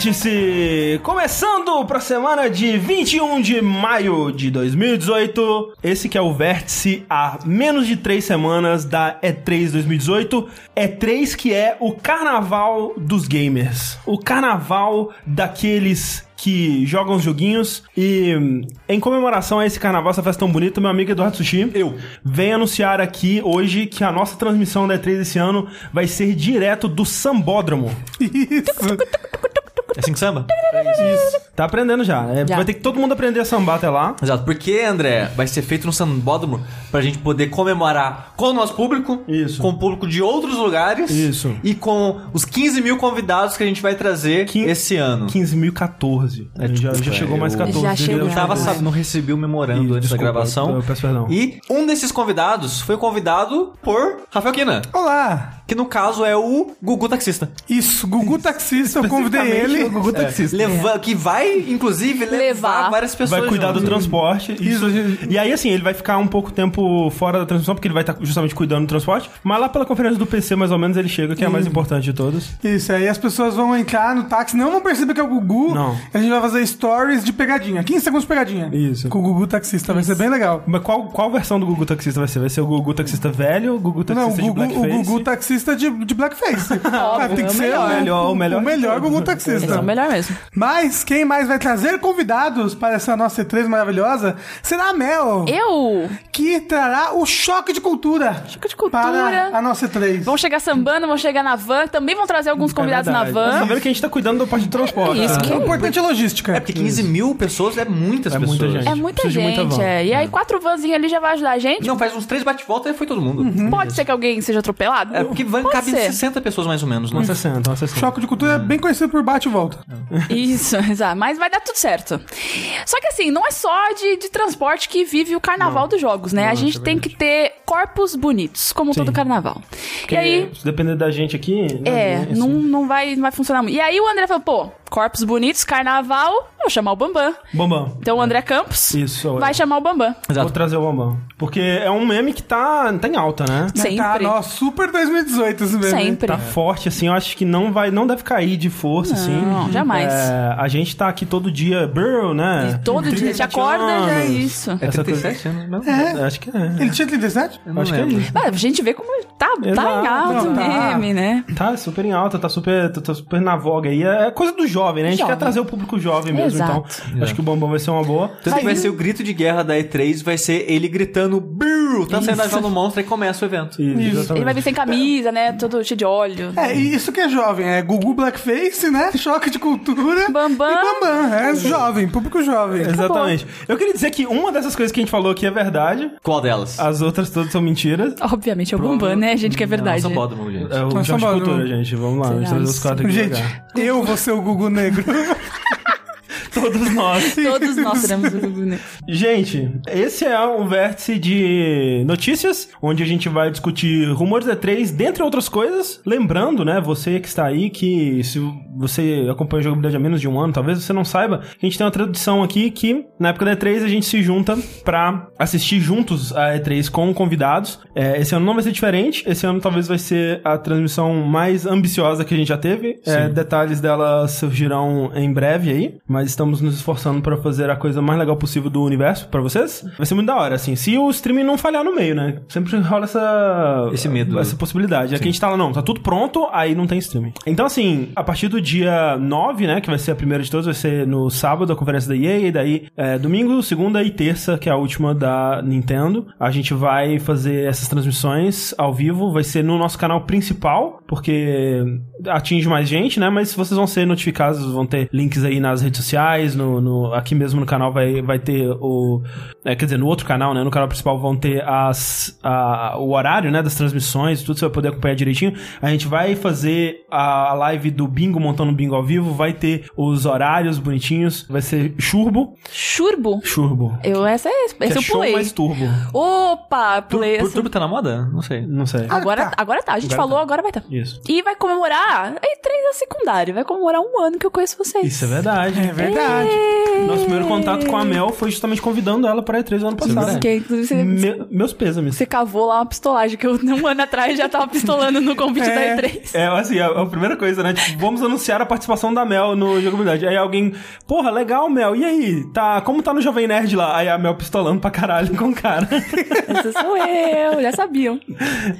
Vértice! Começando para a semana de 21 de maio de 2018. Esse que é o Vértice há menos de três semanas da E3 2018. E3 que é o carnaval dos gamers. O carnaval daqueles que jogam os joguinhos. E em comemoração a esse carnaval, essa festa tão bonita, meu amigo Eduardo Sushi. Eu. Vem anunciar aqui hoje que a nossa transmissão da E3 esse ano vai ser direto do Sambódromo. Isso. É assim que samba? Tá aprendendo já. É, Já. Vai ter que todo mundo aprender a sambar até lá. Exato. Porque, André, vai ser feito no sambódromo pra gente poder comemorar com o nosso público, Isso. com o público de outros lugares Isso. e com os 15 mil convidados que a gente vai trazer Quin- esse ano. 15.014. É, já, desculpa, já chegou mais eu- 14. Já chegou. Eu já- tava sabendo, não recebi o memorando Ih, antes desculpa, da gravação. eu peço perdão. E um desses convidados foi convidado por Rafael Kina, Olá. que no caso é o Gugu Taxista. Isso, Gugu Taxista, eu convidei ele. O Gugu Taxista. Leva, que vai, inclusive, levar, Levar. várias pessoas Vai cuidar do junto. transporte. Isso. E aí, assim, ele vai ficar um pouco tempo fora da transmissão, porque ele vai estar justamente cuidando do transporte. Mas lá pela conferência do PC, mais ou menos, ele chega, que é a mais importante de todas. Isso, aí as pessoas vão entrar no táxi, não vão perceber que é o Gugu. Não. A gente vai fazer stories de pegadinha, 15 segundos de pegadinha. Isso. Com o Gugu Taxista, vai ser bem legal. Mas qual, qual versão do Gugu Taxista vai ser? Vai ser o Gugu Taxista velho, o Gugu Não, o Taxista Gugu, de o blackface? Gugu Taxista de, de blackface. Ah, tem que é ser melhor. o Melhor, o melhor o melhor de Gugu todos. Taxista. É melhor mesmo. Mas quem mais vai trazer convidados para essa nossa E3 maravilhosa será a Mel, Eu! que trará o choque de cultura. Choque de cultura. Para a nossa E3. Vão chegar sambando, vão chegar na van. Também vão trazer alguns convidados É na verdade. Tá van. vendo que a gente tá cuidando da parte de transporte. Isso, né? que- O importante é logística. É porque 15 mil pessoas é muitas É pessoas. muita gente. É muita Precisa muita gente, van. é. E aí, quatro vanzinhas ali já vai ajudar a gente. Não, faz uns três bate-volta e foi todo mundo. Pode ser que alguém seja atropelado? É porque van Pode cabe ser. 60 pessoas mais ou menos, né? Umas 60, umas 60. Choque de cultura é bem conhecido por bate volta. Isso, exato. Mas vai dar tudo certo. Só que assim, não é só de, de transporte que vive o carnaval dos jogos, né? a gente é tem que ter corpos bonitos, como todo carnaval. Porque E aí, Se depender da gente aqui. é, né, não, não, vai, não vai funcionar muito. E aí o André falou, pô, corpos bonitos, carnaval, vou chamar o Bambam. Bambam. Então o André Campos Isso, vai é. chamar o Bambam. Vou trazer o Bambam. Porque é um meme que tá, tá em alta, né? Sempre. Tá, nossa, super 2018 esse mesmo. Sempre. Tá forte, assim, eu acho que não vai, não deve cair de força, assim. Não, jamais. É, a gente tá aqui todo dia, brrr, né? E todo dia, a gente 37 acorda, já é anos. isso. É Essa 37 anos mesmo? É, acho que é. Ele tinha 37? Eu não acho que é lembro. isso. Ah, A gente vê como tá, tá em Exato. alta o Não, tá. meme, né? Tá super em alta, tá super, tá super na voga aí. É coisa do jovem, né? A gente Jovem. quer trazer o público jovem mesmo, Exato. então acho que o Bambam vai ser uma boa. Tanto que vai ser o grito de guerra da E3, vai ser ele gritando Brrr! Tá saindo da jaula do monstro e começa o evento. Isso. Ele vai vir sem camisa, né? Todo cheio de óleo. É, e isso que é jovem. É Gugu Blackface, né? Choque de cultura. Bambam. E Bambam. É jovem, público jovem. Exatamente. Eu queria dizer que uma dessas coisas que a gente falou aqui é verdade, Qual delas? as outras todas são mentiras. Obviamente é o Bambam, né, gente? Que é verdade. Não, sambódromo, gente. É o Jorge Cultura, gente. Vamos lá, Será Gente, eu vou ser o Gugu Negro. Todos nós. Todos nós teremos o Gugu, né? Gente, esse é um vértice de notícias, onde a gente vai discutir rumores E3, dentre outras coisas. Lembrando, né, você que está aí, que se você acompanha a jogabilidade há menos de um ano, talvez você não saiba, a gente tem uma tradição aqui que, na época da E3, a gente se junta pra assistir juntos a E3 com convidados. É, esse ano não vai ser diferente, esse ano talvez vai ser a transmissão mais ambiciosa que a gente já teve. É, detalhes dela surgirão em breve aí, mas estamos nos esforçando para fazer a coisa mais legal possível do universo pra vocês. Vai ser muito da hora, assim. Se o streaming não falhar no meio, né? Sempre rola essa... Esse medo. Essa possibilidade. Aqui a gente tá lá, não, tá tudo pronto, aí não tem streaming. Então, assim, a partir do dia 9, né, que vai ser a primeira de todas, vai ser no sábado a conferência da EA, e daí é, domingo, segunda e terça, que é a última da Nintendo. A gente vai fazer essas transmissões ao vivo, vai ser no nosso canal principal, porque atinge mais gente, né, mas vocês vão ser notificados, vão ter links aí nas redes sociais, no, no- aqui mesmo no canal vai, vai ter o... é, quer dizer, no outro canal, né, no canal principal vão ter as, a- o horário, né, das transmissões, tudo você vai poder acompanhar direitinho. A gente vai fazer a, a live do bingo, montando o bingo ao vivo, vai ter os horários bonitinhos, vai ser churbo. Churbo. Churbo. Eu, essa é esse, Que é eu show pulei. mais turbo. Opa, pulei esse. turbo tá na moda? Não sei. Não sei. Agora, tá. agora tá. A gente Agora falou, tá. agora vai tá. Isso. E vai comemorar. Três é secundário. Vai comemorar um ano que eu conheço vocês. Isso é verdade. É verdade. Nosso primeiro contato com a Mel foi justamente convidando ela para E3 ano passado. Que, inclusive, você, Me- meus pêsames. você cavou lá uma pistolagem que eu, um ano atrás, já tava pistolando no convite É. da E3. É, assim, a, a primeira coisa, né? Tipo, vamos anunciar a participação da Mel no jogabilidade. Aí alguém, porra, legal, Mel. E aí? Tá, como tá no Jovem Nerd lá? Aí a Mel pistolando pra caralho com o cara. Essa sou eu, já sabiam.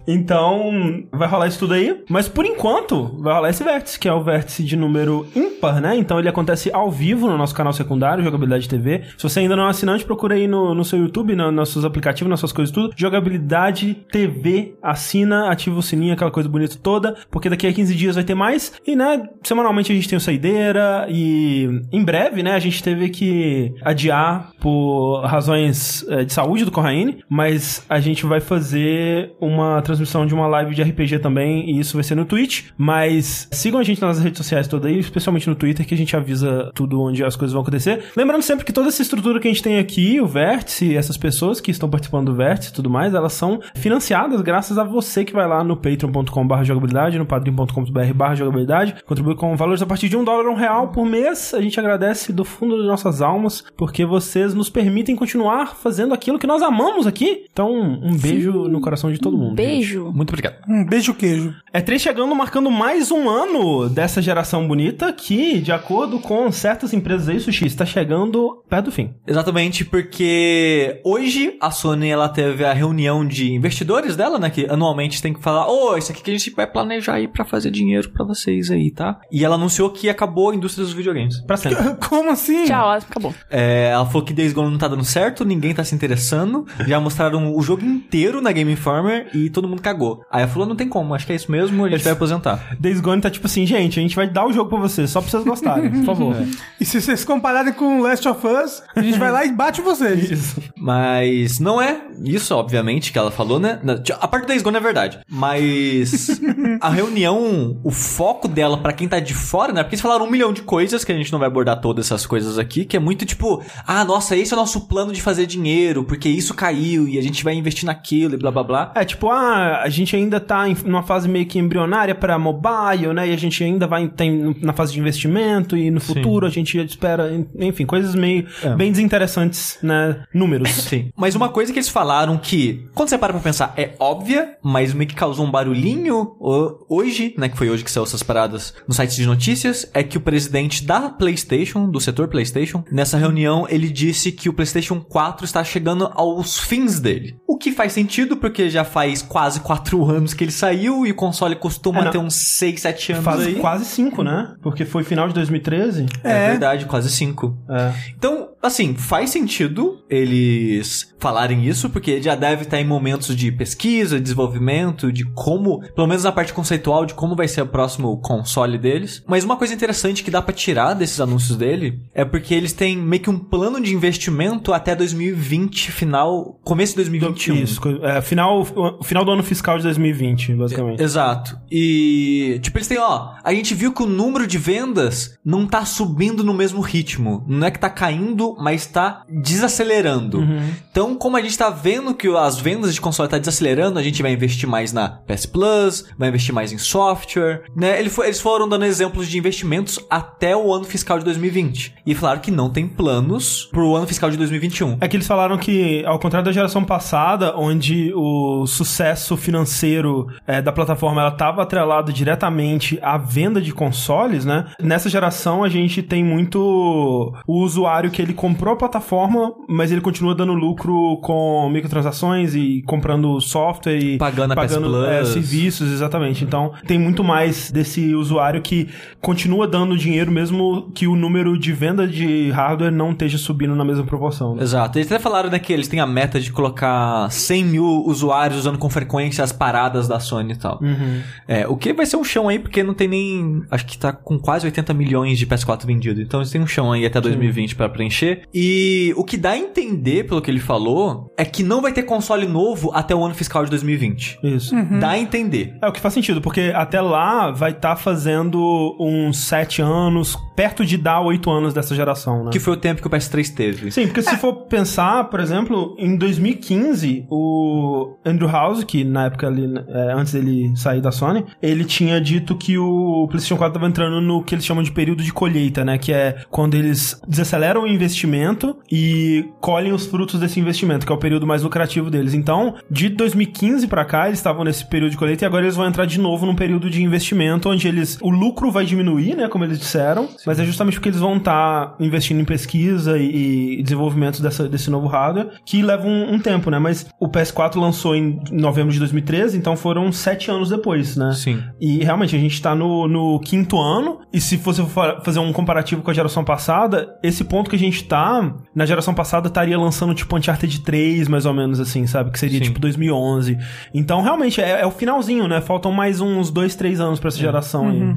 Então, vai rolar isso tudo aí. Mas por enquanto, vai rolar esse vértice, que é o vértice de número ímpar, né? Então ele acontece ao vivo no nosso canal secundário, Jogabilidade TV. Se você ainda não é assinante, procura aí no, no seu YouTube, no, nos seus aplicativos, nas suas coisas tudo. Jogabilidade TV, assina, ativa o sininho, aquela coisa bonita toda, porque daqui a 15 dias vai ter mais. E, né, semanalmente a gente tem o Saideira e em breve, né, a gente teve que adiar por razões eh, de saúde do Corraine, mas a gente vai fazer uma transmissão de uma live de RPG também, e isso vai ser no Twitch. Mas sigam a gente nas redes sociais todas aí, especialmente no Twitter, que a gente avisa tudo onde as coisas vão acontecer. Lembrando sempre que toda essa estrutura que a gente tem aqui, o Vértice, essas pessoas que estão participando do Vértice e tudo mais, elas são financiadas graças a você que vai lá no patreon.com.br jogabilidade, no padrim.com.br jogabilidade, contribui com valores a partir de um dólar ou um real por mês. A gente agradece do fundo das nossas almas, porque vocês nos permitem continuar fazendo aquilo que nós amamos aqui. Então, um beijo no coração de todo mundo. gente. Beijo. Muito obrigado. Um beijo queijo. É 3 chegando, marcando mais um ano dessa geração bonita que, de acordo com certas empresas aí, Sushi, está chegando perto do fim. Exatamente, porque hoje a Sony ela teve a reunião de investidores dela, né? Que anualmente tem que falar: Ô, isso aqui que a gente vai planejar aí pra fazer dinheiro pra vocês aí, tá? E ela anunciou que acabou a indústria dos videogames. Pra sempre. Como assim? Tchau, acabou. É, ela falou que Days Gone não tá dando certo, ninguém tá se interessando. Já mostraram o jogo inteiro na Game Informer e todo mundo cagou. Aí ela falou: não tem como, acho que é isso mesmo, a gente vai aposentar. Days Gone tá tipo assim, gente, a gente vai dar o jogo pra vocês, só pra vocês gostarem, por favor. E se vocês compararem com Last of Us, a gente vai lá e bate vocês. Isso. Mas não é isso, obviamente, que ela falou, né? A parte da Days Gone é verdade. Mas a reunião, o foco dela pra quem tá de fora, né? Porque eles falaram um milhão de coisas que a gente não vai abordar todas essas coisas aqui, que é muito tipo, ah, nossa, esse é o nosso plano de fazer dinheiro, porque isso caiu e a gente vai investir naquilo e blá blá blá. É, tipo, ah, a gente ainda tá em numa fase meio que embrionária pra mobile, né? E a gente ainda vai tem, na fase de investimento e no futuro a gente espera, enfim, coisas meio bem desinteressantes, né? Números. Sim. Mas uma coisa que eles falaram que, quando você para pra pensar, é óbvia, mas meio que causou um barulhinho ho- hoje, né? Que foi hoje que saiu essas paradas no site de notícias, é que o presidente da PlayStation, do setor PlayStation, nessa reunião, ele disse que o PlayStation 4 está chegando aos fins dele. O que faz sentido, porque já faz quase 4 anos que ele saiu e o console costuma É, ter uns 6, 7 anos Faz aí. quase cinco, né? Porque foi final de 2013. É, É. verdade, quase 5. É. Então, assim, faz sentido eles falarem isso, porque já deve estar em momentos de pesquisa, desenvolvimento, de como, pelo menos na parte conceitual, de como vai ser o próximo console deles. Mas uma coisa interessante que dá pra tirar desses anúncios dele é porque eles têm meio que um plano de investimento até 2020, final, começo de 2021. Isso, é, final, o final do ano fiscal de 2020, basicamente. Exato. E, tipo, eles têm, ó, a gente viu que o número de vendas não tá subindo no mesmo ritmo. Não é que tá caindo, mas tá desacelerando. Então, como a gente tá vendo que as vendas de console tá desacelerando, a gente vai investir mais na PS Plus, vai investir mais em software, né? Eles foram dando exemplos de investimentos até o ano fiscal de 2020. E falaram que não tem planos pro ano fiscal de 2021. É que eles falaram que, ao contrário da geração passada, onde o sucesso financeiro é, da plataforma ela estava atrelado diretamente à venda de consoles, né? Nessa geração a gente tem muito o usuário que ele comprou a plataforma, mas ele continua dando lucro com microtransações e comprando software e Pagando Plus. é, serviços, exatamente. Então tem muito mais desse usuário que continua dando dinheiro mesmo que o número de venda de hardware não esteja subindo na mesma proporção. né? Exato. Eles até falaram né, que eles têm a meta de colocar 100 mil usuários usando com frequência as paradas da Sony e tal. Uhum. É, o que vai ser um chão aí, porque não tem nem. Acho que tá com quase 80 milhões de PS4 vendido. Então eles têm um chão aí até 2020 pra preencher. E o que dá a entender, pelo que ele falou, é que não vai ter console novo até o ano fiscal de 2020. Isso. Dá a entender. É o que faz sentido, porque até lá vai estar fazendo uns sete anos, perto de dar oito anos dessa geração, né? Que foi o tempo que o PS3 teve. Sim, porque se for pensar, por exemplo, em 2015, o Andrew House, que na época ali, é, antes dele sair da Sony, ele tinha dito que o PlayStation 4 estava entrando no que eles chamam de período de colheita, né? Que é quando eles desaceleram o investimento e colhem os frutos desse investimento, que é o período mais lucrativo deles. Então, de 2015 pra cá, eles estavam nesse período de colheita e agora eles vão entrar de novo num período de investimento onde eles o lucro vai diminuir, né, como eles disseram, mas é justamente porque eles vão estar investindo em pesquisa e, e desenvolvimento dessa, desse novo hardware, que leva um, um tempo, né? Mas o PS4 lançou em novembro de 2013, então foram sete anos depois, né? Sim. E realmente a gente tá no, no quinto ano, e se você for fazer um comparativo com a geração passada, esse ponto que a gente tá, na geração passada estaria lançando tipo Uncharted 3, mais ou menos assim, sabe? Que seria Sim. tipo 2011. Então realmente é, é o finalzinho, né? Faltam mais uns dois, três anos pra essa geração aí.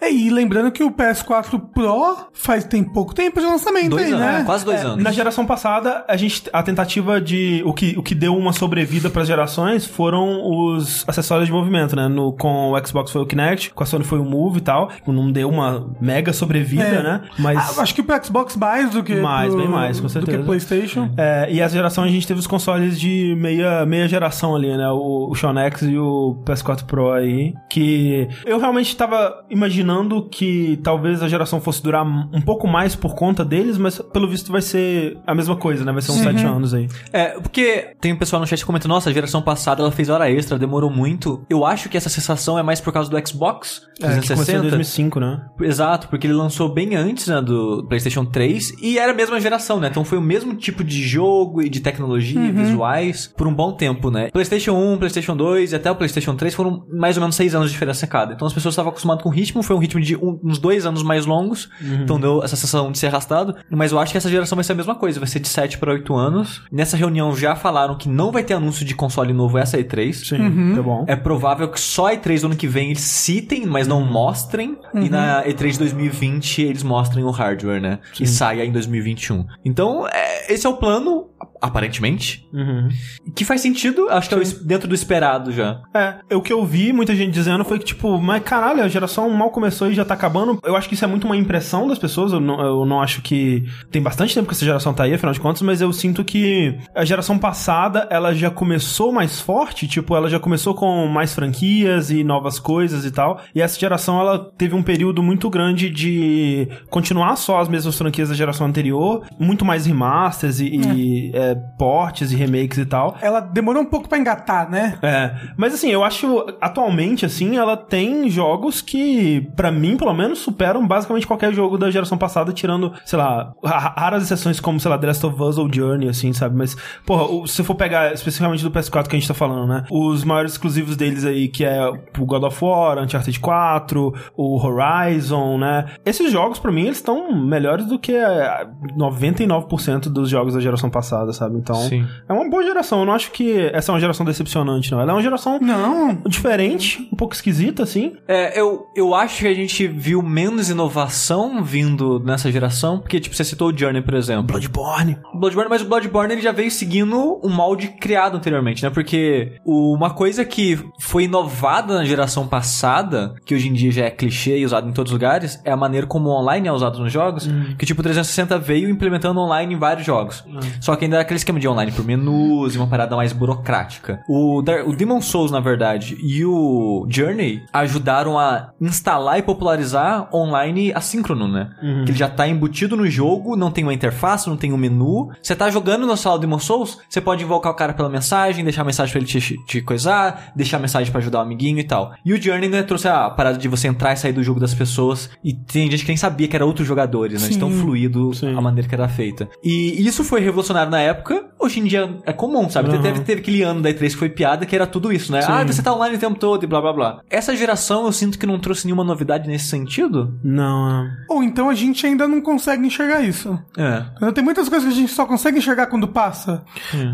É, e lembrando que o PS4 Pro faz tem pouco tempo de lançamento Dois aí, anos, né? é, quase dois anos. Na geração passada, a gente a tentativa de o que, o que deu uma sobrevida para as gerações foram os acessórios de movimento, né? No, com o Xbox foi o Kinect, com a Sony foi o Move e tal. Não deu uma mega sobrevida, É. né? Mas Ah, acho que pro Xbox mais do que Mais, pro- bem mais, com do certeza. que PlayStation. É, e essa geração a gente teve os consoles de meia, meia geração ali, né? O, o Sean X e o PS4 Pro aí. Que eu realmente tava imaginando que talvez a geração fosse durar um pouco mais por conta deles, mas pelo visto vai ser a mesma coisa, né? Vai ser uns sete anos aí. É, porque tem um pessoal no chat que comenta, nossa, a geração passada ela fez hora extra, demorou muito. Eu acho que essa sensação é mais por causa do Xbox É, que começou em 360. 2005, né? Exato, porque ele lançou bem antes né, do PlayStation 3 e era a mesma geração, né? Então foi o mesmo tipo de jogo e de tecnologia, visuais, por um bom tempo, né? PlayStation 1, PlayStation 2 e até o PlayStation 3 foram mais ou menos seis anos de diferença cada. Então as pessoas estavam acostumadas com o ritmo, foi um ritmo de um- uns dois anos mais longos, então deu essa sensação de ser arrastado. Mas eu acho que essa geração vai ser a mesma coisa, vai ser de 7 para 8 anos. Nessa reunião já falaram que não vai ter anúncio de console novo essa E3. Sim, tá bom. É provável que só a E3 do ano que vem eles citem, mas não mostrem. E na E3 de 2020 eles mostrem o hardware, né? E saia em 2021. Então, é, esse é o plano, aparentemente. Uhum. Que faz sentido, acho que é dentro do esperado já. É, o que eu vi muita gente dizendo foi que, tipo, mas caralho, a geração mal começou e já tá acabando. Eu acho que isso é muito uma impressão das pessoas. Eu não, eu não acho que. Tem bastante tempo que essa geração tá aí, afinal de contas, mas eu sinto que a geração passada ela já começou mais forte, tipo, ela já começou com mais franquias e novas coisas e tal. E essa geração ela teve um período muito grande de continuar só as mesmas franquias da geração anterior, muito mais remasters e, e, é, portes e remakes e tal. Ela demorou um pouco pra engatar, né? É, mas assim, eu acho atualmente assim, ela tem jogos que pra mim, pelo menos, superam basicamente qualquer jogo da geração passada, tirando, sei lá, ra- raras exceções como, sei lá, The Last of Us ou Journey assim, sabe? Mas porra, se for pegar especificamente do PS4 que a gente tá falando, né? Os maiores exclusivos deles aí, que é o God of War, Uncharted 4, o Horizon, né? Esses jogos pra mim eles estão melhores do que é, 99% dos jogos da geração passada, sabe? Então, Sim. é uma boa geração. Eu não acho que essa é uma geração decepcionante, não. Ela é uma geração Não. diferente, um pouco esquisita, assim. É, eu, eu acho que a gente viu menos inovação vindo nessa geração, porque, tipo, você citou o Journey, por exemplo. Bloodborne. Bloodborne, mas o Bloodborne ele já veio seguindo um molde criado anteriormente, né? Porque uma coisa que foi inovada na geração passada, que hoje em dia já é clichê e usado em todos os lugares, é a maneira como o online é usado nos jogos. Que tipo, o 360 veio implementando online em vários jogos. Só que ainda é aquele esquema de online por menus e uma parada mais burocrática. O, Dar- o Demon Souls, na verdade, e o Journey ajudaram a instalar e popularizar online assíncrono, né? Que ele já tá embutido no jogo, não tem uma interface, não tem um menu. Você tá jogando na sala do Demon Souls, você pode invocar o cara pela mensagem, deixar a mensagem pra ele te, te coisar, deixar a mensagem pra ajudar o amiguinho e tal. E o Journey né, trouxe a parada de você entrar e sair do jogo das pessoas. E tem gente que nem sabia que era outros jogadores, né? De tão fluido sim. a maneira que era feita. E isso foi revolucionário na época, hoje em dia é comum, sabe? Uhum. Teve, teve aquele ano da E3 que foi piada, que era tudo isso, né? Ah, você tá online o tempo todo e blá blá blá. Essa geração eu sinto que não trouxe nenhuma novidade nesse sentido. Não, é. Ou então a gente ainda não consegue enxergar isso. É. Tem muitas coisas que a gente só consegue enxergar quando passa.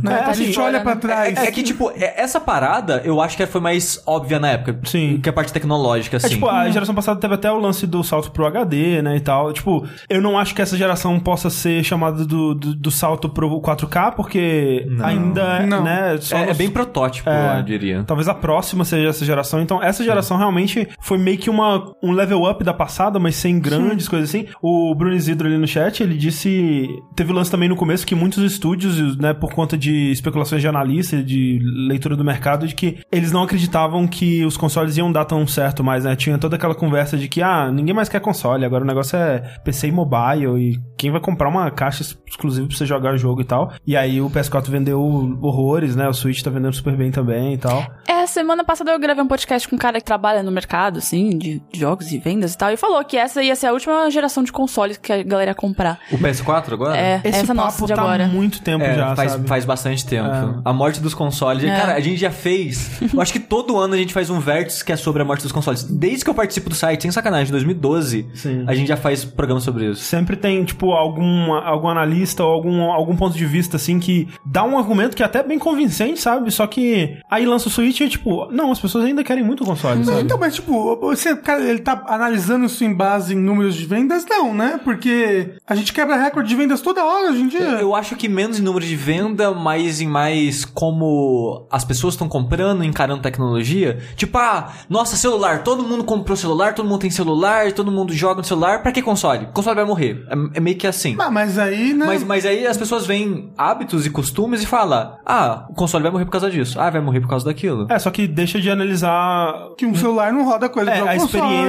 Né? É, a assim, gente olha pra trás. É, é que, tipo, é- essa parada eu acho que foi mais óbvia na época. Sim. Que a parte tecnológica, assim. É tipo, a geração passada teve até o lance do salto pro HD, né, e tal. Tipo, eu não acho que essa geração possa ser chamada do, do, do salto pro 4K, porque Não. ainda, Não. né, só É, é bem protótipo, É. eu diria. Talvez a próxima seja essa geração. Então, essa geração realmente foi meio que uma, um level up da passada, mas sem grandes coisas assim. O Bruno Isidro ali no chat, ele disse. Teve lance também no começo que muitos estúdios, né, por conta de especulações de analista, de leitura do mercado, de que eles não acreditavam que os consoles iam dar tão certo mais, né? Tinha toda aquela conversa de que, ah, ninguém mais quer console, agora o negócio é PC e mobile, e quem vai comprar uma caixa exclusiva pra você jogar jogo e tal. E aí o PS4 vendeu horrores, né? O Switch tá vendendo super bem também e tal. É, semana passada eu gravei um podcast com um cara que trabalha no mercado, assim, de jogos e vendas e tal, e falou que essa ia ser a última geração de consoles que a galera ia comprar. O PS4 agora? É, Esse essa papo nossa de tá agora. há muito tempo É, já, faz, sabe? faz bastante tempo. É. A morte dos consoles. É. Cara, a gente já fez. eu acho que todo ano a gente faz um vértice que é sobre a morte dos consoles. Desde que eu participo do site, sem sacanagem, em 2012, Sim. a gente já faz programa sobre isso. Sempre tem, tipo, algum, algum analista ou algum, algum ponto de vista, assim, que dá um argumento que é até bem convincente, sabe? Só que aí lança o Switch e, tipo, não, as pessoas ainda querem muito o console, Não, sabe? então, mas tipo, você, cara, ele tá analisando isso em base em números de vendas? Não, né? Porque a gente quebra recorde de vendas toda hora hoje em dia. Eu acho que menos em número de venda, mais em mais como as pessoas estão comprando, encarando tecnologia. Tipo, ah, nossa, celular, todo mundo comprou celular, todo mundo tem celular, todo mundo joga no celular, pra que console? Console vai morrer. É, é meio que assim. Ah, mas aí, né? Mas, mas aí as pessoas veem hábitos e costumes e falam: Ah, o console vai morrer por causa disso. Ah, vai morrer por causa daquilo. É, só que deixa de analisar Que um celular não roda coisa É, a console.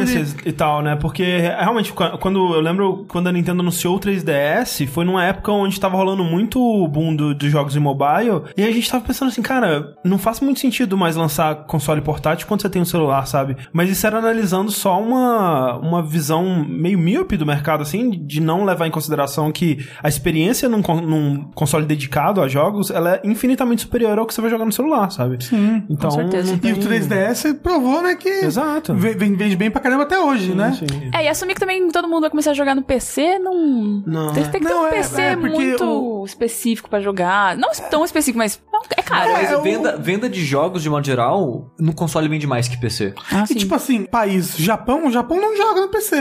experiência e tal, né? Porque realmente, qu- quando eu lembro quando a Nintendo anunciou o 3DS, foi numa época onde tava rolando muito o boom do- dos jogos em mobile, e a gente tava pensando assim, cara, não faz muito sentido mais lançar console portátil quando você tem um celular, sabe? Mas isso era analisando só uma, uma visão meio míope do mercado, assim, de não levar em consideração que a experiência num, con- num console dedicado a jogos, ela é infinitamente superior ao que você vai jogar no celular, sabe? Sim. Então, certeza. não E o 3DS provou, né, que Exato. ve- vende, bem pra caramba até hoje, né? Sim. É, e assumir que também todo mundo vai começar a jogar no PC, não. Não, tem, tem que ter Não, um é- PC é, porque muito o- específico pra jogar. Não tão específico, mas não, é caro. É, Mas o- venda, venda de jogos, de modo geral, no console vende mais que PC. Ah, E sim. tipo assim, país Japão, o Japão não joga no PC.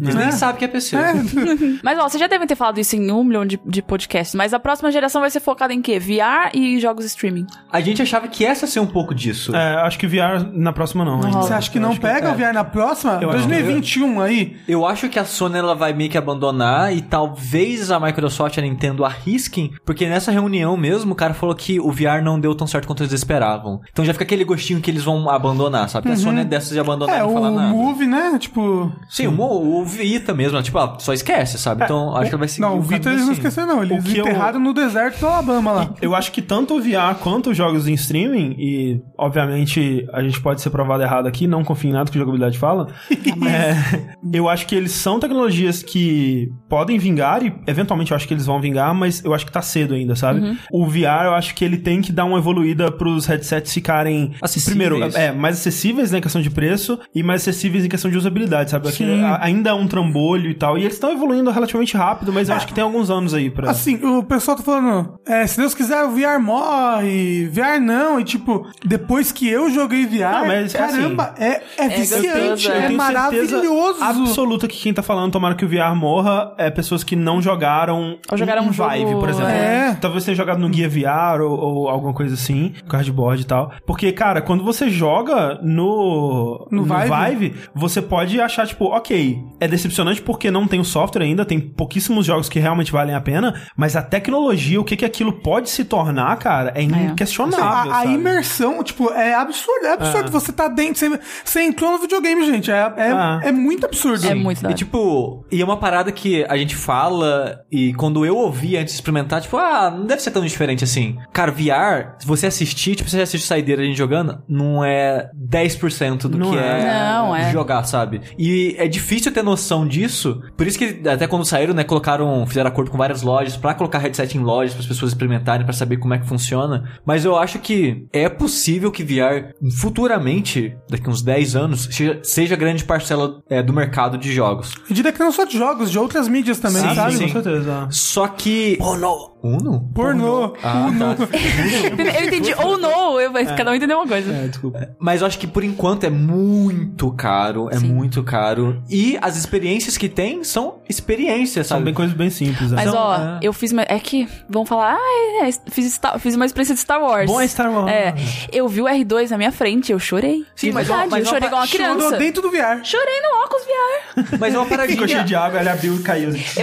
Eles Né? nem sabem que é PC. É. Mas, ó, vocês já devem ter falado isso em um milhão de, de podcasts, mas a próxima geração vai ser focada em quê? VR e jogos streaming. A gente achava que essa ia ser um pouco disso. É, acho que VR na próxima não. ainda. Você acha que não Acho pega é. o VR na próxima? Eu acho que- 2021 aí. Eu acho que a Sony ela vai meio que abandonar e talvez a Microsoft e a Nintendo arrisquem, porque nessa reunião mesmo o cara falou que o VR não deu tão certo quanto eles esperavam. Então já fica aquele gostinho que eles vão abandonar, sabe? A Sony é dessas de abandonar É, e não o falar nada. Move, né? Tipo. Sim, o, o Vita mesmo, tipo, ah, só esquece, sabe? Então acho que vai seguir Não, o Vita eles não assim. esqueceram, não. Eles O que eu- enterraram no deserto do Alabama lá. Eu acho que tanto o VR quanto os jogos em streaming, e obviamente a gente pode ser provado errado aqui, não confio em nada que a jogabilidade fala. é, eu acho que eles são tecnologias que podem vingar, e eventualmente eu acho que eles vão vingar, mas eu acho que tá cedo ainda, sabe? O VR eu acho que ele tem que dar uma evoluída pros headsets ficarem, Acessíveis. primeiro, é, mais acessíveis né, em questão de preço e mais acessíveis em questão de usabilidade, sabe? Aquele- a- ainda é um trambolho e tal, e eles estão evoluindo relativamente rápido, mas eu acho que tem alguns anos aí pra. Assim, o pessoal tá falando, é, se Deus quiser, o VR morre, VR não, e tipo, depois que eu joguei VR, Não, mas, caramba, é, é viciante, é, é. maravilhoso. absoluta que quem tá falando tomara que o VR morra é pessoas que não jogaram Ou jogaram um um jogo- Vive, por exemplo. É. Talvez tenha jogado no Guia VR ou, ou alguma coisa assim, cardboard e tal. Porque, cara, quando você joga no, No Vive? você pode achar, tipo, ok, é decepcionante porque não tem o software ainda, tem pouquíssimos jogos que realmente valem a pena, mas a tecnologia, o que que aquilo pode se tornar, cara, é inquestionável, Assim, a, a imersão, tipo, é absurdo, é absurdo. Você tá dentro, você, você entrou no videogame, gente. É, é, Ah. é muito absurdo. É muito da E tipo, e é uma parada que a gente fala, e quando eu ouvi antes de experimentar, tipo, ah, não deve ser tão diferente assim. Cara, VR, se você assistir, tipo, você assiste saideira a gente jogando, não é 10% do Não que é. é, Não, é. jogar, sabe? E é difícil ter noção disso. Por isso que até quando saíram, né, colocaram, fizeram acordo com várias lojas pra colocar headset em lojas para as pessoas experimentarem, pra saber como é que funciona. Mas eu acho que é possível que VR futuramente, daqui uns 10 anos, seja, seja grande parcela é, do mercado de jogos. Eu diria que não só de jogos, de outras mídias também, Sim, sabe? sim. Com certeza. Só que. Uno? Uno? Pornô. Ah, tá. Eu entendi, ou não, eu, cada um entendeu uma coisa. É, desculpa. Mas eu acho que por enquanto é muito caro, é Sim. muito caro. E as experiências que tem são experiência, São sabe? bem coisas bem simples. né? Mas São- ó, é. eu fiz. uma- É que vão falar, ah, é, fiz, Star- fiz uma experiência de Star Wars. Bom é Star Wars. É, eu vi o R2 na minha frente, eu chorei. Sim, De mas verdade, ó, mas eu chorei igual uma Chorou criança. dentro do VR. Chorei no óculos VR. Mas é uma Ficou cheio paradinha. de água, ele abriu e caiu. assim.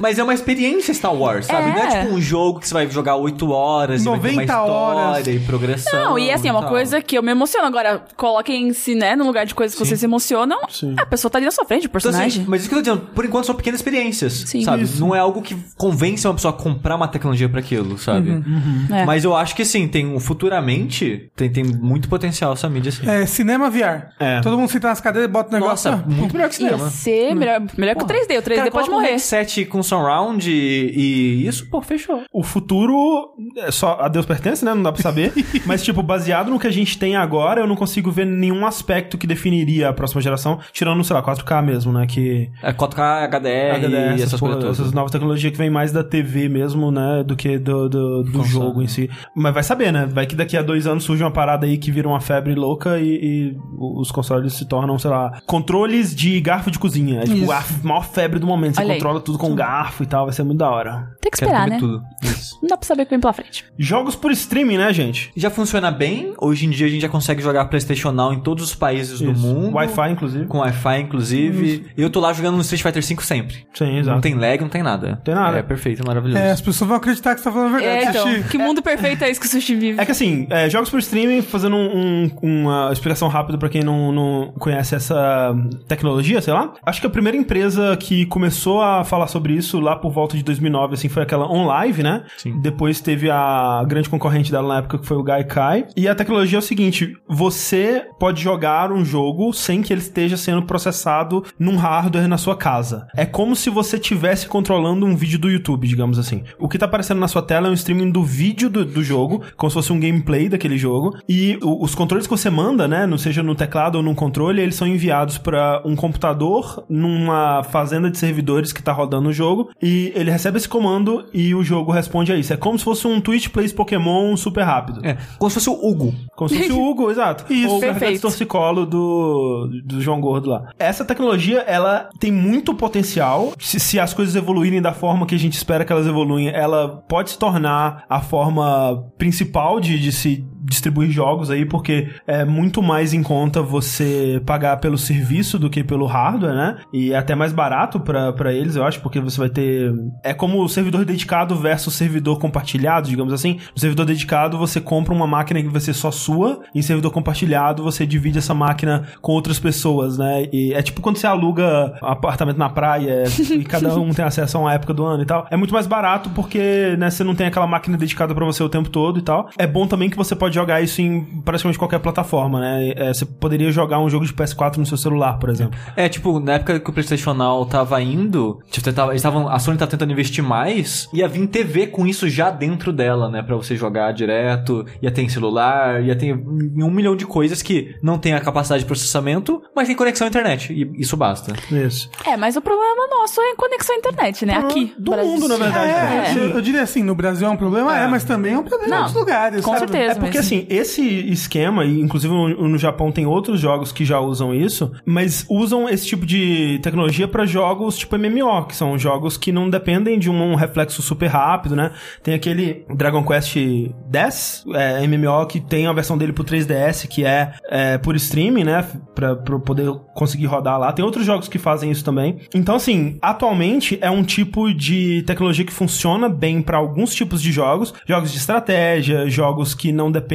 Mas é uma experiência Star Wars, sabe? É. Não é tipo um jogo que você vai jogar 8 horas, e vai ter uma 90 história horas. e progressão. Não, e assim, é uma tal. coisa que eu me emociono. Agora, coloquem-se, né, no lugar de coisas que vocês se emocionam. Sim. A pessoa tá ali na sua frente, o Então, assim, personagem. mas isso que eu tô dizendo, por enquanto são pequenas experiências, Sim. sabe? Isso. Não é algo que convence uma pessoa a comprar uma tecnologia pra aquilo, sabe? É. Mas eu acho que sim, tem um- futuramente tem, tem muito potencial essa mídia assim. É, cinema VR. É. Todo mundo senta nas cadeiras, bota o negócio. Nossa, ah, muito melhor que Ia cinema. ser melhor, melhor que o 3D. O 3D Cara, pode coloca um morrer. headset com surround e, e isso, pô, fechou. O futuro é só a Deus pertence, né? Não dá pra saber. Mas, tipo, baseado no que a gente tem agora, eu não consigo ver nenhum aspecto que definiria a próxima geração, tirando, sei lá, 4K mesmo, né? Que É 4K, HDR, HDR, e essas, essas coisas todas. essas novas tecnologias que vem mais da TV mesmo, né? Do que do, do, do jogo em si. Mas vai saber, né? Vai que daqui a dois anos surge uma parada aí que vira uma febre louca e, e os consoles se tornam, sei lá, controles de garfo de cozinha. É tipo a maior febre do momento. Você Olha aí. controla tudo com garfo e tal, vai ser muito da hora. Tem que esperar, né? tudo. Isso. Não dá pra saber o que vem pela frente. Jogos por streaming, né, gente? Já funciona bem. Hoje em dia a gente já consegue jogar PlayStation Now em todos os países do Isso. mundo. Wi-Fi, inclusive. Com Wi-Fi, inclusive. E eu tô lá jogando no Street Fighter V sempre. Sim, exato. Não tem lag, não tem nada. Tem nada. É perfeito, maravilhoso. É, as pessoas vão acreditar que você tá falando a verdade. É, então, Sushi. que mundo perfeito é esse que o Sushi vive? É que assim, é, jogos por streaming, fazendo um- um- uma explicação rápida pra quem não, não conhece essa tecnologia, sei lá. Acho que a primeira empresa que começou a falar sobre isso lá por volta de 2009, assim, foi aquela OnLive, né? Sim. Depois teve a grande concorrente dela na época, que foi o Gaikai. E a tecnologia é o seguinte, você pode jogar um jogo sem que ele esteja sendo processado num hardware na sua casa. É como se você estivesse controlando um vídeo do YouTube, digamos assim. O que tá aparecendo na sua tela é um streaming do vídeo do, do jogo, como se fosse um gameplay daquele jogo. E os controles que você manda, né, não seja no teclado ou num controle, eles são enviados para um computador numa fazenda de servidores que tá rodando o jogo. E ele recebe esse comando e o jogo responde a isso. É como se fosse um Twitch Plays Pokémon super rápido. É, como se fosse o Hugo. Como se fosse o Hugo, exato. Isso, Ou o torcicolo do, do João Gordo lá. Essa tecnologia, ela tem muito potencial. Se, se as coisas evoluírem da forma que a gente espera que elas evoluem, ela pode se tornar a forma principal de, de se distribuir jogos aí, porque é muito mais em conta você pagar pelo serviço do que pelo hardware, né? E é até mais barato pra eles, eu acho, porque você vai ter. É como o servidor dedicado versus servidor compartilhado, digamos assim. No servidor dedicado, você compra uma máquina que vai ser só sua, e em servidor compartilhado, você divide essa máquina com outras pessoas, né? E é tipo quando você aluga apartamento na praia e cada um tem acesso a uma época do ano e tal. É muito mais barato porque, né, você não tem aquela máquina dedicada pra você o tempo todo e tal. É bom também que você pode jogar isso em praticamente qualquer plataforma, né? É, você poderia jogar um jogo de PS4 no seu celular, por exemplo. É, tipo, na época que o PlayStation Now tava indo, tipo, tava, eles tavam, a Sony tá tentando investir mais, ia vir TV com isso já dentro dela, né? Pra você jogar direto, ia ter em celular, ia ter um milhão de coisas que não tem a capacidade de processamento, mas tem conexão à internet, e isso basta. Isso. É, mas o problema nosso é conexão à internet, né? Aqui. do Brasil. mundo, na verdade. É, É. eu, eu diria assim, no Brasil é um problema, é, mas também é um problema em Não, outros lugares. com sabe? certeza. É porque mas- assim, esse esquema, e inclusive no, Japão tem outros jogos que já usam isso, mas usam esse tipo de tecnologia pra jogos tipo MMO, que são jogos que não dependem de um reflexo super rápido, né? Tem aquele Dragon Quest X, é, MMO, que tem a versão dele pro 3DS, que é, é por streaming, né? Pra, pra poder conseguir rodar lá. Tem outros jogos que fazem isso também. Então, assim, atualmente é um tipo de tecnologia que funciona bem pra alguns tipos de jogos, jogos de estratégia, jogos que não dependem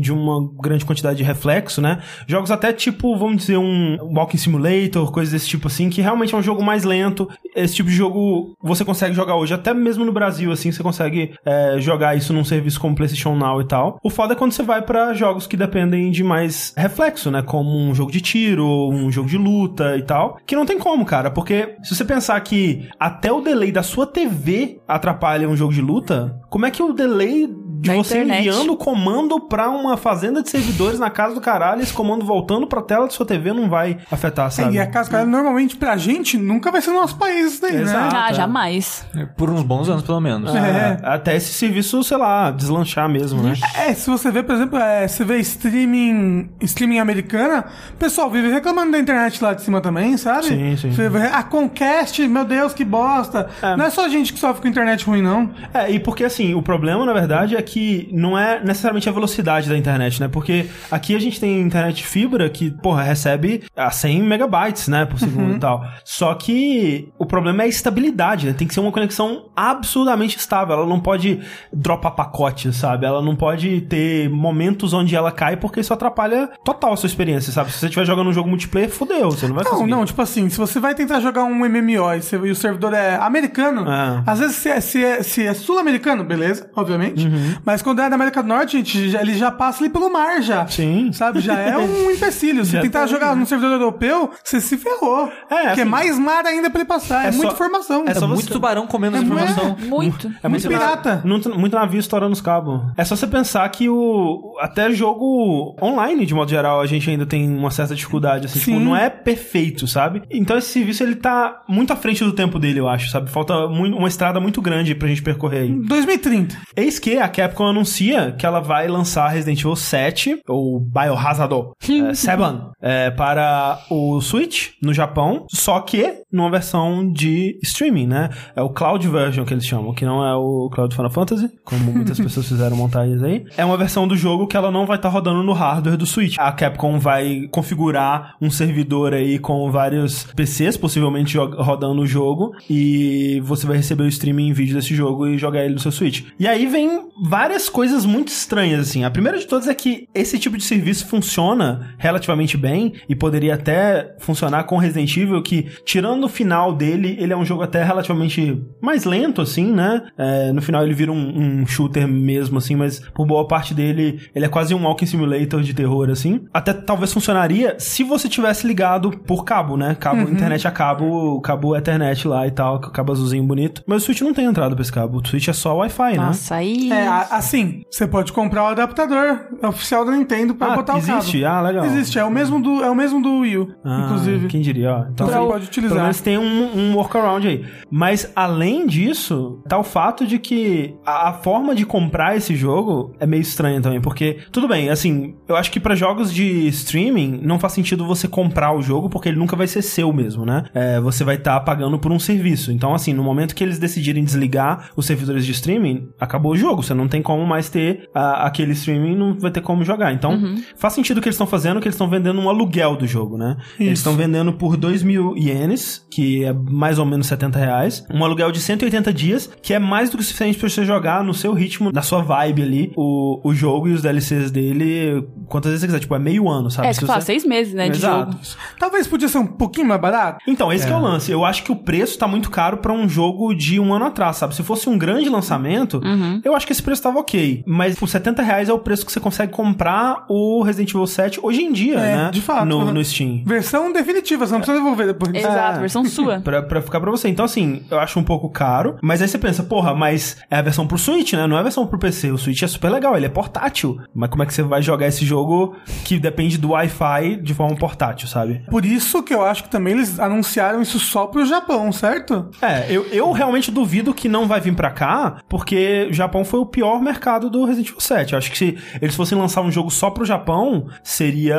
de uma grande quantidade de reflexo, né? Jogos até tipo, vamos dizer, um Walking Simulator, coisas desse tipo assim, que realmente é um jogo mais lento. Esse tipo de jogo você consegue jogar hoje, até mesmo no Brasil, assim, você consegue é, jogar isso num serviço como PlayStation Now e tal. O foda é quando você vai pra jogos que dependem de mais reflexo, né? Como um jogo de tiro, um jogo de luta e tal. Que não tem como, cara, porque se você pensar que até o delay da sua TV atrapalha um jogo de luta, como é que o delay de Da você internet. enviando o comando pra uma fazenda de servidores na casa do caralho, esse comando voltando pra tela de sua TV não vai afetar, sabe? E a casa cara, normalmente pra gente nunca vai ser no nosso país daí, Exato. né? Ah, é. jamais. Por uns bons anos, pelo menos. É. Até esse serviço, sei lá, deslanchar mesmo, né? É, se você vê, por exemplo, é, você vê streaming, streaming americana, o pessoal vive reclamando da internet lá de cima também, sabe? Sim, sim. Você vê, a Conquest, meu Deus, que bosta. Não é só gente que sofre com internet ruim, não. É, e porque assim, o problema, na verdade, é que não é necessariamente a velocidade da internet, né? Porque aqui a gente tem internet fibra que, porra, recebe a 100 megabytes, né, por segundo e tal. Só que o problema é a estabilidade, né? Tem que ser uma conexão absurdamente estável. Ela não pode dropar pacote, sabe? Ela não pode ter momentos onde ela cai porque isso atrapalha total a sua experiência, sabe? Se você estiver jogando um jogo multiplayer, fudeu, você não vai Não, conseguir. não, tipo assim, se você vai tentar jogar um MMO e, você- e o servidor é americano, É. às vezes se é, se é- se é sul-americano, beleza, obviamente. Uhum. Mas quando é da América do Norte, gente, ele já passa ali pelo mar já. Sim. Sabe? Já é um empecilho. Se tentar tá jogar num servidor europeu, você se ferrou. É, Porque é assim, mais mar ainda pra ele passar. É, é muita só- informação. é É só muito você- tubarão comendo É, informação. Muito. É muito, Muito pirata. Muito, muito navio estourando os cabos. É só você pensar que o até jogo online, de modo geral, a gente ainda tem uma certa dificuldade, assim, tipo, Sim. não é perfeito, sabe? Então esse serviço, ele tá muito à frente do tempo dele, eu acho, sabe? Falta muito, uma estrada muito grande pra gente percorrer aí. 2030. Eis que a Capcom anuncia que ela vai lançar Resident Evil 7, ou Biohazard é, 7, é, para o Switch, no Japão, só que numa versão de streaming, né? É o Cloud Version que eles chamam, que não é o Cloud Final Fantasy, como muitas pessoas fizeram montagens aí. É uma versão do jogo que ela não vai estar rodando no hardware do Switch. A Capcom vai configurar um servidor aí com vários PCs, possivelmente rodando o jogo, e você vai receber o streaming em vídeo desse jogo e jogar ele no seu Switch. E aí vem várias coisas muito estranhas, assim. A primeira de todas é que esse tipo de serviço funciona relativamente bem e poderia até funcionar com Resident Evil, que, tirando o final dele, ele é um jogo até relativamente mais lento, assim, né? É, no final ele vira um, um shooter mesmo, assim, mas por boa parte dele, ele é quase um walking simulator de terror, assim. Até talvez funcionaria se você tivesse ligado por cabo, né? Cabo, internet a cabo, cabo Ethernet lá e tal, cabo azulzinho bonito. Mas o Switch não tem entrada pra esse cabo. O Switch é só Wi-Fi, né? Nossa, aí. É, a- assim, você pode comprar o adaptador oficial da Nintendo pra Ah, botar existe? o cabo. Ah, legal. Existe, é o mesmo do, é o mesmo do Wii U, Ah, inclusive. Quem diria, ó. Então Você pode utilizar. Pelo menos tem um, um workaround aí. Mas além disso, tá o fato de que a, a forma de comprar esse jogo é meio estranha também. Porque, tudo bem, assim, eu acho que pra jogos de streaming não faz sentido você comprar o jogo, porque ele nunca vai ser seu mesmo, né? É, você vai estar pagando por um serviço. Então, assim, no momento que eles decidirem desligar os servidores de streaming, acabou o jogo. Você não tem como mais ter a- aquele streaming, não vai ter como jogar. Então, faz sentido o que eles estão fazendo, que eles estão vendendo um aluguel do jogo, né? Eles Isso. estão vendendo por 2 mil ienes, que é mais ou menos 70 reais. Um aluguel de 180 dias, que é mais do que o suficiente pra você jogar no seu ritmo, na sua vibe ali, o, o jogo e os DLCs dele, quantas vezes você quiser. Tipo, é meio ano, sabe? É, Se que fala, você- seis meses, né, de Exato. jogo. Talvez podia ser um pouquinho mais barato. Então, esse que é o lance. Eu acho que o preço tá muito caro pra um jogo de um ano atrás, sabe? Se fosse um grande lançamento, eu acho que esse preço tava ok. Mas por 70 reais é o preço que você consegue comprar o Resident Evil 7 hoje em dia, É, né? de fato. No, no Steam. Versão definitiva, você não precisa devolver depois. Exato, É. versão sua. Pra, pra ficar pra você. Então, assim, eu acho um pouco caro. Mas aí você pensa, porra, mas é a versão pro Switch, né? Não é a versão pro PC. O Switch é super legal, ele é portátil. Mas como é que você vai jogar esse jogo que depende do Wi-Fi de forma portátil, sabe? Por isso que eu acho que também eles anunciaram isso só pro Japão, certo? É, eu, eu realmente duvido que não vai vir pra cá, porque o Japão foi o pior mercado do Resident Evil 7. Eu acho que se eles fossem lançar um jogo só pro Japão, seria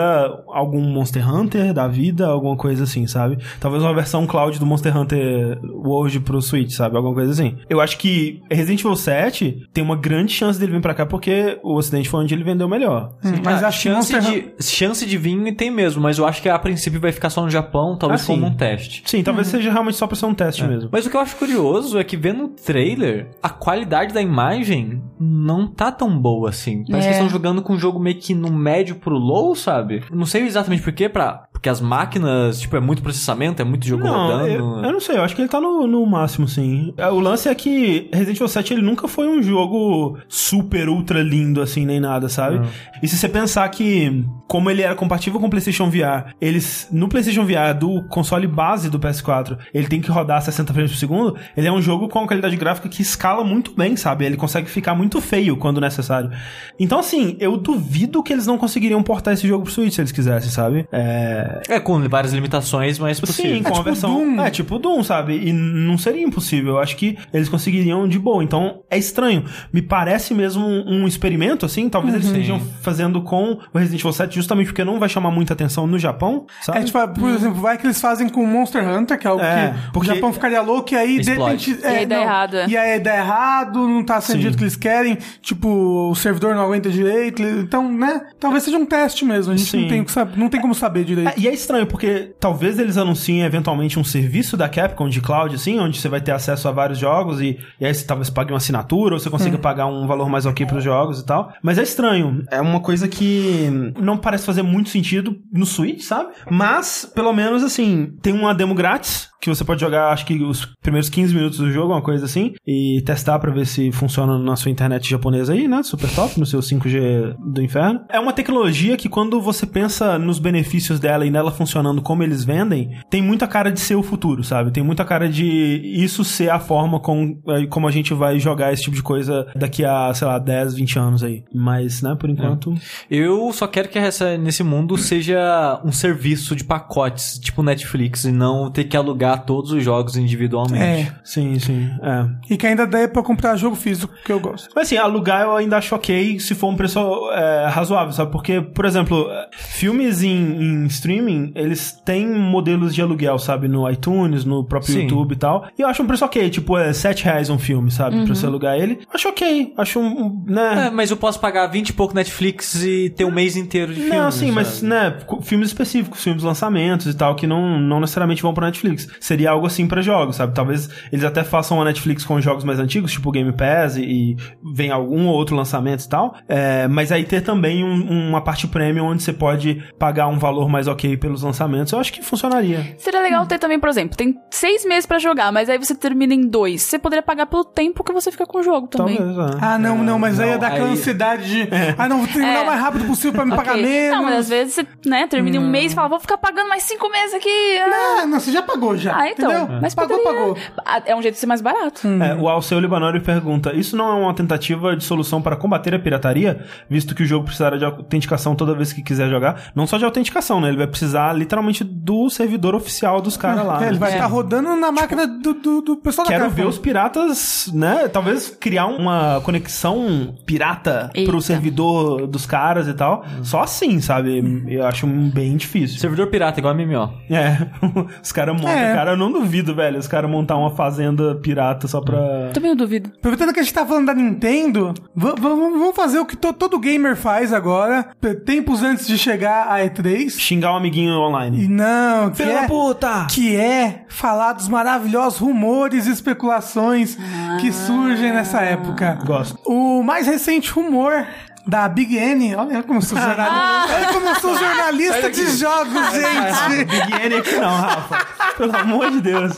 algum Monster Hunter da vida, alguma coisa assim, sabe? Talvez uma versão cloud do Monster Hunter World pro Switch, sabe? Alguma coisa assim. Eu acho que Resident Evil 7 tem uma grande chance dele vir pra cá, porque o Ocidente foi onde ele vendeu melhor. Mas Ah, que chance, de, chance de vir tem mesmo, mas eu acho que a princípio vai ficar só no Japão, talvez Ah, sim. como um teste. Sim, talvez seja realmente só pra ser um teste mesmo. Mas o que eu acho curioso é que vendo o trailer, a qualidade da imagem não tá tão boa assim. Parece É. que eles estão jogando com um jogo meio que no médio pro low, sabe? Não sei exatamente porquê, pra... Porque as máquinas, tipo, é muito processamento, é muito jogo Não, rodando. eu, eu não sei, eu acho que ele tá no, no máximo, sim. É, O lance é que Resident Evil 7 ele nunca foi um jogo super, ultra lindo, assim, nem nada, sabe? E se você pensar que, como ele era compatível com o PlayStation VR, eles, no PlayStation VR do console base do PS4, ele tem que rodar 60 frames por segundo, ele é um jogo com uma qualidade gráfica que escala muito bem, sabe? Ele consegue ficar muito feio quando necessário. Então, assim, eu duvido que eles não conseguiriam portar esse jogo pro Switch se eles quisessem, sabe? É, É, com várias limitações, mas possível. Sim, com a tipo versão. Doom. É, tipo Doom, sabe? E não seria impossível. Eu acho que eles conseguiriam de boa. Então, é estranho. Me parece mesmo um, um experimento, assim. Talvez eles estejam fazendo com o Resident Evil 7 justamente porque não vai chamar muita atenção no Japão, sabe? É, tipo, por exemplo, vai que eles fazem com Monster Hunter, que é algo É, que porque- o Japão ficaria louco e aí de repente. E aí dá errado, é. E aí dá errado, não tá sendo do Sim. jeito que eles querem, tipo, o servidor não aguenta direito. Então, né? Talvez seja um teste mesmo. A gente não Sim. tem, que sab- não tem como saber direito. É, e é estranho, porque talvez eles anunciem eventualmente um serviço da Capcom de cloud, assim, onde você vai ter acesso a vários jogos e, e aí você talvez pague uma assinatura ou você consiga pagar um valor mais ok pros jogos e tal. Mas é estranho. É uma coisa que não parece fazer muito sentido no Switch, sabe? Mas, pelo menos, assim, tem uma demo grátis que você pode jogar, acho que os primeiros 15 minutos do jogo, uma coisa assim, e testar pra ver se funciona na sua internet japonesa aí, né? Super top, no seu 5G do inferno. É uma tecnologia que quando você pensa nos benefícios dela e nela funcionando como eles vendem, tem muita cara de ser o futuro, sabe? Tem muita cara de isso ser a forma com, eh, como a gente vai jogar esse tipo de coisa daqui a, sei lá, 10, 20 anos aí. Mas, né, por enquanto... Eu só quero que essa, nesse mundo seja um serviço de pacotes, tipo Netflix, e não ter que alugar todos os jogos individualmente. É. Sim, sim, é. E que ainda dá pra comprar jogo físico, que eu gosto. Mas assim, alugar eu ainda acho ok se for um preço é, razoável, sabe? Porque, por exemplo, filmes em, em streaming, eles têm modelos de aluguel, sabe? No iTunes, no próprio Sim. YouTube e tal. E eu acho um preço ok, tipo, é 7 reais um filme, sabe? Pra você alugar ele. Acho ok, acho um, um, né... É, mas eu posso pagar 20 e pouco Netflix e ter um mês inteiro de filmes. Não, sim, mas, né, filmes específicos, filmes lançamentos e tal, que não, não necessariamente vão pra Netflix. Seria algo assim pra jogos, sabe? Talvez eles até façam uma Netflix com jogos mais antigos, tipo Game Pass, e, e vem algum ou outro lançamento e tal. É, mas aí ter também um- uma parte premium onde você pode pagar um valor mais ok pelos lançamentos, eu acho que funcionaria. Seria legal ter também, por exemplo, tem seis meses pra jogar, mas aí você termina em dois. Você poderia pagar pelo tempo que você fica com o jogo também. Talvez, é. Ah, não, não, mas aí não, é da aquela aí- ansiedade de. Ah, não, vou terminar É. o mais rápido possível pra me pagar Ok. menos. Não, mas às vezes você, né, termina em um mês e fala, vou ficar pagando mais cinco meses aqui. Ah, Ah, não, você já pagou já. Ah, então. Entendeu? Mas pagou, poderia- pagou. Ah, É um jeito de ser mais barato. É, o Alceu Libanori pergunta: Isso não é uma tentativa de solução para combater a pirataria, visto que o jogo precisará de autenticação toda vez que quiser jogar? Não só de autenticação, né? Ele vai precisar literalmente do servidor oficial dos caras lá. É, ele né? vai estar rodando na máquina do, do, do pessoal da Quero ver os piratas, né? Talvez criar uma conexão pirata Eita. pro servidor dos caras e tal. Só assim, sabe? Eu acho bem difícil. Servidor pirata, igual a MMO. É, os caras montam, É. cara, eu não duvido, velho, os caras montar uma fazenda pirata só pra. Também eu duvido. Aproveitando que a gente tá falando da Nintendo, va- va- vamos fazer o que to- todo gamer faz agora, tempos antes de chegar a E3. Xingar um amiguinho E online. não, que da é, puta! que é falar dos maravilhosos rumores e especulações que surgem nessa época. Gosto. O mais recente rumor da Big N, olha como eu sou jornalista, olha como eu sou jornalista de jogos, gente. Big N aqui não, Rafa. Pelo amor de Deus.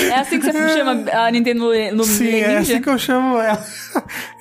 É assim que você chama a Nintendo no, Sim, Ninja? é assim que eu chamo ela,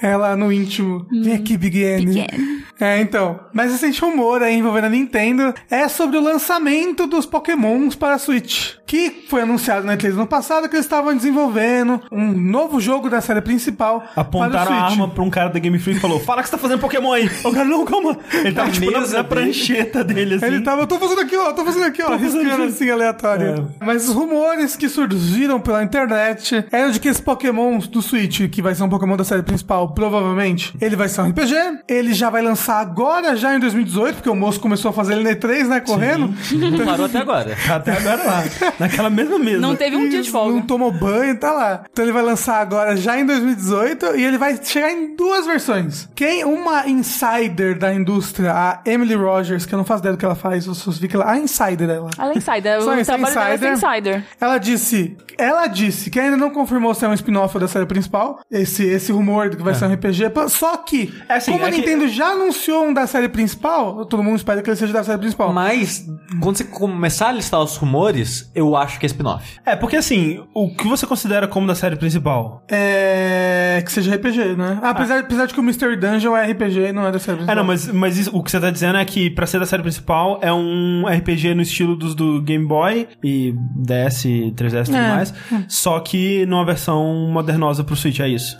ela no íntimo. Vem aqui, Big N. Big N. É, então. Mas esse rumor aí envolvendo a Nintendo é sobre o lançamento dos Pokémons para a Switch. Que foi anunciado na E3 no passado que eles estavam desenvolvendo um novo jogo da série principal. Apontaram para a arma pra um cara da Game Freak e falou: Fala que você tá fazendo Pokémon aí. O cara, não, calma. Ele tava Na tipo na, mesa na prancheta dele, assim. Ele tava, eu tô fazendo aqui, ó, tô fazendo aqui, ó, isso. assim aleatório. Mas os rumores que surgiram pela internet eram de que esse Pokémon do Switch, que vai ser um Pokémon da série principal, provavelmente, ele vai ser um RPG. Ele já vai lançar agora, já em 2018, porque o moço começou a fazer ele na E3, né, correndo. Não parou até agora. Tá até agora lá. naquela mesma mesa. Não teve um dia de folga. Não tomou banho, tá lá. Então ele vai lançar agora já em 2018 e ele vai chegar em duas versões. Quem? Uma insider da indústria, a Emily Rogers, que eu não faço ideia do que ela faz, eu só vi que ela. A insider dela. Ela é insider. O é trabalho dela é insider. Ela disse, ela disse que ainda não confirmou se é um spin-off da série principal, esse, esse rumor de que vai ser um RPG, só que, É assim, como é a que- Nintendo já anunciou um da série principal, todo mundo espera que ele seja da série principal. Mas, quando você começar a listar os rumores, eu acho que é spin-off. É, porque assim, o que você considera como da série principal? É. que seja RPG, né? Apesar, apesar de que o Mystery Dungeon é RPG e não é da série principal. É, não, mas, mas isso- o que você tá dizendo é que pra ser da série principal é um RPG no estilo dos do Game Boy e DS, 3DS e tudo É. mais, só que numa versão modernosa pro Switch, é isso.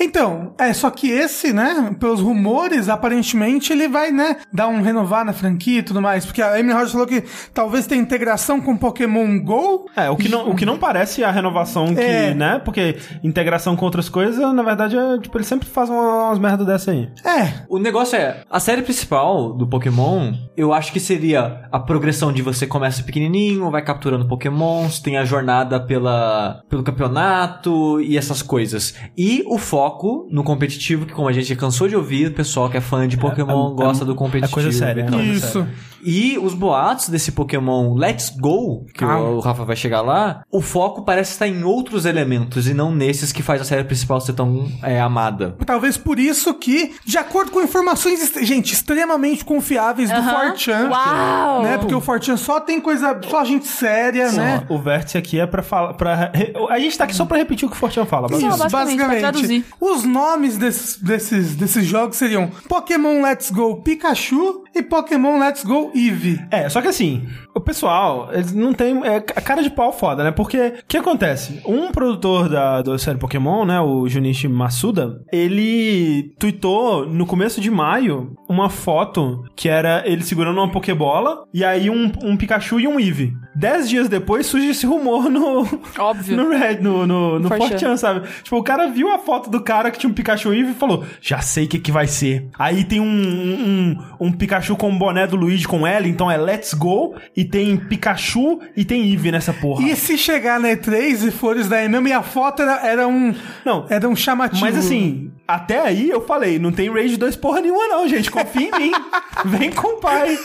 Então, é, só que esse, né, pelos rumores, aparentemente ele vai, né, dar um renovar na franquia e tudo mais. Porque a Amy Rogers falou que talvez tenha integração com Pokémon GO. É, o que não, o que não parece a renovação que, É. né? Porque integração com outras coisas, na verdade, é, tipo, eles sempre fazem umas merda dessa aí. É, O negócio é, a série principal do Pokémon, eu acho que seria a progressão de você começa pequenininho, vai capturando Pokémons, tem a jornada pela, pelo campeonato e essas coisas. E o foco no competitivo, que como a gente cansou de ouvir, o pessoal que é fã de Pokémon é- gosta do é competitivo. coisa séria, e é coisa isso. E os boatos desse Pokémon Let's Go, que Calma. o Rafa vai chegar lá, o foco parece estar em outros elementos e não nesses que faz a série principal ser tão é, amada. Talvez por isso que, de acordo com informações, gente, extremamente confiáveis do Aham. 4chan, Uau! né? Porque o 4chan só tem coisa, só gente séria, né? O vértice aqui é pra falar. Pra, a gente tá aqui só pra repetir o que o Fortune fala. Isso. basicamente. basicamente, pra traduzir. Os nomes desses, desses, desses jogos seriam Pokémon Let's Go Pikachu e Pokémon Let's Go Eevee. É, só que assim, o pessoal, eles não tem. É a cara de pau foda, né? Porque o que acontece? Um produtor da, da série Pokémon, né? O Junichi Masuda, ele tweetou no começo de maio uma foto que era ele segurando uma Pokébola e aí um, um Pikachu e um Eevee. Dez dias depois surge esse rumor no. Óbvio. No Red, no, no, no 4chan. 4chan, sabe? Tipo, o cara viu a foto do cara que tinha um Pikachu Eevee e falou: Já sei o que, que vai ser. Aí tem um, um, um Pikachu com o boné do Luigi com L, então é Let's Go. E tem Pikachu e tem Eevee nessa porra. E se chegar na E3 e for isso daí mesmo, e a foto era, era um. Não. Era um chamativo. Mas assim, até aí eu falei: Não tem Rage 2 porra nenhuma, não, gente. Confia em mim. Vem com o pai.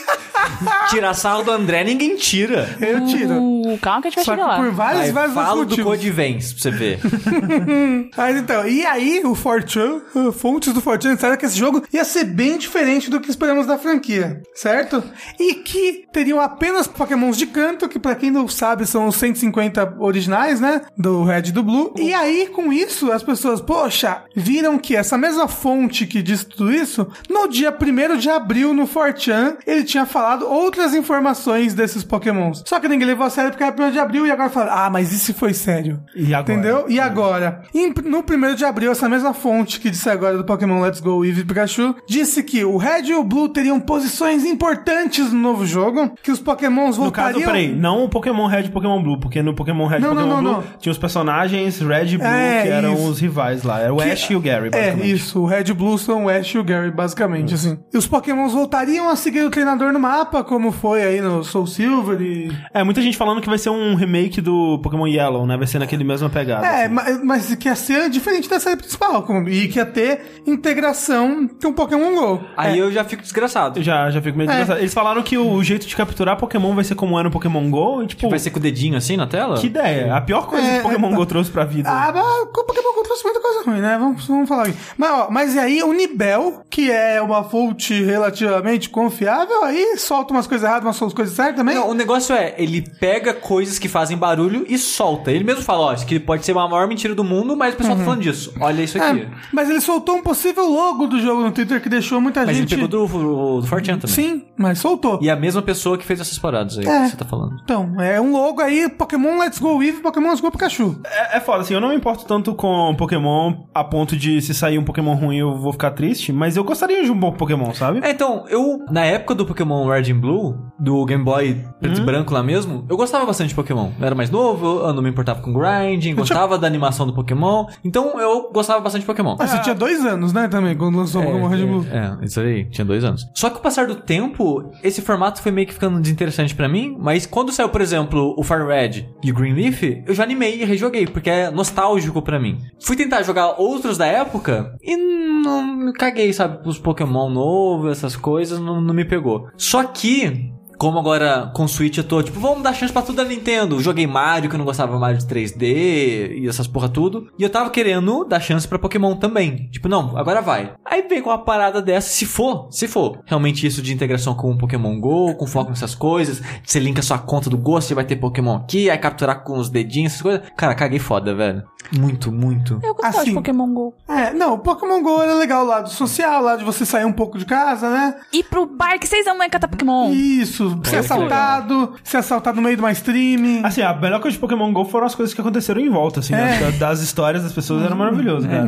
Tirar sarro do André ninguém tira. Eu tiro. Uh, calma que a gente vai Só que chegar lá. por vários, Aí, vários do motivos. Code Vens, pra você ver. Mas então, e aí o Fortran, uh, fontes do Fortran disseram que esse jogo ia ser bem diferente do que esperamos da franquia, certo? E que teriam apenas pokémons de canto, que pra quem não sabe são os 150 originais, né? Do Red e do Blue. E aí, com isso, as pessoas, poxa, viram que essa mesma fonte que diz tudo isso, no dia 1 de abril, no Fortran, ele tinha falado outras informações desses pokémons. Só que ninguém levou a sério porque era 1 de abril e agora fala, ah, mas e se foi sério? E agora? Entendeu? E agora? Em- no primeiro de abril, essa mesma fonte que disse agora do Pokémon Let's Go Eevee Pikachu, disse que o Red e o Blue teriam posições importantes no novo jogo, que os Pokémons No caso, voltariam... peraí, não o Pokémon Red e o Pokémon Blue, porque no Pokémon Red e Não, não, Pokémon não, Blue não. tinha os personagens Red e Blue, É, que eram isso. os rivais lá. Era o Que- Ash e o Gary, É, isso. O Red e o Blue são o Ash e o Gary, basicamente, assim. E os Pokémons voltariam a seguir o treinador no mapa, como foi aí no Soul Silver e... É, muita gente falando que vai ser um remake do Pokémon Yellow, né? Vai ser naquele mesma pegada. É, assim. mas, mas que ia ser diferente da série principal, como- e que ia ter integração com o Pokémon GO. Aí eu já fico desgraçado. Já, já fico meio É. engraçado. Eles falaram que o jeito de capturar Pokémon vai ser como era no Pokémon GO, e tipo... Vai ser com o dedinho assim na tela? Que ideia. A pior coisa É, que o Pokémon é, GO trouxe pra vida. Ah, mas o Pokémon Go trouxe muita coisa ruim, né? Vamos, vamos falar Mas, ó, mas e aí o Nibel, que é uma fonte relativamente confiável, aí solta umas coisas erradas, umas coisas certas também. Não, o negócio é, ele pega coisas que fazem barulho e solta. Ele mesmo fala, ó, isso aqui pode ser a maior mentira do mundo, mas o pessoal tá falando disso. Olha isso aqui. É, mas ele soltou um possível logo do jogo no Twitter que deixou muita Mas ele gente... pegou do, do, 4chan também. Sim, mas soltou. E a mesma pessoa que fez essas paradas aí É. que você tá falando. Então, é um logo aí, Pokémon Let's Go Eevee, Pokémon Let's Go Pikachu. É, é foda, assim, eu não me importo tanto com Pokémon a ponto de se sair um Pokémon ruim eu vou ficar triste, mas eu gostaria de um bom Pokémon, sabe? É, então, eu, na época do Pokémon Red and Blue, do Game Boy preto Hum? e branco lá mesmo, eu gostava bastante de Pokémon. Eu era mais novo, eu não me importava com grinding, gostava da animação do Pokémon. Então, eu gostava bastante de Pokémon. Mas você tinha dois anos, né, também, quando lançou o Pokémon Red Blue. É, isso aí, tinha dois anos. Só que com o passar do tempo, esse formato foi meio que ficando desinteressante pra mim, mas quando saiu, por exemplo, o Fire Red e o Green Leaf, eu já animei e rejoguei, porque é nostálgico pra mim. Fui tentar jogar outros da época e não me caguei, sabe? Os Pokémon novos, essas coisas, não, não me pegou. Só que. Como agora com Switch eu tô, tipo, vamos dar chance pra tudo da Nintendo. Joguei Mario, que eu não gostava Mario de 3D e essas porra tudo. E eu tava querendo dar chance pra Pokémon também. Tipo, não, agora vai. Aí vem com uma parada dessa, se for, se for realmente isso de integração com o Pokémon GO, com foco nessas coisas, você linka sua conta do Go, você vai ter Pokémon aqui, aí capturar com os dedinhos, essas coisas. Cara, caguei foda, velho. Muito, muito. Eu gostava Assim. de Pokémon GO. É, não, o Pokémon GO era legal, o lado social, lá de você sair um pouco de casa, né? Ir pro parque, vocês amam catar Pokémon. Isso, ser que assaltado, ser assaltado no meio de uma stream. Assim, a melhor coisa de Pokémon GO foram as coisas que aconteceram em volta, assim, né? É. Da- Das histórias das pessoas era maravilhoso, cara.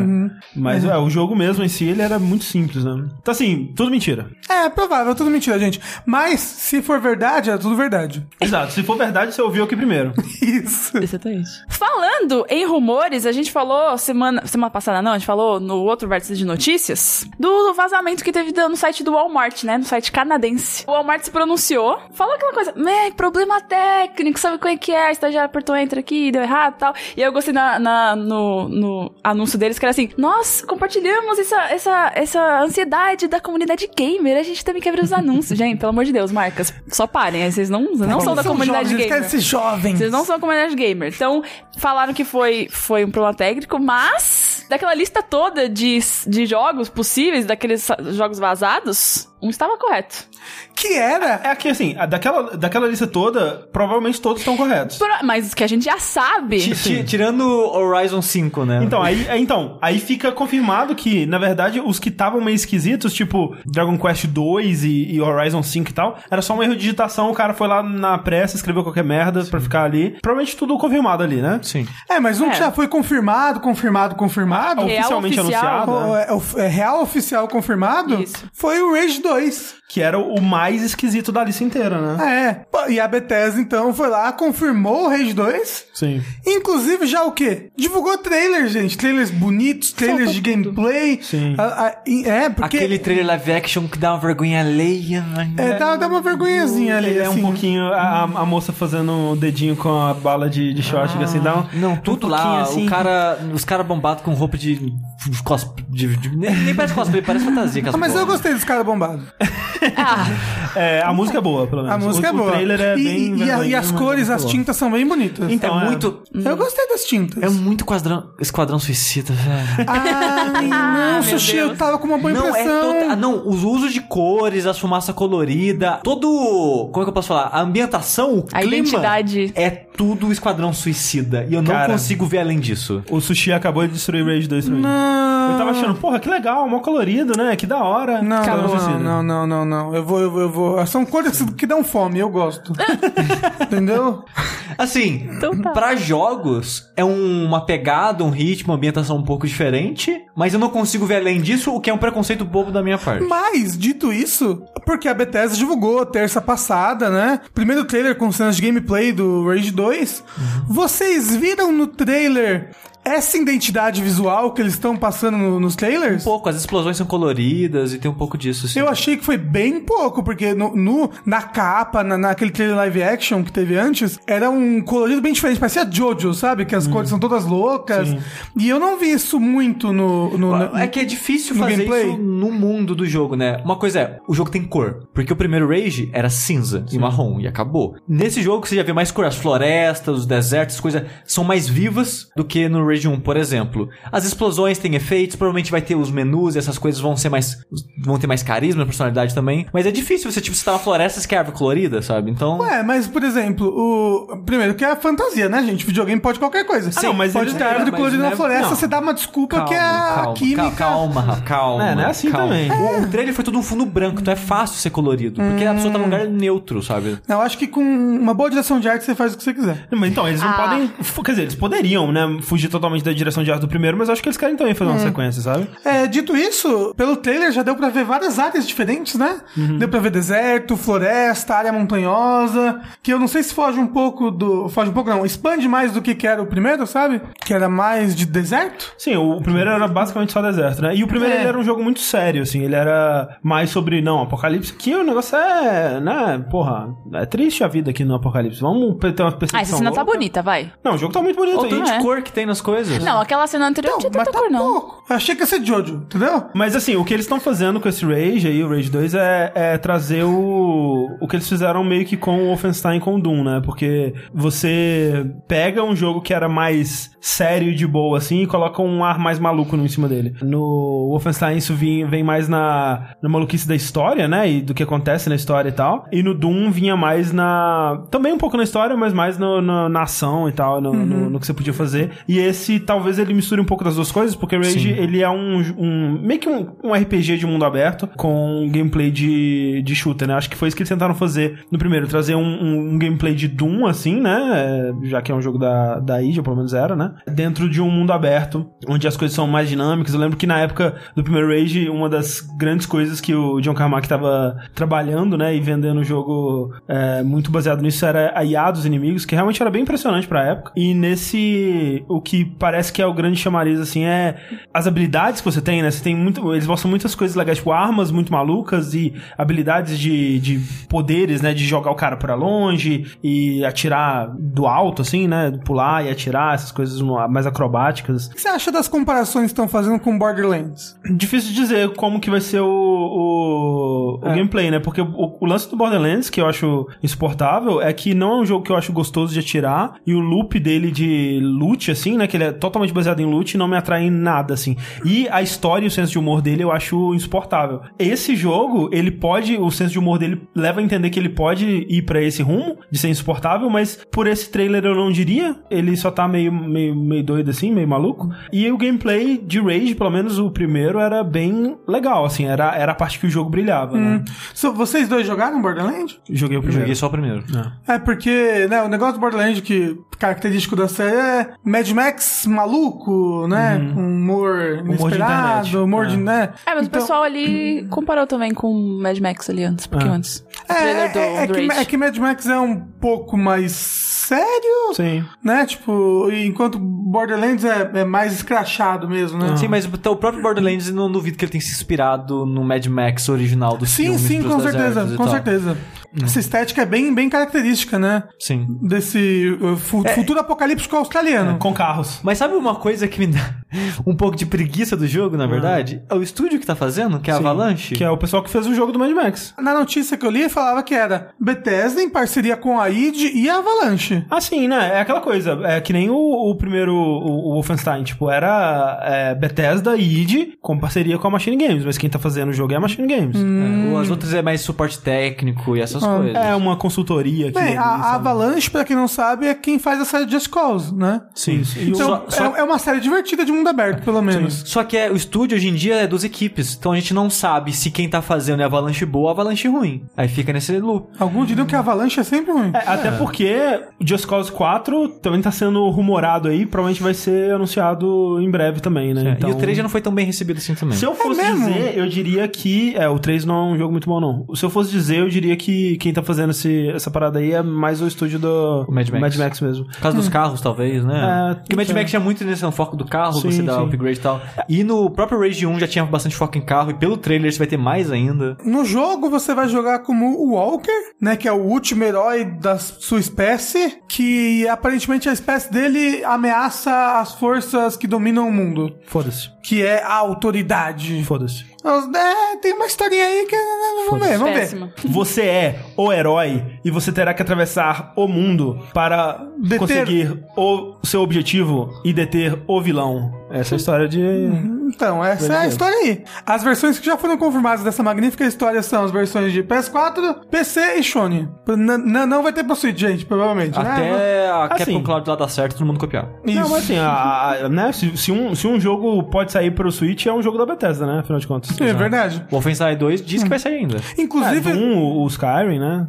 Mas é, o jogo mesmo em si, ele era muito simples, né? Então, assim, tudo mentira. É, provável, tudo mentira, gente. Mas, se for verdade, é tudo verdade. Exato, se for verdade, você ouviu aqui primeiro. Isso. Exatamente. Falando em rumores, a gente falou semana, semana passada, não, a gente falou no outro vértice de notícias do vazamento que teve no site do Walmart, né? No site canadense. O Walmart se pronunciou, falou aquela coisa, problema técnico, sabe como é que é? A estagiária apertou enter aqui, deu errado e tal. E eu gostei na, na- no, no anúncio deles que era assim: nós compartilhamos essa, essa, essa ansiedade da comunidade gamer, a gente também ver os anúncios. gente, pelo amor de Deus, marcas, só parem, aí vocês não, não são da comunidade jovens, gamer. Vocês não são comunidade gamer. Então, falaram que foi, foi um problema técnico, mas daquela lista toda de, de jogos possíveis, daqueles jogos vazados, um estava correto. Que era? É que, assim, daquela, daquela lista toda, provavelmente todos estão corretos. Pro- Mas que a gente já sabe. Ti- ti- Tirando o Horizon 5, né? Então aí, é, então, aí fica confirmado que, na verdade, os que estavam meio esquisitos, tipo Dragon Quest 2 e, e Horizon 5 e tal, era só um erro de digitação, o cara foi lá na pressa, escreveu qualquer merda pra ficar ali. Provavelmente tudo confirmado ali, né? Sim. É, mas um É. que já foi confirmado, confirmado, confirmado. Real Oficialmente oficial. anunciado. o- né? é, o- é real oficial confirmado Isso. foi o Rage 2. Que era o mais esquisito da lista inteira, né? É, e a Bethesda então foi lá, confirmou o Rage 2. Sim. Inclusive já o quê? Divulgou trailers, gente. Trailers bonitos, trailers de gameplay. Sim. Ah, ah, e- é, porque. Aquele trailer live action que dá uma vergonha alheia. É, dá, dá uma vergonhazinha ali. É assim. um pouquinho a, a moça fazendo o dedinho com a bala de, de shotgun, assim, dá um, Não, tudo um lá, assim. o cara, os caras bombados com roupa de, de cosplay, de, de- nem, nem parece cosplay, parece fantasia. Ah, mas eu gostei dos caras bombados. Ah, É, a música é boa, pelo menos. A música o, é boa. O trailer é e, bem. e, a- e as mas cores, é as tintas são bem bonitas. Então, é é. muito, Eu gostei das tintas. é muito quadrão, Esquadrão Suicida, velho. Ai, não, Sushi, eu tava com uma boa Não, é impressão. toda, ah, não, os usos de cores, as fumaça colorida, todo, como é que eu posso falar? A ambientação, o A clima identidade. é tudo Esquadrão Suicida e eu não Cara. consigo ver além disso. O Sushi acabou de destruir Rage 2 pra mim. Não. Eu tava achando, porra, que legal, mó colorido, né? Que da hora. Não, Esquadrão não, Suicida. não, não, não, não. Eu vou, eu vou, eu vou. São cores que dão fome, eu gosto. Entendeu? Assim, Então tá. pra jogos, é um- uma pegada, um ritmo, uma ambientação um pouco diferente, mas eu não consigo ver além disso, o que é um preconceito bobo da minha parte. Mas, dito isso, porque a Bethesda divulgou terça passada, né? Primeiro trailer com cenas de gameplay do Rage 2. Vocês viram no trailer essa identidade visual que eles estão passando no- nos trailers? Um pouco, as explosões são coloridas e tem um pouco disso, assim. Eu achei que foi bem pouco, porque no, no- na capa, na, naquele trailer live action que teve antes, era um colorido bem diferente. Parecia Jojo, sabe? Que as cores são todas loucas. E eu não vi isso muito no. no- É que é difícil no fazer gameplay? isso no mundo do jogo, né? Uma coisa é, o jogo tem cor. Porque o primeiro Rage era cinza e marrom e acabou. Nesse jogo você já vê mais cor. As florestas, os desertos, as coisas são mais vivas do que no Rage 1, por exemplo. As explosões têm efeitos, provavelmente vai ter os menus e essas coisas vão ser mais. vão ter mais carisma, personalidade também. Mas é difícil você, tipo, você tá na floresta, quer árvore colorida, sabe? Então. Ué, mas, por exemplo, o. Primeiro, que é a fantasia, né, gente? Videogame pode qualquer coisa. Ah, não, mas pode ele- ter árvore colorida não na é- floresta, não. você dá uma desculpa que é a calma, química. Calma, calma, calma. É, não é assim calma. também. O, o trailer foi todo um fundo branco, então é fácil ser colorido. Porque a pessoa tá num lugar neutro, sabe? Eu acho que com uma boa direção de arte você faz o que você quiser. Mas então, eles não Ah. podem. Quer dizer, eles poderiam, né? Fugir totalmente totalmente da direção de arte do primeiro, mas acho que eles querem também fazer uma sequência, sabe? É, dito isso, pelo trailer já deu pra ver várias áreas diferentes, né? Deu pra ver deserto, floresta, área montanhosa, que eu não sei se foge um pouco do... Foge um pouco não, expande mais do que que era o primeiro, sabe? Que era mais de deserto. Sim, o primeiro era basicamente só deserto, né? E o primeiro É. ele era um jogo muito sério, assim, ele era mais sobre, não, apocalipse, que o negócio é, né, porra, é triste a vida aqui no apocalipse. Vamos ter uma percepção Ah, essa cena tá bonita, vai. Não, o jogo tá muito bonito. Olha o e- tanto é. de cor que tem nas coisas. Não, aquela cena anterior não tinha tanta tá cor, não. pouco. Achei que ia ser Jojo, entendeu? Mas assim, o que eles estão fazendo com esse Rage aí, o Rage 2, é, é trazer o. O que eles fizeram meio que com o Wolfenstein com o Doom, né? Porque você pega um jogo que era mais sério e de boa, assim, e coloca um ar mais maluco no em cima dele. No Wolfenstein isso vem, vem mais na, na maluquice da história, né? E do que acontece na história e tal. E no Doom vinha mais na. Também um pouco na história, mas mais no, no- na ação e tal, no, no, no que você podia fazer. E esse, talvez ele misture um pouco das duas coisas, porque o Rage, ele é um, um meio que um, um RPG de mundo aberto com gameplay de, de shooter, né? Acho que foi isso que eles tentaram fazer no primeiro, trazer um, um- um gameplay de Doom, assim, né? É, Já que é um jogo da, da id, ou pelo menos era, né? Dentro de um mundo aberto, onde as coisas são mais dinâmicas. Eu lembro que na época do primeiro Rage, uma das grandes coisas que o John Carmack tava trabalhando, né? E vendendo o jogo é, muito baseado nisso era a IA dos inimigos, que realmente era bem impressionante pra época. E nesse, o que parece que é o grande chamariz, assim, é as habilidades que você tem, né? Você tem muito, eles mostram muitas coisas legais, tipo armas muito malucas e habilidades de, de poderes, né? De jogar o cara pra longe e atirar do alto, assim, né? Pular e atirar, essas coisas mais acrobáticas. O que você acha das comparações que estão fazendo com Borderlands? Difícil dizer como que vai ser o, o, o É. gameplay, né? Porque o, o lance do Borderlands, que eu acho insuportável, é que não é um jogo que eu acho gostoso de atirar, e o loop dele de loot, assim, né? Que ele é totalmente baseado em loot, não me atrai em nada, assim. E a história e o senso de humor dele eu acho insuportável. Esse jogo, ele pode, o senso de humor dele leva a entender que ele pode ir pra esse rumo, de ser insuportável, mas por esse trailer eu não diria. Ele só tá meio, meio, meio doido, assim, meio maluco. E o gameplay de Rage, pelo menos o primeiro, era bem legal, assim, era, era a parte que o jogo brilhava, né? So, vocês dois jogaram Borderlands? Joguei o Eu primeiro. joguei só o primeiro. É porque, né, o negócio do Borderlands que característico da série é Mad Max maluco, né? Com humor de internet. inesperado, humor de, É. né? É, mas Então- o pessoal ali comparou também com Mad Max ali antes, um pouquinho Ah. antes. É, trailer do, é, é do que, Rage. é que Mad Max é um pouco mais sério, Sim. né? Tipo, enquanto Borderlands é, é mais escrachado mesmo, né? Sim, mas então, o próprio Borderlands, eu não duvido que ele tenha se inspirado no Mad Max original dos Sim, sim, com certeza, com tal. certeza. Essa estética é bem, bem característica, né? Sim. Desse uh, fu- futuro apocalíptico australiano. Com carros. Mas sabe uma coisa que me dá um pouco de preguiça do jogo, na verdade? É o estúdio que tá fazendo, que é a Avalanche. Que é o pessoal que fez o jogo do Mad Max. Na notícia que eu li, falava que era Bethesda em parceria com a id e a Avalanche. Assim, né? É aquela coisa. É que nem o, o primeiro, o, o Wolfenstein. Tipo, era é, Bethesda e id com parceria com a Machine Games. Mas quem tá fazendo o jogo é a Machine Games. É, ou as outras é mais suporte técnico e essas coisas. É uma consultoria. Bem, a, a Avalanche, pra quem não sabe, é quem faz a série Just Cause, né? Sim. O- Então, Só- só- É, é uma série divertida de mundo aberto, pelo menos. Só que é, o estúdio hoje em dia é duas equipes. Então a gente não sabe se quem tá fazendo é Avalanche boa ou Avalanche ruim. Aí fica nesse loop. Alguns diriam que a Avalanche é sempre ruim. É, até porque Just Cause 4 também tá sendo rumorado aí, provavelmente vai ser anunciado em breve também, né? Então, E o 3 já não foi tão bem recebido assim também. Se eu fosse mesmo? dizer, eu diria que. É, o 3 não é um jogo muito bom, não. Se eu fosse dizer, eu diria que quem tá fazendo esse, essa parada aí é mais o estúdio do O Mad Max. mesmo. Por causa dos carros, talvez, né? É, Porque o Mad é. Max tinha muito nesse foco do carro, Sim, você dá sim. upgrade e tal. E no próprio Rage 1 já tinha bastante foco em carro, e pelo trailer você vai ter mais ainda. No jogo você vai jogar como o Walker, né, que é o último herói da sua espécie, que aparentemente a espécie dele ameaça as forças que dominam o mundo, Foda-se. que é a autoridade. Foda-se. É, tem uma historinha aí que vamos ver, vamos ver. Péssima. Você é o herói e você terá que atravessar o mundo para Deter- conseguir o seu objetivo e deter o vilão. Essa é a história de. Então, essa é a história aí. As versões que já foram confirmadas dessa magnífica história são as versões de PS4, PC e Sony. N- não vai ter pra Switch, gente, provavelmente. né? Até a Assim. Capcom Cloud lá dar certo, todo mundo copiar. Isso. Não, mas assim, a- a- né, se, se um, se um jogo pode sair pro Switch, é um jogo da Bethesda, né? Afinal de contas. É verdade. O Wolfenstein 2 diz que vai sair ainda. Inclusive, É, Doom, o, o Skyrim, né?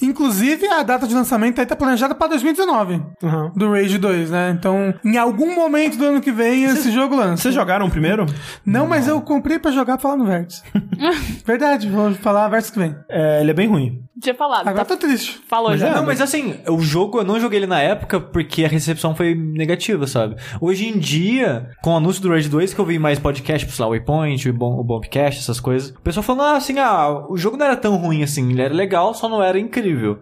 inclusive, a data de lançamento aí tá planejada pra 2019. Uhum. Do Rage 2, né? Então, em algum momento do ano que vem, esse jogo lança. Vocês jogaram o primeiro? Não, mas eu comprei pra jogar pra lá no Vértice. Verdade, vou falar Vértice que vem. É, ele é bem ruim. Tinha falado. Agora tá- tô triste. Falou Mas já. é, Não, mas assim, o jogo eu não joguei ele na época porque a recepção foi negativa, sabe? Hoje em dia, com o anúncio do Rage 2, que eu vi mais podcast, sei lá, o Waypoint, o, Bom, o Bombcast, essas coisas, o pessoal falando ah, assim, ah, o jogo não era tão ruim assim, ele era legal, só não era incrível.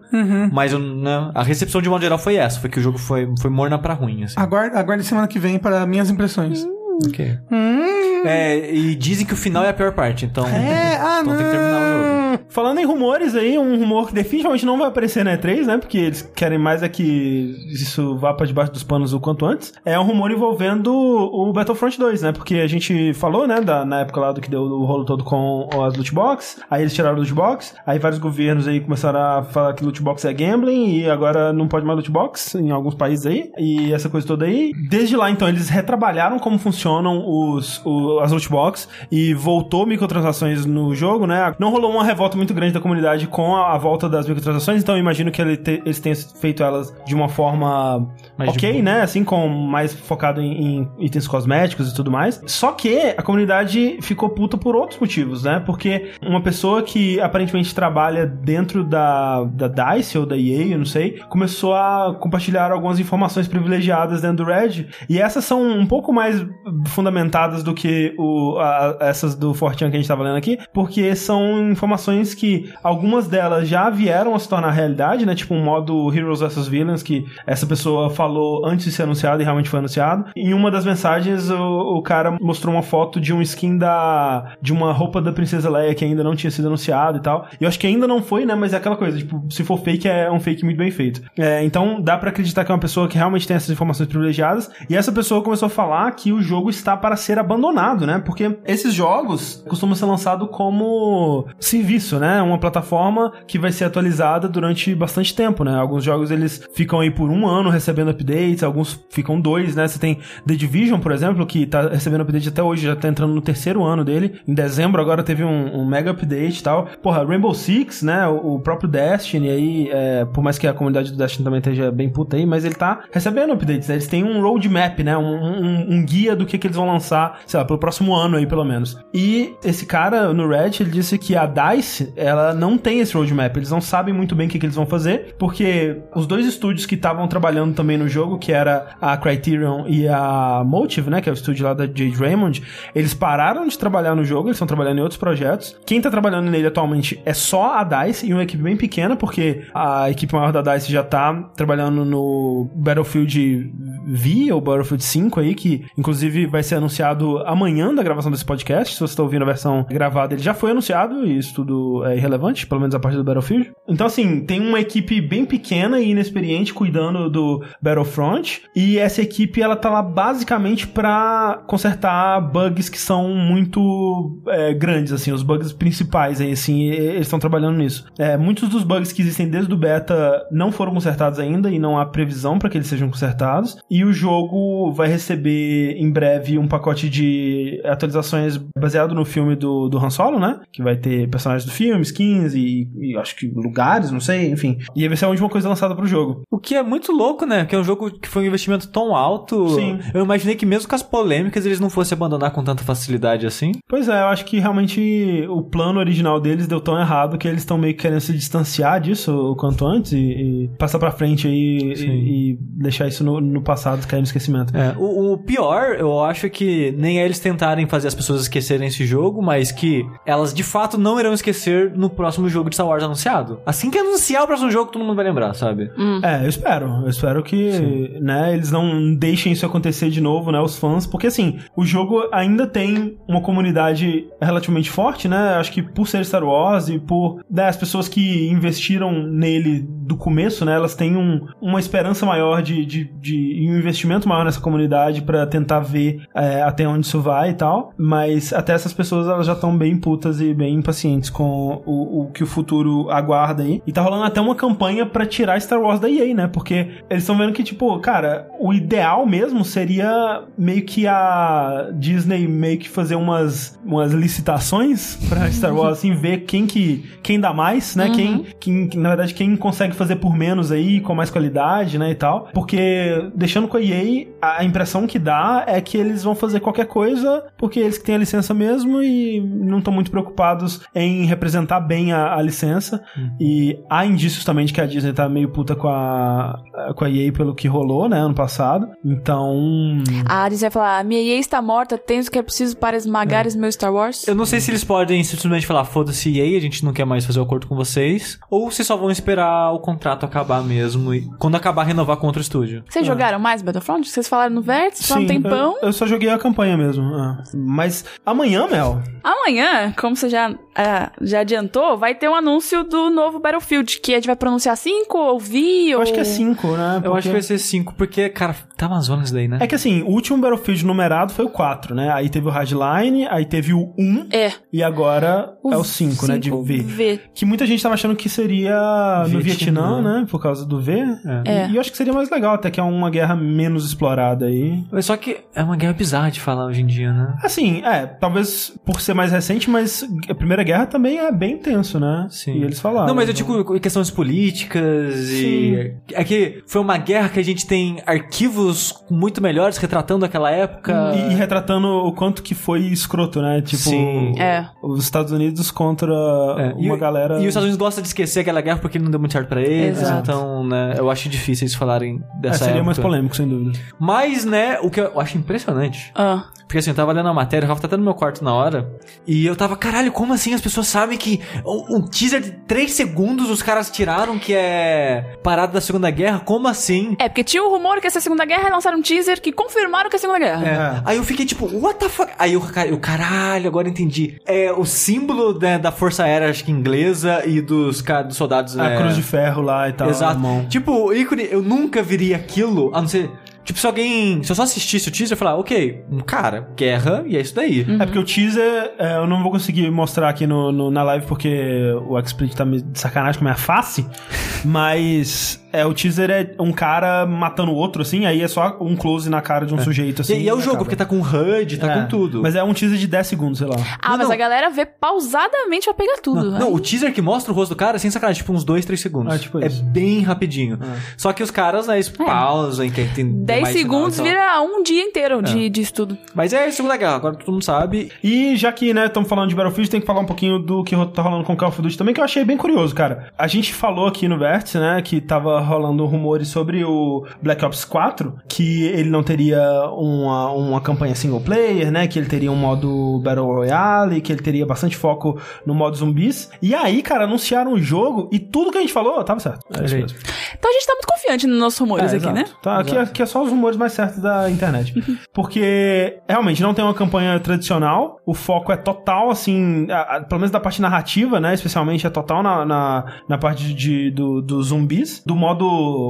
Mas eu, né, a recepção de modo geral foi essa, foi que o jogo foi, foi morna pra ruim, assim. Aguarde, aguarde semana que vem para minhas impressões. Ok. Hum, É, e dizem que o final é a pior parte, então. é, ah, então não. tem que terminar o jogo. Falando em rumores aí, um rumor que definitivamente não vai aparecer na E3, né? Porque eles querem mais é que isso vá pra debaixo dos panos o quanto antes. É um rumor envolvendo o Battlefront 2, né? Porque a gente falou, né, da, na época lá do que deu o rolo todo com as loot box. Aí eles tiraram o loot box. Aí vários governos aí começaram a falar que loot box é gambling e agora não pode mais loot box em alguns países aí. E essa coisa toda aí. Desde lá, então, eles retrabalharam como funcionam os, o- as loot box e voltou microtransações no jogo, né? Não rolou uma revolta muito grande da comunidade com a, a volta das microtransações, então eu imagino que ele te- eles tenham feito elas de uma forma Mais ok, né? Assim, com mais focado em, em itens cosméticos e tudo mais. Só que a comunidade ficou puta por outros motivos, né? Porque uma pessoa que aparentemente trabalha dentro da, da DICE ou da EA, eu não sei, começou a compartilhar algumas informações privilegiadas dentro do Red. E essas são um pouco mais fundamentadas do que o, a- essas do Fortean que a gente tava lendo aqui, porque são informações que algumas delas já vieram a se tornar realidade, né? Tipo um modo Heroes vs Villains que essa pessoa falou antes de ser anunciado e realmente foi anunciado. Em uma das mensagens, o, o cara mostrou uma foto de um skin da de uma roupa da Princesa Leia que ainda não tinha sido anunciado e tal. E eu acho que ainda não foi, né? Mas é aquela coisa, tipo, se for fake, é um fake muito bem feito. É, então dá pra acreditar que é uma pessoa que realmente tem essas informações privilegiadas. E essa pessoa começou a falar que o jogo está para ser abandonado, né? Porque esses jogos costumam ser lançados como serviço, né? Uma plataforma que vai ser atualizada durante bastante tempo, né? Alguns jogos eles ficam aí por um ano recebendo updates, alguns ficam dois, né? Você tem The Division, por exemplo, que tá recebendo update até hoje, já tá entrando no terceiro ano dele. Em dezembro agora teve um, um mega update e tal. Porra, Rainbow Six, né? O, o próprio Destiny aí, é, por mais que a comunidade do Destiny também esteja bem puta aí, mas ele tá recebendo updates, né? Eles têm um roadmap, né? Um, um, um guia do que, que eles vão lançar, sei lá, pelo próximo ano aí, pelo menos. E esse cara no Reddit, ele disse que a DICE, ela não tem esse roadmap, eles não sabem muito bem o que, que eles vão fazer, porque os dois estúdios que estavam trabalhando também no jogo, que era a Criterion e a Motive, né, que é o estúdio lá da Jade Raymond, eles pararam de trabalhar no jogo, eles estão trabalhando em outros projetos. Quem tá trabalhando nele atualmente é só a DICE e uma equipe bem pequena, porque a equipe maior da DICE já tá trabalhando no Battlefield V, ou Battlefield 5 aí, que inclusive vai ser anunciado amanhã da gravação desse podcast. Se você tá ouvindo a versão gravada, ele já foi anunciado, e isso tudo é irrelevante, pelo menos a parte do Battlefield. Então, assim, tem uma equipe bem pequena e inexperiente cuidando do Battlefront, e essa equipe, ela tá lá basicamente pra consertar bugs que são muito é, grandes, assim, os bugs principais aí, assim, eles estão trabalhando nisso. É, muitos dos bugs que existem desde o beta não foram consertados ainda e não há previsão para que eles sejam consertados. E o jogo vai receber em breve um pacote de atualizações baseado no filme do, do Han Solo, né? Que vai ter personagens do filme, skins e, e acho que lugares, não sei, enfim. E vai ser a última coisa lançada pro jogo. O que é muito louco, né? Que é um jogo que foi um investimento tão alto. Sim. Eu imaginei que mesmo com as polêmicas eles não fossem abandonar com tanta facilidade assim. Pois é, eu acho que realmente o plano original deles deu tão errado que eles estão meio que querendo se distanciar disso o quanto antes e, e passar pra frente aí e, e deixar isso no, no passado, cair no esquecimento. É, o, o pior, eu acho que nem é eles tentarem fazer as pessoas esquecerem esse jogo, mas que elas de fato não irão esquecer no próximo jogo de Star Wars anunciado. Assim que anunciar o próximo jogo, todo mundo vai lembrar, sabe? É, eu espero. Eu espero que, né, eles não deixem isso acontecer de novo, né, os fãs, porque assim, o jogo ainda tem uma comunidade relativamente forte, né? Acho que por ser Star Wars e por né, as pessoas que investiram nele do começo, né, elas têm um- uma esperança maior de, de, de e um investimento maior nessa comunidade pra tentar ver é, até onde isso vai e tal. Mas até essas pessoas elas já estão bem putas e bem impacientes com o, o que o futuro aguarda aí. E tá rolando até uma campanha pra tirar Star Wars da EA, né? Porque eles estão vendo que, tipo, cara, o ideal mesmo seria meio que a Disney meio que fazer umas, umas licitações pra Star Wars, assim, ver quem que quem dá mais, né? Quem, quem, na verdade, quem consegue fazer por menos aí, com mais qualidade, né, e tal. Porque, deixando com a EA, a impressão que dá é que eles vão fazer qualquer coisa porque eles que têm a licença mesmo e não estão muito preocupados em representar bem a, a licença. E há indícios também de que a Disney tá meio puta com a, com a EA pelo que rolou, né, ano passado. Então, A Disney vai falar, minha EA está morta, tens o que é preciso para esmagar meu Star Wars. Eu não sei se eles podem simplesmente falar, foda-se EA, a gente não quer mais fazer o acordo com vocês. Ou se só vão esperar o contrato acabar mesmo e quando acabar renovar com outro estúdio. Vocês jogaram mais Battlefront? Vocês falaram no Vértice, há um tempão. Eu, eu só joguei a campanha mesmo. ah. Mas amanhã, Mel, Amanhã, como você já, ah, já adiantou, vai ter um anúncio do novo Battlefield, que a gente vai pronunciar 5 ou Vi eu ou... acho que é 5, né? Eu Porque- acho que vai ser 5, porque, cara, tá Amazonas daí, né? É que assim, o último Battlefield numerado foi o 4, né? Aí teve o Hardline, aí teve o 1 É. e agora é o 5, né? De V. V. Que muita gente tava achando que seria no Vietnã. Vietnã, né? Por causa do V. É. E eu acho que seria mais legal, até que é uma guerra menos explorada aí. Mas Só que é uma guerra bizarra de falar hoje em dia, né? Assim, é, talvez por ser mais recente, mas a Primeira Guerra também é bem tenso, né? Sim. E eles falaram. Não, mas eu digo em questões políticas e. É que foi uma guerra que a gente tem arquivos muito melhores retratando aquela época. E, e retratando o quanto que foi escroto, né? Tipo, Sim. É. os Estados Unidos contra É, uma e, galera. E os Estados Unidos gostam de esquecer aquela guerra porque não deu muito certo pra eles. Exato. Então, né, eu acho difícil eles falarem É, dessa seria época. mais polêmico, sem dúvida. Mas, né, o que eu acho impressionante. Ah. Porque assim, eu tava lendo a matéria, o Rafa tá até no meu quarto na hora. E eu tava, caralho, como assim as pessoas sabem que um, um teaser de 3 segundos os caras tiraram que é parada da Segunda Guerra? Como assim? É, porque tinha o rumor que essa Segunda Guerra e lançaram um teaser que confirmaram que é a Segunda Guerra. É. Aí eu fiquei tipo, what the fuck? Aí eu, eu caralho, agora entendi. É o símbolo né, da Força Aérea, acho que inglesa, e dos, dos soldados. A é, cruz de ferro lá e tal. Exato. Tipo, ícone, eu nunca viria aquilo, a não ser. Tipo, se alguém. Se eu só assistisse o teaser, eu falar, ok, um cara, guerra, e é isso daí. É porque o teaser é, eu não vou conseguir mostrar aqui no, no- na live porque o XSplit tá me de sacanagem com a minha face. Mas é, o teaser é um cara matando o outro, assim, aí é só um close na cara de um sujeito, assim. e, e é o jogo, acaba. porque tá com HUD, tá É, com tudo. Mas é um teaser de 10 segundos, sei lá. Ah, Não, mas não. a galera vê pausadamente pra pegar tudo. né? Não, o teaser que mostra o rosto do cara, é sem sacanagem, tipo uns 2, 3 segundos. Ah, tipo é isso. bem rapidinho. Só que os caras, né, eles pausam, que tem 10 mais sinal segundos vira um dia inteiro de, de estudo. Mas é a Segunda Guerra, agora todo mundo sabe. E já que, né, estamos falando de Battlefield, tem que falar um pouquinho do que tá rolando com Call of Duty também, que eu achei bem curioso, cara. A gente falou aqui no Vértice, né, que tava rolando rumores sobre o Black Ops 4, que ele não teria uma, uma campanha single player, né, que ele teria um modo Battle Royale, que ele teria bastante foco no modo zumbis. E aí, cara, anunciaram o jogo e tudo que a gente falou tava certo. É isso mesmo. Então a gente tá muito confiante nos nossos rumores É, aqui, exato. né? Tá, aqui, é- aqui é só os rumores mais certos da internet. Porque realmente não tem uma campanha tradicional. O foco é total, assim, a- a- pelo menos da parte narrativa, né? Especialmente é total na, na, na parte de, do, dos zumbis. Do modo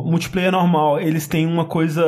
multiplayer normal, eles têm uma coisa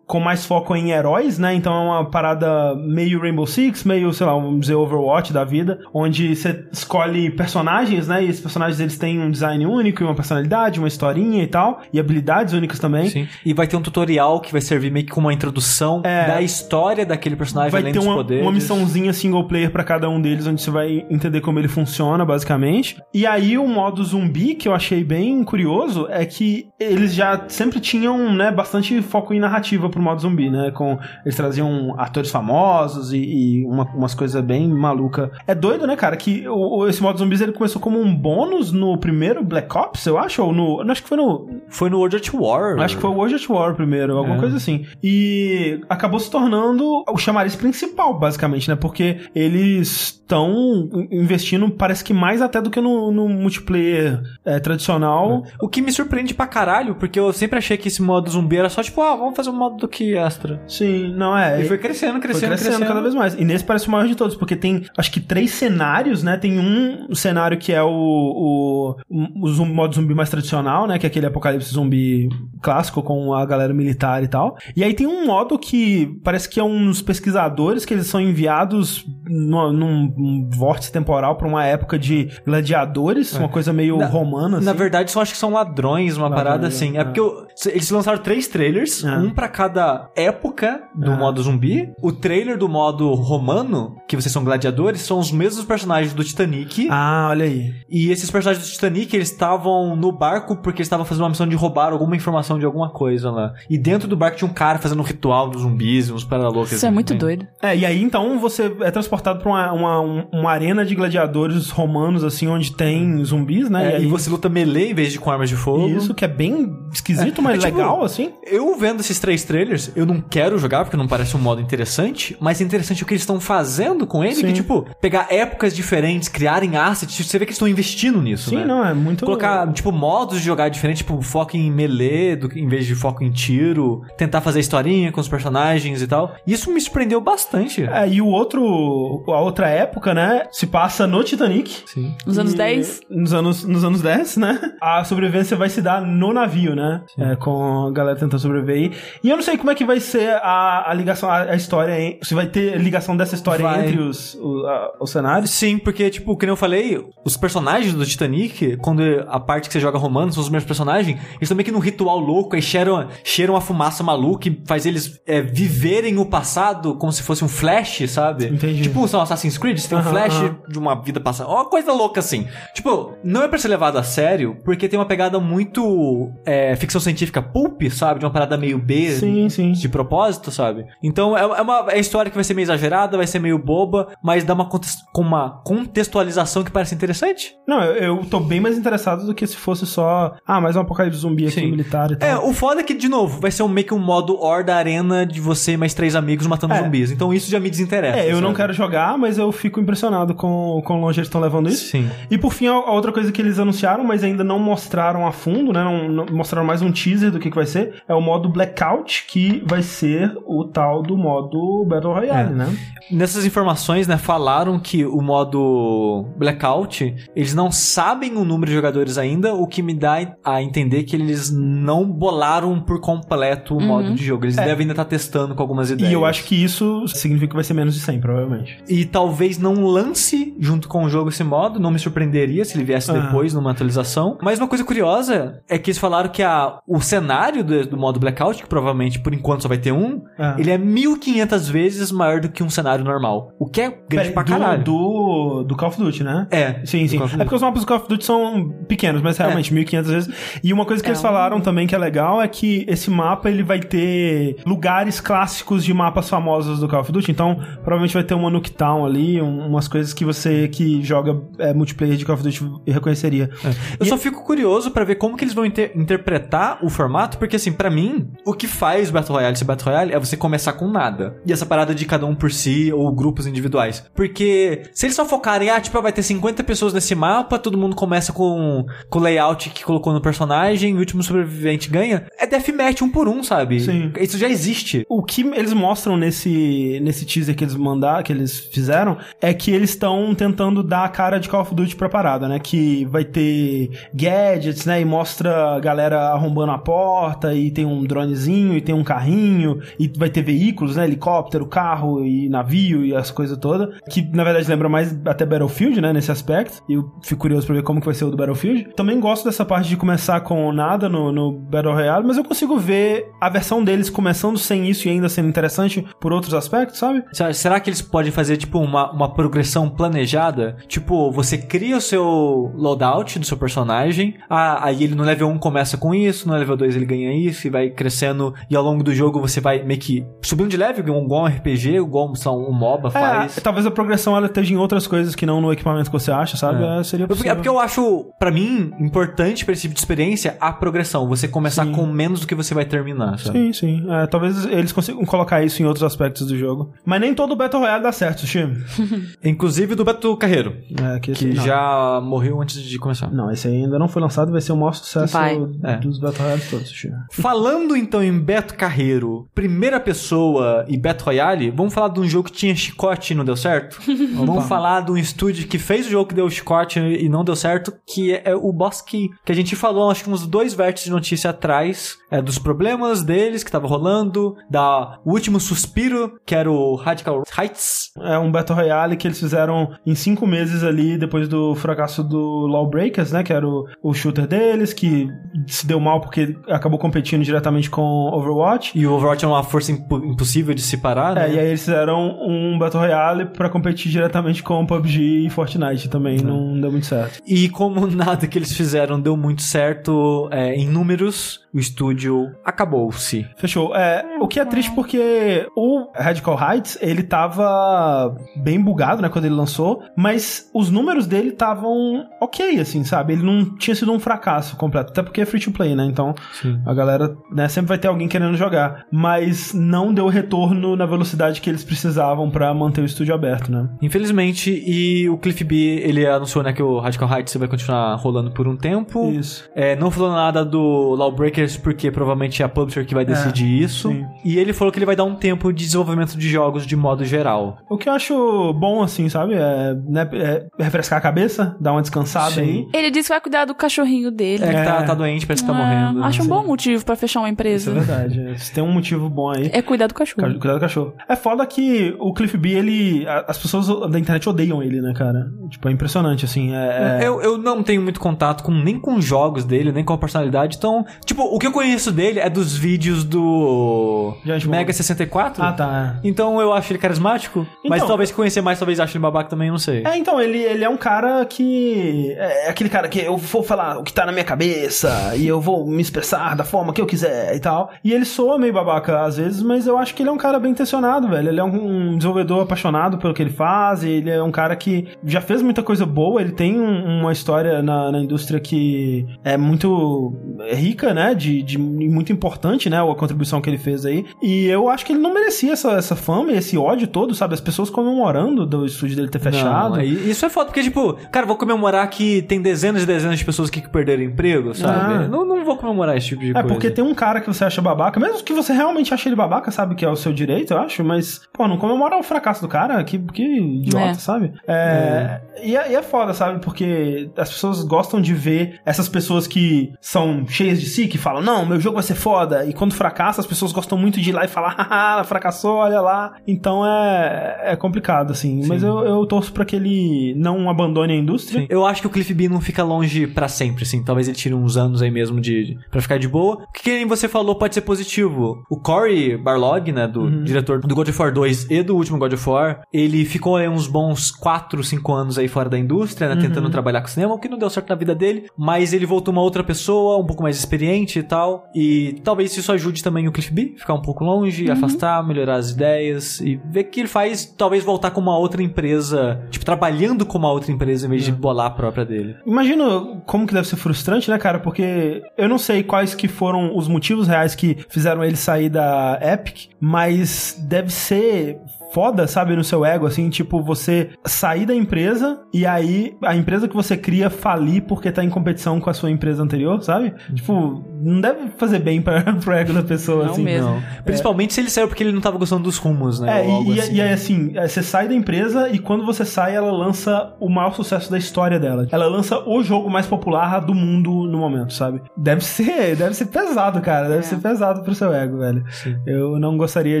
com mais foco em heróis, né? Então é uma parada meio Rainbow Six, meio, sei lá, vamos dizer, Overwatch da vida, onde você escolhe personagens, né? E esses personagens eles têm um design único, e uma personalidade, uma historinha e tal, e habilidades únicas também. Sim. E vai ter um tutorial que vai servir meio que como uma introdução É. da história daquele personagem, vai além ter dos uma, poderes. uma missãozinha single player pra cada um deles, onde você vai entender como ele funciona, basicamente. E aí o modo zumbi, que eu achei bem curioso, é que eles já sempre tinham, né, bastante foco em narrativa pro modo zumbi, né? Com, eles traziam atores famosos e, e uma- umas coisas bem maluca. É doido, né, cara, que o, esse modo zumbis ele começou como um bônus no primeiro Black Ops, eu acho, ou no... não, Acho que foi no, Foi no World at War. Acho que foi o World at War primeiro, alguma É. coisa assim. E acabou se tornando o chamariz principal, basicamente, né? Porque eles estão investindo, parece que mais até do que no, no multiplayer é, tradicional. O que me surpreende pra caralho caralho, porque eu sempre achei que esse modo zumbi era só tipo, ah, vamos fazer um modo do que extra. Sim, não é. E foi crescendo, Foi crescendo, crescendo, crescendo. cada vez mais. E nesse parece o maior de todos, porque tem acho que três cenários, né? Tem um cenário que é o, o, o zum- modo zumbi mais tradicional, né? Que é aquele apocalipse zumbi clássico com a galera militar e tal. E aí tem um modo que parece que é uns pesquisadores que eles são enviados no- num, vórtice temporal pra uma época de gladiadores, uma coisa meio Na- romana, assim. Na verdade, só acho que são ladrões, uma Ladrões, parada assim. É é. porque eu- eles lançaram três trailers, É. um pra cada época do Ah. modo zumbi. O trailer do modo romano, que vocês são gladiadores, são os mesmos personagens do Titanic. Ah, olha aí. E esses personagens do Titanic, eles estavam no barco porque eles estavam fazendo uma missão de roubar alguma informação de alguma coisa lá. E dentro do barco tinha um cara fazendo um ritual dos zumbis, uns paraloucos. Isso é muito doido. É, e aí então você é transportado pra uma, uma, um- uma arena de gladiadores romanos, assim, onde tem zumbis, né? É, aí e você luta melee em vez de com armas de fogo. Isso, que é bem esquisito, mas É tipo- legal, assim. Eu vendo esses três trailers, eu não quero jogar porque não parece um modo interessante, mas é interessante o que eles estão fazendo com ele, Sim. que tipo, pegar épocas diferentes, criarem assets, você vê que eles estão investindo nisso, Sim, né? não, é muito... Colocar, tipo, modos de jogar diferente, tipo, foco em melee do, que- em vez de foco em tiro, tentar fazer historinha com os personagens e tal. Isso me surpreendeu bastante. É, e o outro, a outra época, né, se passa no Titanic. Sim. Nos anos E- 10. Nos anos, nos anos 10, né? A sobrevivência vai se dar no navio, né? É, com a galera tentando sobreviver aí. E eu não sei como é que vai ser a, a ligação, a, a história, em- se vai ter ligação dessa história Vai. entre os, o- a- os cenários. Sim, porque, tipo, como eu falei, os personagens do Titanic, quando a parte que você joga romano são os mesmos personagens, eles também que num ritual louco, aí cheiram, cheiram a fumaça maluca e faz eles é, viverem o passado como se fosse um flash, sabe? Entendi. Tipo, são Assassin's Creed, você tem um flash aham. de uma vida passada. Uma coisa louca assim. Tipo, não é pra ser levado a sério, porque tem uma pegada muito é, ficção científica pulp, sabe? De uma parada meio B, Sim, sim. de propósito, sabe? Então é, é uma é história que vai ser meio exagerada, vai ser meio boba, mas dá uma, com uma contextualização que parece interessante. Não, eu, eu tô bem mais interessado do que se fosse só, ah, mais um apocalipse zumbi aqui Sim. militar e tal. É, o foda é que, de novo, vai ser um, meio que um modo Horda Arena de você e mais três amigos matando É. zumbis. Então isso já me desinteressa. É, eu não sabe? quero jogar, mas eu fico impressionado com quão longe eles estão levando isso. Sim. E por fim, a a outra coisa que eles anunciaram, mas ainda não mostraram a fundo, né? Não, não- mostraram mais um teaser do que, que vai ser, é o modo Blackout, que vai ser o tal do modo Battle Royale, É. né? Nessas informações, né, falaram que o modo Blackout, eles não sabem o número de jogadores ainda, o que me dá a entender que eles não bolaram por completo o modo de jogo. Eles devem ainda estar testando com algumas ideias. É. E eu acho que isso significa que vai ser menos de 100, provavelmente. E talvez não lance junto com o jogo esse modo, não me surpreenderia se ele viesse Ah. depois numa atualização. Mas uma coisa curiosa é que eles falaram que a, o cenário do, do modo Blackout, que provavelmente por enquanto só vai ter um, Ah. ele é 1500 vezes maior do que um cenário normal. O que é grande Peraí, pra do, caralho. Do, do Call of Duty, né? É. Sim, sim. É porque os mapas do Call of Duty são pequenos, mas realmente 1500 vezes. E uma coisa que É eles um- falaram também que é legal é que esse mapa ele vai ter lugares clássicos de mapas famosos do Call of Duty. Então, provavelmente vai ter uma Nuketown ali, um- umas coisas que você que joga é, multiplayer de Call of Duty reconheceria. Eu só fico curioso pra ver como que eles vão inter- interpretar o formato, porque assim, pra mim, o que faz Battle Royale ser Battle Royale é você começar com nada. E essa parada de cada um por si ou grupos individuais. Porque se eles só focarem, ah, tipo, vai ter 50 pessoas nesse mapa, todo mundo começa com, com o layout que colocou no personagem, o último sobrevivente ganha, é deathmatch um por um, sabe? Sim. Isso já existe. O que eles mostram nesse, nesse teaser que eles mandaram, que eles fizeram, é que eles estão tentando dar a cara de Call of Duty pra parada, né? Que vai ter gadgets, né? E mostra galera arrombando a porta, e tem um dronezinho, e tem um carrinho, e vai ter veículos, né? Helicóptero, carro e navio e as coisas todas. Que na verdade lembra mais até Battlefield, né? Nesse aspecto. E eu fico curioso pra ver como que vai ser o do Battlefield. Também gosto dessa parte de começar com nada no, no Battle Royale, mas eu consigo ver a versão deles começando sem isso e ainda sendo interessante por outros aspectos, sabe? Será- Será que eles podem fazer, tipo, uma, uma progressão planejada? Tipo, você cria o seu loadout do seu personagem, ah, aí ele no level 1 começa com isso, no level 2 ele ganha isso e vai crescendo e ao longo do jogo você vai meio que subindo de level, igual um RPG, igual lá, um MOBA faz. É, talvez a progressão ela esteja em outras coisas que não no equipamento que você acha, sabe? É, seria Porque- possível. É porque eu acho, pra mim, importante pra esse tipo de experiência a progressão. Você começar Sim. com menos do que você vai terminar, sabe? Sim, sim. É, talvez eles consigam colocar isso em outros aspectos do jogo. Mas nem todo Battle Royale dá certo, Sushi. Inclusive do Beto Carreiro, É, que, que já morreu antes de começar. Não, esse aí ainda não foi lançado, vai ser o maior sucesso Vai. É. dos Battle Royales todos. Falando então em Beto Carreiro, primeira pessoa e Beto Royale, vamos falar de um jogo que tinha chicote e não deu certo? vamos falar de um estúdio que fez o jogo que deu chicote e não deu certo, que é o Boss Key, que a gente falou acho que uns dois vértices de notícia atrás, é, dos problemas deles que tava rolando, da o último suspiro, que era o Radical Heights. É um Battle Royale que eles fizeram em cinco meses ali, depois do fracasso do Lawbreakers, né? Que era o, o shooter deles, que se deu mal porque acabou competindo diretamente com Overwatch. E o Overwatch é uma força impo- impossível de se parar, né? É, e aí eles fizeram um Battle Royale pra competir diretamente com PUBG e Fortnite também, não deu muito certo. E como nada que eles fizeram deu muito certo é, em números, o estúdio acabou-se. Fechou. É, o que é triste porque o Radical Heights, ele tava bem bugado, né, quando ele lançou, mas os números dele estavam ok, assim, sabe? Ele não tinha sido um fracasso completo, até porque é free to play, né? Então, Sim. a galera, né, sempre vai ter alguém querendo jogar, mas não deu retorno na velocidade que eles precisavam pra manter o estúdio aberto, né? Infelizmente, e o Cliff B, ele anunciou, né, que o Radical Heights vai continuar rolando por um tempo. Isso. É, não falou nada do Lawbreakers, porque provavelmente é a publisher que vai decidir isso. sim. E ele falou que ele vai dar um tempo de desenvolvimento de jogos de modo geral. O que eu acho bom, assim, sabe? É, né, é refrescar a cabeça, dar uma descansada Sim. aí. Ele disse que vai cuidar do cachorrinho dele. É, que tá, É. tá doente, parece que tá Ah, morrendo. Acho um bom motivo pra fechar uma Isso empresa. é verdade. Se tem um motivo bom aí. É cuidar do cachorro. Ca- Cuidado do cachorro. É foda que o Cliff B, ele. As pessoas da internet odeiam ele, né, cara? Tipo, é impressionante, assim. É, é- Eu, eu não tenho muito contato com nem com jogos dele, nem com a personalidade. Então, tipo, o que eu conheço dele é dos vídeos do Gente, Mega bom. 64. Ah, tá. Então eu acho ele carismático. mas Então- talvez conhecer mais, talvez ache ele babaca também, não sei. É, então, ele, ele é um cara que. É é aquele cara que eu vou falar o que tá na minha cabeça e eu vou me expressar da forma que eu quiser e tal. E ele soa meio babaca às vezes, mas eu acho que ele é um cara bem intencionado, velho. Ele é um, desenvolvedor apaixonado pelo que ele faz, ele é um cara que já fez muita coisa boa, ele tem um- uma história na, na indústria que é muito rica, né? De, de muito importante, né? A contribuição que ele fez aí. E eu acho que ele não merecia essa, essa fama e esse ódio todo, sabe? As pessoas comemorando do estúdio dele ter fechado. Não, e- isso é foda, porque, tipo, cara, vou comemorar que tem dezenas e dezenas de pessoas que perderam emprego, sabe? Ah. Não, não vou comemorar esse tipo de É, coisa. porque tem um cara que você acha babaca, mesmo que você realmente ache ele babaca, sabe que é o seu direito, eu acho, mas, pô, não comemora o fracasso do cara, que, que idiota, É. sabe? É, E, é, e é foda, sabe? Porque as pessoas gostam de ver essas pessoas que são cheias de si, que falam, não, meu jogo vai ser foda, e quando fracassa, as pessoas gostam muito de ir lá e falar, haha, fracassou, olha lá. Então é, é complicado, assim, mas eu, eu torço pra que ele não abandone a indústria. Sim. Eu acho que o Cliff B não fica longe pra sempre, assim. Talvez ele tire uns anos aí mesmo de para ficar de boa. O que nem você falou pode ser positivo. O Cory Barlog, né, do Uhum. diretor do God of War 2 e do último God of War, ele ficou aí uns bons 4, 5 anos aí fora da indústria, né, Uhum. tentando trabalhar com cinema, o que não deu certo na vida dele, mas ele voltou uma outra pessoa, um pouco mais experiente e tal. E talvez isso ajude também o Cliff B, ficar um pouco longe, afastar, melhorar as ideias e ver o que ele faz, talvez voltar com uma outra empresa, tipo, trabalhando com uma outra empresa em vez de bolar a própria dele. Imagino como que deve ser frustrante, né, cara? Porque eu não sei quais que foram os motivos reais que fizeram ele sair da Epic, mas deve ser foda, sabe, no seu ego, assim, tipo, você sair da empresa e aí a empresa que você cria falir porque tá em competição com a sua empresa anterior, sabe? Tipo, não deve fazer bem pra, pro ego da pessoa, Não assim. mesmo. Não. Principalmente se ele saiu porque ele não tava gostando dos rumos, né? É, e, e- assim. e aí assim, é, você sai da empresa e quando você sai, ela lança o maior sucesso da história dela. Ela lança o jogo mais popular do mundo no momento, sabe? Deve ser, deve ser pesado, cara. Deve É. ser pesado pro seu ego, velho. Eu não gostaria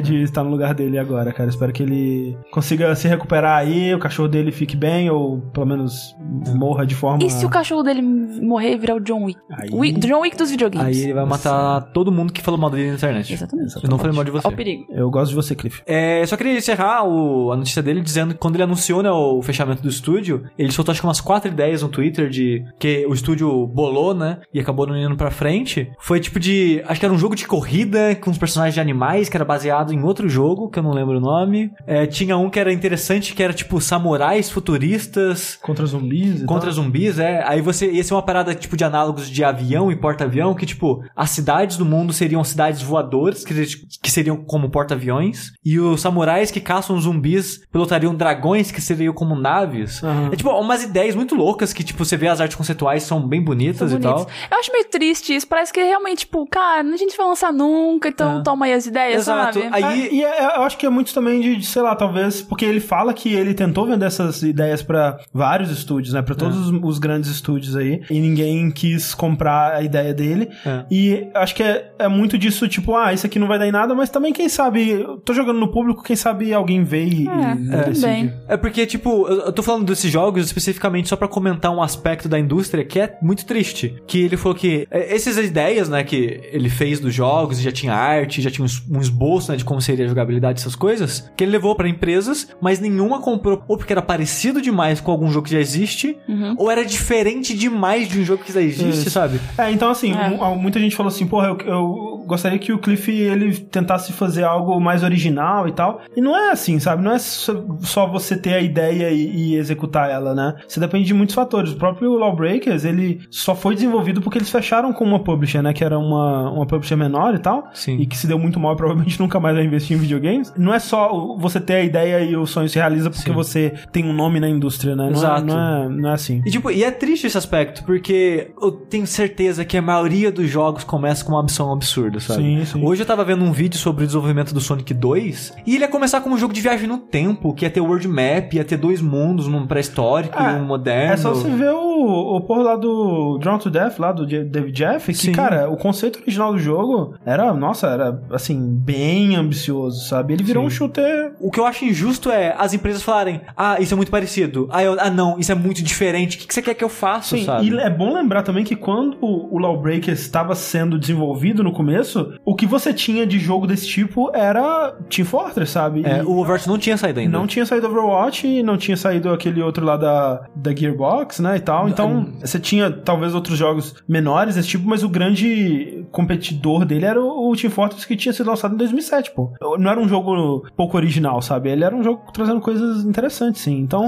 de estar no lugar dele agora, cara. Espero que que ele consiga se recuperar aí, o cachorro dele fique bem, ou pelo menos morra de forma. E se o cachorro dele morrer e virar o John Wick? Aí- Wi- John Wick dos videogames. Aí ele vai matar todo mundo que falou mal dele na internet. Exatamente. Eu não falei mal de você. Olha o perigo. Eu gosto de você, Cliff. É, só queria encerrar o- a notícia dele dizendo que quando ele anunciou né, o fechamento do estúdio, ele soltou acho que umas quatro ideias no Twitter de que o estúdio bolou, né? E acabou não indo pra frente. Foi tipo de. Acho que era um jogo de corrida com os personagens de animais, que era baseado em outro jogo, que eu não lembro o nome. É, tinha um que era interessante, que era tipo samurais futuristas. Contra zumbis e Contra tal. zumbis, é. Aí você. Ia ser uma parada tipo de análogos de avião e porta-avião, que tipo, as cidades do mundo seriam cidades voadoras, que, que seriam como porta-aviões. E os samurais que caçam zumbis pilotariam dragões, que seriam como naves. Aham. É tipo, umas ideias muito loucas que, tipo, você vê as artes conceituais são bem bonitas São e tal. Eu acho meio triste isso. Parece que realmente, tipo, cara, a gente vai lançar nunca, então É. toma aí as ideias, Exato. sabe? Aí- É, e é- eu acho que é muito também de, de, sei lá, talvez, porque ele fala que ele tentou vender essas ideias pra vários estúdios, né? Pra todos É. os, os grandes estúdios aí, e ninguém quis comprar a ideia dele. É. E acho que é, é muito disso, tipo, ah, isso aqui não vai dar em nada, mas também, quem sabe, eu tô jogando no público, quem sabe alguém vê e, É, e bem. É porque, tipo, eu eu tô falando desses jogos especificamente só pra comentar um aspecto da indústria que é muito triste. Que ele falou que é, essas ideias, né, que ele fez dos jogos, já tinha arte, já tinha um um esboço, né, de como seria a jogabilidade, essas coisas, que ele levou pra empresas, mas nenhuma comprou ou porque era parecido demais com algum jogo que já existe, ou era diferente demais de um jogo que já existe, Isso. sabe? É, então assim, É. mu- muita gente falou assim, porra, eu, eu gostaria que o Cliff ele tentasse fazer algo mais original e tal. E não é assim, sabe? Não é só só você ter a ideia e, e executar ela, né? Você depende de muitos fatores. O próprio Lawbreakers, ele só foi desenvolvido porque eles fecharam com uma publisher, né? Que era uma, uma publisher menor e tal. Sim. E que se deu muito mal e provavelmente nunca mais vai investir em videogames. Não é só o- você ter a ideia e o sonho se realiza porque Sim. você tem um nome na indústria, né? Não é- Exato. não, é, não é assim. E, tipo, e é triste esse aspecto, porque eu tenho certeza que a maioria dos jogos começa com uma ambição absurda, sabe? Sim, sim. Hoje eu tava vendo um vídeo sobre o desenvolvimento do Sonic 2, e ele ia começar como um jogo de viagem no tempo, que ia ter world map, ia ter dois mundos, um pré-histórico É, e um moderno. É só você ver o, o porra lá do Drawn to Death, lá do David Jeff, que, Sim. cara, o conceito original do jogo era, nossa, era, assim, bem ambicioso, sabe? Ele virou Sim. um shooter... O que eu acho injusto é as empresas falarem, ah, isso é muito parecido. Ah, eu- ah não, isso é muito diferente. O que, que você quer que eu faça, Sim, sabe? e é bom lembrar também que quando o Lawbreakers estava sendo desenvolvido no começo, o que você tinha de jogo desse tipo era Team Fortress, sabe? É, E o Overwatch não tinha saído ainda. não tinha saído Overwatch e não tinha saído aquele outro lá da, da Gearbox, né, e tal. Então, você tinha talvez outros jogos menores desse tipo, mas o grande competidor dele era o, o Team Fortress que tinha sido lançado em 2007, pô. Não era um jogo pouco original, sabe? Ele era um jogo trazendo coisas interessantes, sim. Então,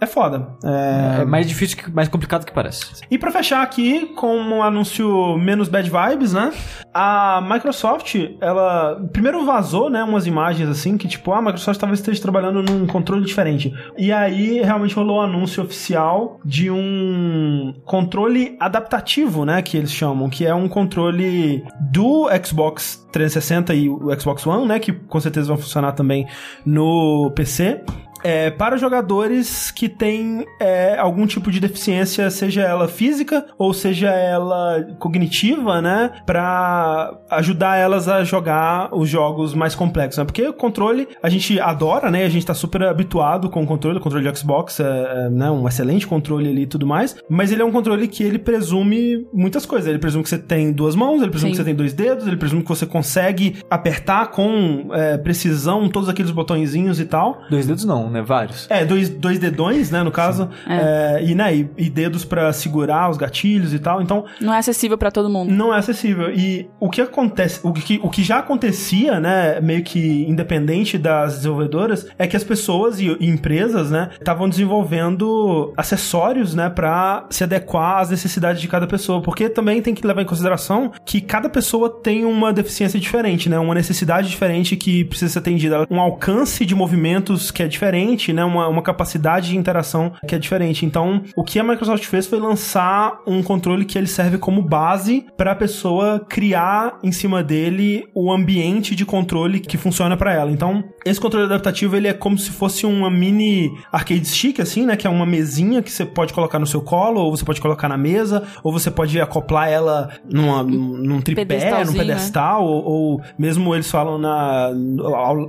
é foda. É... É mais difícil, mais complicado que parece. E pra fechar aqui, com um anúncio menos bad vibes, né? A Microsoft, ela primeiro vazou, né, umas imagens assim que tipo, ah, a Microsoft talvez esteja trabalhando num controle diferente. E aí realmente rolou o anúncio oficial de um controle adaptativo, né, que eles chamam, que é um controle do Xbox 360 e o Xbox One, né, que com certeza vão funcionar também no PC. É, para jogadores que têm é, algum tipo de deficiência, seja ela física ou seja ela cognitiva, né? Pra ajudar elas a jogar os jogos mais complexos, né? Porque o controle a gente adora, né? A gente tá super habituado com o controle, o controle de Xbox é, é, né? um excelente controle ali e tudo mais, mas ele é um controle que ele presume muitas coisas. Ele presume que você tem duas mãos, ele presume Sim. que você tem dois dedos, ele presume que você consegue apertar com é, precisão todos aqueles botõezinhos e tal. Dois dedos não, né? Vários. É, dois, dois dedões, né, no caso. É, e, né, e, e dedos pra segurar os gatilhos e tal. Então, Não é acessível pra todo mundo. não é acessível. E o que acontece, o que, o que já acontecia, né, meio que independente das desenvolvedoras, é que as pessoas e, e empresas, né, estavam desenvolvendo acessórios, né, pra se adequar às necessidades de cada pessoa. Porque também tem que levar em consideração que cada pessoa tem uma deficiência diferente, né, uma necessidade diferente que precisa ser atendida, um alcance de movimentos que é diferente diferente, né? Uma, uma capacidade de interação que é diferente. Então, o que a Microsoft fez foi lançar um controle que ele serve como base para a pessoa criar em cima dele o ambiente de controle que funciona para ela. Então, esse controle adaptativo ele é como se fosse uma mini arcade stick assim, né, que é uma mesinha que você pode colocar no seu colo ou você pode colocar na mesa ou você pode acoplar ela numa, num tripé, num Pedestalzinho, pedestal ou, ou mesmo eles falam na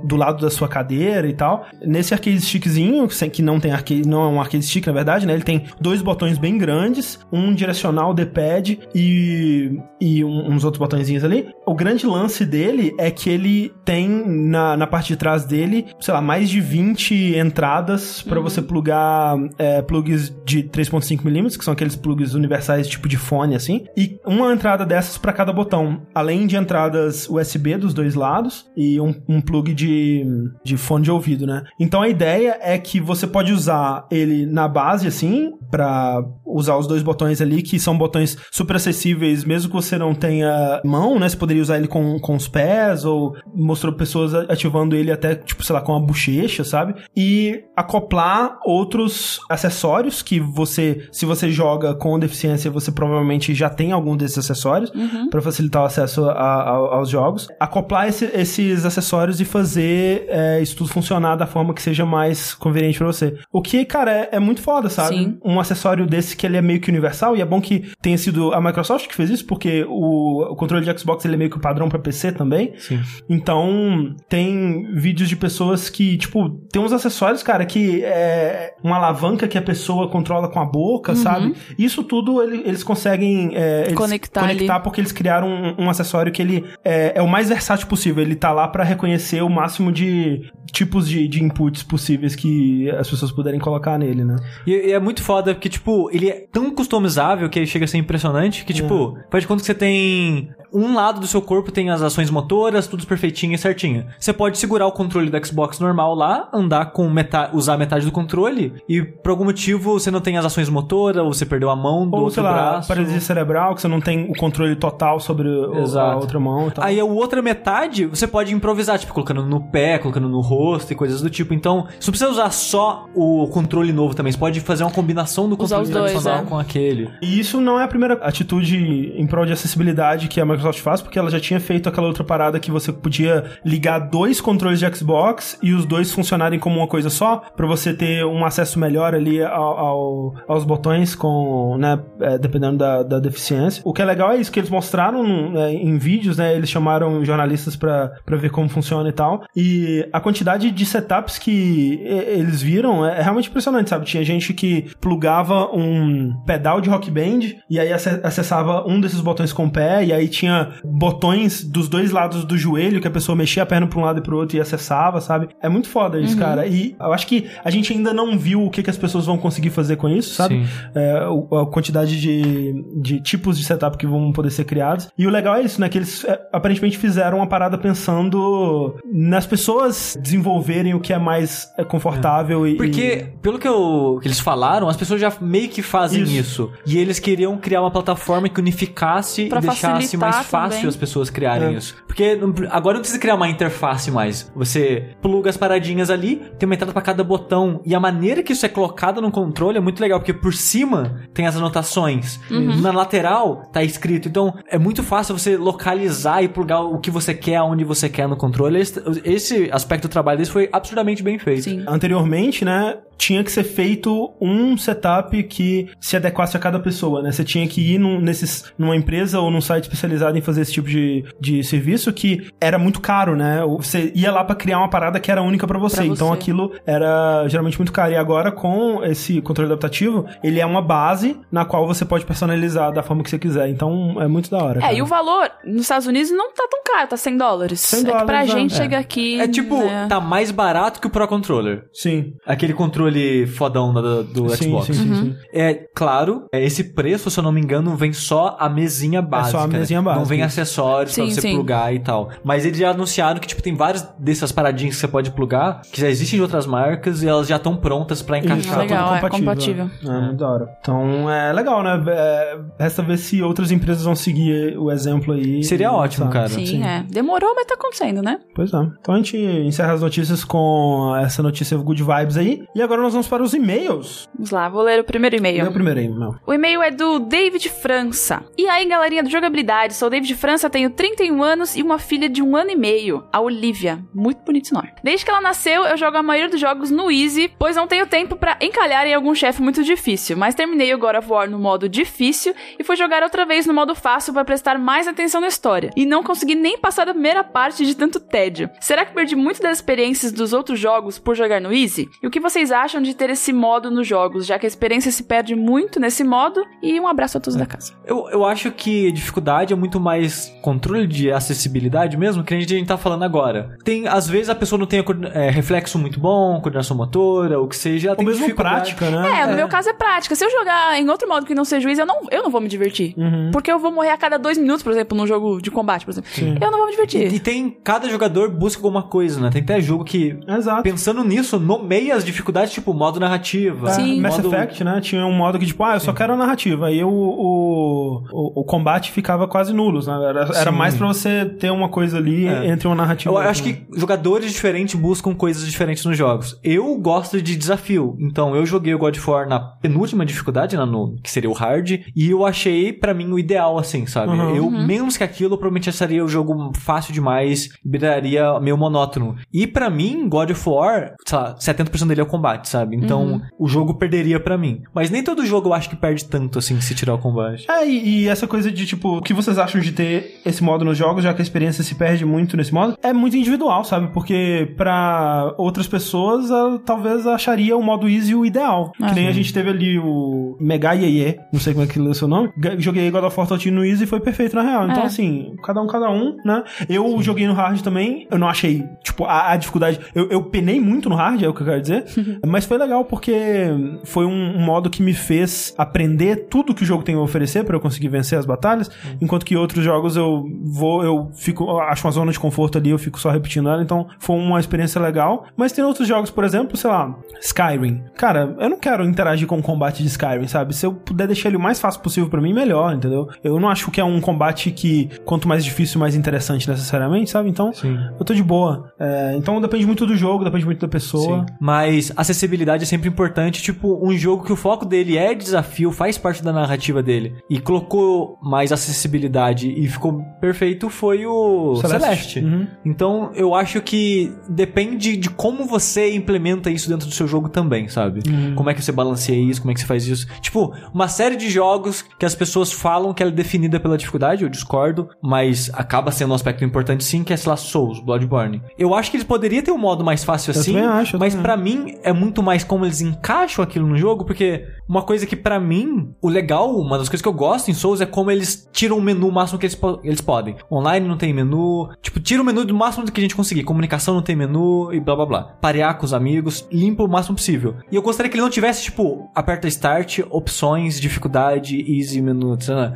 do lado da sua cadeira e tal. Nesse arcade stickzinho, sem- que não tem arcade, não é um arcade stick na verdade, né? Ele tem dois botões bem grandes, um direcional D-pad e, e um- uns outros botõezinhos ali. O grande lance dele é que ele tem na, na parte de trás dele, sei lá, mais de 20 entradas para você plugar é, plugs de 3.5mm, que são aqueles plugs universais tipo de fone assim, e uma entrada dessas para cada botão, além de entradas USB dos dois lados e um, um plug de, de fone de ouvido, né? Então a ideia é que você pode usar ele na base assim, para usar os dois botões ali, que são botões super acessíveis, mesmo que você não tenha mão, né? Você poderia usar ele com, com os pés, ou mostrou pessoas ativando ele até, tipo, sei lá, com a bochecha, sabe? E acoplar outros acessórios que você, se você joga com deficiência, você provavelmente já tem algum desses acessórios para facilitar o acesso a- a- aos jogos. Acoplar esse- esses acessórios e fazer é, isso tudo funcionar da forma que seja mais conveniente para você. O que, cara, é, é muito foda, sabe? Sim. Um acessório desse que ele é meio que universal e é bom que tenha sido a Microsoft que fez isso, porque o, o controle de Xbox ele é meio que o padrão para PC também. Sim. Então, tem vídeos de pessoas que, tipo, tem uns acessórios, cara, que é uma alavanca que a pessoa controla com a boca, sabe? Isso tudo ele- eles conseguem é, eles Conectar conectar porque eles criaram um, um acessório que ele é, é o mais versátil possível. Ele tá lá pra reconhecer o máximo de tipos de, de inputs possíveis que as pessoas puderem colocar nele, né? E, e é muito foda, porque, tipo, ele é tão customizável que ele chega a ser impressionante que, tipo, faz de conta que você tem. Um lado do seu corpo tem as ações motoras, tudo perfeitinho e certinho. Você pode segurar o controle do Xbox normal lá, andar com metade, usar metade do controle, e por algum motivo você não tem as ações motoras, ou você perdeu a mão do Ou, outro sei lá, braço. paralisia cerebral, que você não tem o controle total sobre o- a Exato. outra mão e tal. Aí a outra metade você pode improvisar, tipo, colocando no pé, colocando no rosto e coisas do tipo. Então, você não precisa usar só o controle novo também. Você pode fazer uma combinação do controle dois, tradicional é. com aquele. E isso não é a primeira atitude em prol de acessibilidade que a Microsoft faz, porque ela já tinha feito aquela outra parada que você podia ligar dois controles de Xbox e os dois funcionarem como uma coisa só, pra você ter um acesso melhor ali ao, ao- aos botões com, né, é, dependendo da, da deficiência. O que é legal é isso, que eles mostraram né, em vídeos, né, eles chamaram jornalistas pra ver como funciona e tal, e a quantidade de setups que eles viram é, é realmente impressionante, sabe? Tinha gente que plugava um pedal de rock band e aí ace- acessava um desses botões com o pé e aí tinha botões dos dois lados do joelho que a pessoa mexia a perna pra um lado e pro outro e acessava, sabe? É muito foda isso, cara. E eu acho que a gente ainda não viu o que, que as pessoas vão conseguir fazer com isso, sabe? É, a quantidade de, de tipos de setup que vão poder ser criados. E o legal é isso, né? Que eles é, aparentemente fizeram uma parada pensando nas pessoas desenvolverem o que é mais é, confortável e. Porque, pelo que, eu, que eles falaram, as pessoas já meio que fazem Isso. isso. E eles queriam criar uma plataforma que unificasse Pra e deixasse facilitar mais fácil também. as pessoas criarem É. isso. Porque agora não precisa criar uma interface mais. Você pluga as paradinhas ali, tem uma entrada pra cada botão. E a maneira que isso é colocado no controle é muito legal, porque por cima tem as anotações. Na lateral tá escrito. Então é muito fácil você localizar e plugar o que você quer, aonde você quer no controle. Esse, esse aspecto do trabalho deles foi absurdamente bem feito. Sim. Anteriormente, né, tinha que ser feito um setup que se adequasse a cada pessoa, né? Você tinha que ir num, nesses, numa empresa ou num site especializado em fazer esse tipo de, de serviço que era muito caro, né? Você ia lá pra criar uma parada que era única pra você. Então você. aquilo era geralmente muito caro. E agora, com esse controle adaptativo, ele é uma base na qual você pode personalizar da forma que você quiser. Então é muito da hora. É, cara. e o valor nos Estados Unidos não tá tão caro, tá 100 dólares. 100 é que pra dólares, gente é. chega aqui. É tipo, né? tá mais barato que o Pro Controller. Sim. Aquele controle controle fodão do, do Sim, Xbox. sim, sim, sim. É claro, é, esse preço, se eu não me engano, vem só a mesinha básica. É a né? mesinha Não básica, vem isso. acessórios pra Sim, você sim. plugar e tal. Mas eles já anunciaram que, tipo, tem várias dessas paradinhas que você pode plugar, que já existem de outras marcas e elas já estão prontas pra encaixar. Isso, legal, tudo é compatível. É, muito da hora. Então, é legal, né? É, resta ver se outras empresas vão seguir o exemplo aí. Seria ótimo, sabe? cara. Sim, é. Demorou, mas tá acontecendo, né? Pois é. Então a gente encerra as notícias com essa notícia good vibes aí. E agora nós vamos para os e-mails. Vamos lá, vou ler o primeiro e-mail. Meu primeiro meu. O e-mail é do David França. E aí, galerinha do Jogabilidade, sou o David França, tenho 31 anos e uma filha de um ano e meio, a Olivia. Muito bonito esse nome. Desde que ela nasceu, eu jogo a maioria dos jogos no Easy, pois não tenho tempo pra encalhar em algum chefe muito difícil. Mas terminei o God of War no modo difícil e fui jogar outra vez no modo fácil pra prestar mais atenção na história. E não consegui nem passar da primeira parte de tanto tédio. Será que perdi muito das experiências dos outros jogos por jogar no Easy? E o que vocês acham de ter esse modo nos jogos, já que a experiência se perde muito nesse modo? E um abraço a todos da casa. Eu, eu acho que dificuldade é muito mais controle de acessibilidade mesmo, que a gente tá falando agora. Tem, às vezes a pessoa não tem é, reflexo muito bom, coordenação motora, o que seja, ela Ou tem mesmo prática, né? É, no meu caso é prática. Se eu jogar em outro modo que não seja juiz, eu não, eu não vou me divertir. Uhum. Porque eu vou morrer a cada dois minutos, por exemplo, num jogo de combate, por exemplo. Eu não vou me divertir. E, e tem, cada jogador busca alguma coisa, né? Tem até jogo que, Exato. pensando nisso, nomeia as dificuldades, tipo modo narrativa. Sim. Mass modo... Effect, né? Tinha um modo que, tipo, ah, eu só quero a narrativa. Aí o, o, o, o combate ficava quase nulos, né? Era, era mais pra você ter uma coisa ali É. entre uma narrativa. Eu acho que jogadores diferentes buscam coisas diferentes nos jogos. Eu gosto de desafio. Então, eu joguei o God of War na penúltima dificuldade, né, no, que seria o hard, e eu achei, pra mim, o ideal, assim, sabe? Uhum. Eu, menos que aquilo, eu provavelmente acharia o jogo fácil demais, viraria meio monótono. E pra mim, God of War, sei lá, 70% dele é o combate, sabe? Então, o jogo perderia pra mim. Mas nem todo jogo eu acho que perde tanto, assim, se tirar o combate. É, e, e essa coisa de, tipo, o que vocês acham de ter esse modo nos jogos, já que a experiência se perde muito nesse modo, é muito individual, sabe? Porque pra outras pessoas, ela talvez acharia o modo easy o ideal. Ah, que nem sim. a gente teve ali o Mega Yeye, não sei como é que lê o seu nome, joguei God of War Totino no easy e foi perfeito na real. Então, É. assim, cada um, cada um, né? Eu joguei no hard também, eu não achei, tipo, a, a dificuldade, eu, eu penei muito no hard, é o que eu quero dizer, mas foi legal porque foi um, um modo que me fez aprender tudo que o jogo tem a oferecer pra eu conseguir vencer as batalhas, enquanto que outros jogos eu vou, eu fico, eu acho uma zona de conforto ali, eu fico só repetindo ela, então foi uma experiência legal. Mas tem outros jogos, por exemplo, sei lá, Skyrim. Cara, eu não quero interagir com o combate de Skyrim, sabe? Se eu puder deixar ele o mais fácil possível pra mim, melhor, entendeu? Eu não acho que é um combate que, quanto mais difícil, mais interessante necessariamente, sabe? Então, Sim. eu tô de boa. É, então depende muito do jogo, depende muito da pessoa. Sim. Mas acessibilidade é sempre importante. Tipo, um jogo que o foco dele é desafio, faz parte da narrativa dele. E colocou mais acessibilidade e ficou perfeito foi o Celeste. Uhum. Então, eu acho que depende de como você implementa isso dentro do seu jogo também, sabe? Como é que você balanceia isso, como é que você faz isso. Tipo, uma série de jogos que as pessoas falam que ela é definida pela dificuldade, eu discordo, mas acaba sendo um aspecto importante sim, que é, sei lá, Souls, Bloodborne. Eu acho que eles poderiam ter um modo mais fácil Eu assim, acho, mas pra mim é muito mais como eles encaixam aquilo no jogo, porque uma coisa que pra mim, o legal, uma das coisas que eu gosto em Souls é como eles tiram o menu o máximo que eles, po- eles podem. Online não tem menu, tipo, tira o menu do máximo que a gente conseguir. Comunicação não tem menu e blá blá blá. Parear com os amigos, limpa o máximo possível. E eu gostaria que ele não tivesse, tipo, aperta start, opções, dificuldade, easy, menu, sei lá.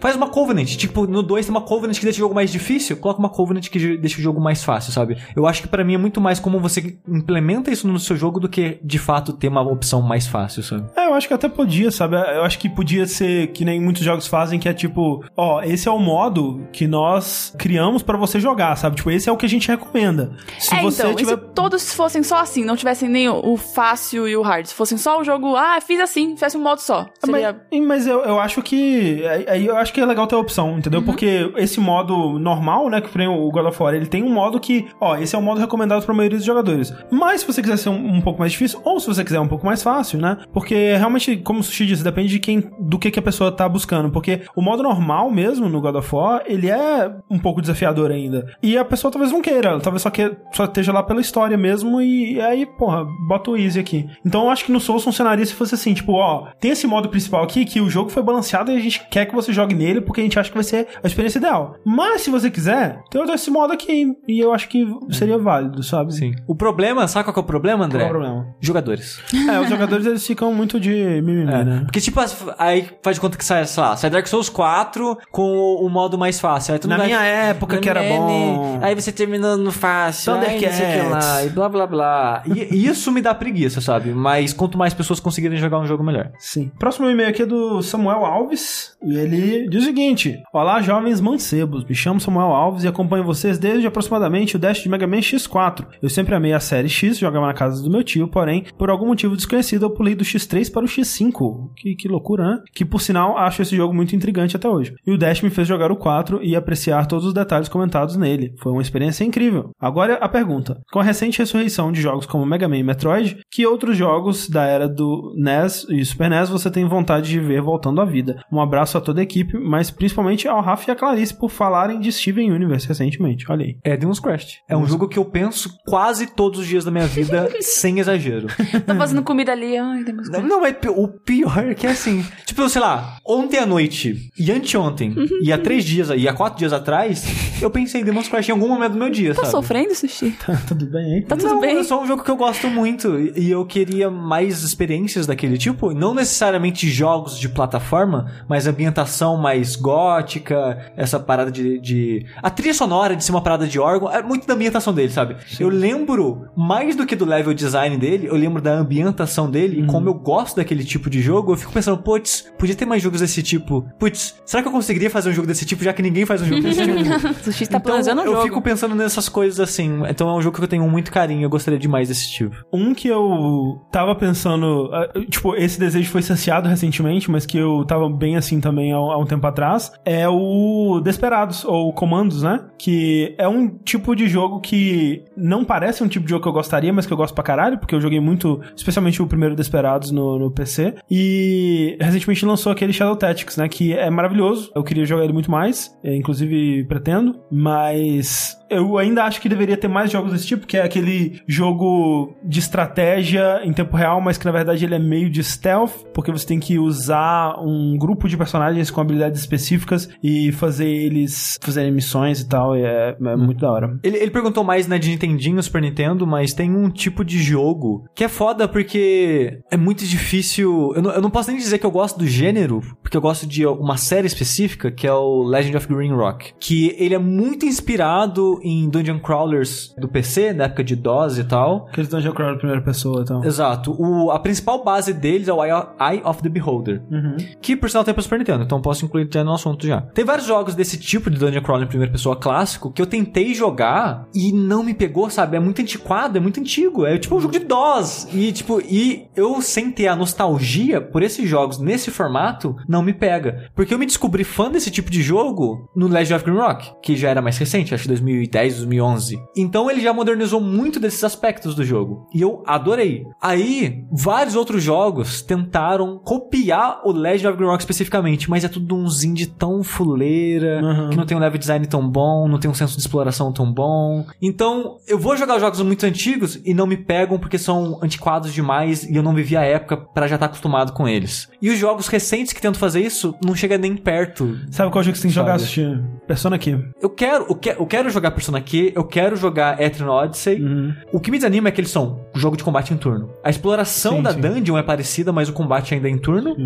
Faz uma Covenant, tipo, no 2 tem uma Covenant que deixa o jogo mais difícil, coloca uma Covenant que deixa o jogo mais fácil, sabe? Eu acho que pra mim é muito mais como você implementa isso no seu jogo do que, de fato, ter uma opção mais fácil, sabe? É, eu acho que até podia, sabe? Eu acho que podia ser que nem muitos jogos fazem, que é tipo, ó, esse é o modo que nós criamos pra você jogar, sabe? Tipo, esse é o que a gente recomenda. Se é, você então, tiver. e se todos fossem só assim, não tivessem nem o, fácil e o hard, se fossem só o jogo, ah, fiz assim, fizesse um modo só. Seria... Mas, mas eu, eu acho que. Aí eu acho que é legal ter a opção, entendeu? Uhum. Porque esse modo normal, né? Que foi o God of War, ele tem um modo que, ó, esse é o modo recomendado pra maioria dos jogadores. Mas se você quiser ser um, um pouco mais difícil, ou se você quiser um pouco mais fácil, né? Porque realmente, como o Sushi disse, depende de quem, do que, que a pessoa tá buscando. Porque o modo normal mesmo no God of War, ele é um pouco desafiador ainda. E a pessoa talvez não queira, talvez só, que, só esteja lá pela história mesmo. E aí, porra, bota o easy aqui. Então eu acho que no Souls funcionaria se fosse assim, tipo, ó, tem esse modo principal aqui que o jogo foi balanceado e a gente quer que você jogue nele porque a gente acha que vai ser a experiência ideal. Mas se você quiser, tem outro esse modo aqui e eu acho que seria válido, sabe? Sim. O problema, sabe qual que é o problema, André? Qual é o problema? Jogadores. É, os jogadores eles ficam muito de mimimi, né? Porque, tipo, aí faz de conta que sai, sei lá, sai Dark Souls 4 com o, o modo mais fácil. Aí Na vai- minha época que era É, bom. Aí você terminando no fácil, aí Thundercats. lá, e blá blá blá. E, e isso me dá preguiça, sabe? Mas quanto mais pessoas conseguirem jogar um jogo melhor. Sim. Próximo e-mail aqui é do Samuel Alves. E ele diz o seguinte: Olá, jovens mancebos. Me chamo Samuel Alves e acompanho vocês desde aproximadamente o Dash de Mega Man X4. Eu sempre amei a série X, jogava na casa do meu tio, porém, por algum motivo desconhecido, eu pulei do X3 para o X5. Que, que loucura, né? Que por sinal acho esse jogo muito intrigante até hoje. E o Dash me fez jogar o 4 e apreciar todos os detalhes comentados nele. Foi uma experiência incrível. Agora a pergunta: com a recente ressurreição de jogos como Mega Man e Metroid, que outros jogos da era do NES e Super NES você tem vontade de ver voltando à vida? Um abraço a toda a equipe, mas principalmente ao Rafa e a Clarice por falarem de Steven Universe recentemente. Olha aí. É Demon's Crest. É um jogo que eu penso quase todos os dias da minha vida, sem exagero. Tô fazendo comida ali. Ai, temos Não, não, é pi- o pior é que é assim. Tipo, sei lá, ontem à noite, e anteontem, e há três dias, e há quatro dias atrás, eu pensei em Demon's Crest em algum momento do meu dia, Tá sabe? sofrendo, Sushi? Tudo bem aí? Tá tudo não, bem? é só um jogo que eu gosto muito e eu queria mais experiências daquele tipo, não necessariamente jogos de plataforma, mas ambientação mais gótica, essa parada de, de- a trilha sonora de ser uma parada de órgão, é muito da ambientação dele, sabe? Eu lembro mais do que do level design dele, eu lembro da ambientação dele e como eu gosto daquele tipo de jogo, eu fico pensando, putz, podia ter mais jogos desse tipo. Putz, será que eu conseguiria fazer um jogo desse tipo já que ninguém faz um jogo desse tipo? Sushi tá então, planejando o eu jogo. fico pensando nessas coisas assim. Então é um jogo que eu tenho muito carinho, eu gostaria demais desse tipo. Um que eu tava pensando, ah, tipo, esse desejo foi saciado recentemente, mas que eu tava bem assim também há, há um tempo atrás, é o Desperados, ou Comandos, né? Que é um tipo de jogo que não parece um tipo de jogo que eu gostaria, mas que eu gosto pra caralho, porque eu joguei muito, especialmente o primeiro Desperados no, no PC, e recentemente lançou aquele Shadow Tactics, né? Que é maravilhoso, eu queria jogar ele muito mais, é, inclusive pretendo, mas eu ainda acho que deveria ter mais jogos desse tipo, que é aquele jogo de estratégia em tempo real, mas que na verdade ele é meio de stealth, porque você tem que usar um grupo de personagens com habilidades específicas e fazer eles fazerem missões e tal, e é, é muito da hora. Ele, ele perguntou mais, né, de Nintendinho, Super Nintendo, mas tem um tipo de jogo que é foda porque é muito difícil. Eu não, eu não posso nem dizer que eu gosto do gênero, porque eu gosto de uma série específica, que é o Legend of Green Rock. Que ele é muito inspirado em Dungeon Crawlers do PC, na época de DOS e tal. Aqueles Dungeon Crawl primeira pessoa e tal. Exato. O, a principal base deles é o Eye of the Beholder. Uhum. Que por sinal tem pra Super Nintendo, então posso incluir já no assunto já. Tem vários jogos desse tipo de Dungeon Crawler em primeira pessoa clássico que eu tentei jogar e não me pegou, sabe? É muito antiquado, é muito antigo. É tipo um jogo de DOS. E tipo, e eu sem ter a nostalgia por esses jogos nesse formato, não me pega. Porque eu me descobri fã desse tipo de jogo no Legend of Green Rock, que já era mais recente, acho que 2010, 2011. Então ele já modernizou muito desses aspectos do jogo. E eu adorei. Aí, vários outros jogos tentaram copiar o Legend of Green Rock especificamente, mas é tudo uns indie tão fuleira, Uhum. que não tem um level design tão bom, não tem um senso de exploração tão bom. Então, eu vou jogar jogos muito antigos e não me pegam porque são antiquados demais e eu não vivi a época pra já estar acostumado com eles. E os jogos recentes que tentam fazer isso não chega nem perto. Sabe qual jogo que você tem que jogar, assistir? Persona. Eu quero, eu quero, eu quero jogar Persona Q, eu quero jogar Etrian Odyssey. Uhum. O que me desanima é que eles são jogo de combate em turno. A exploração Sim, da sim. dungeon é parecida, mas o combate ainda é em turno.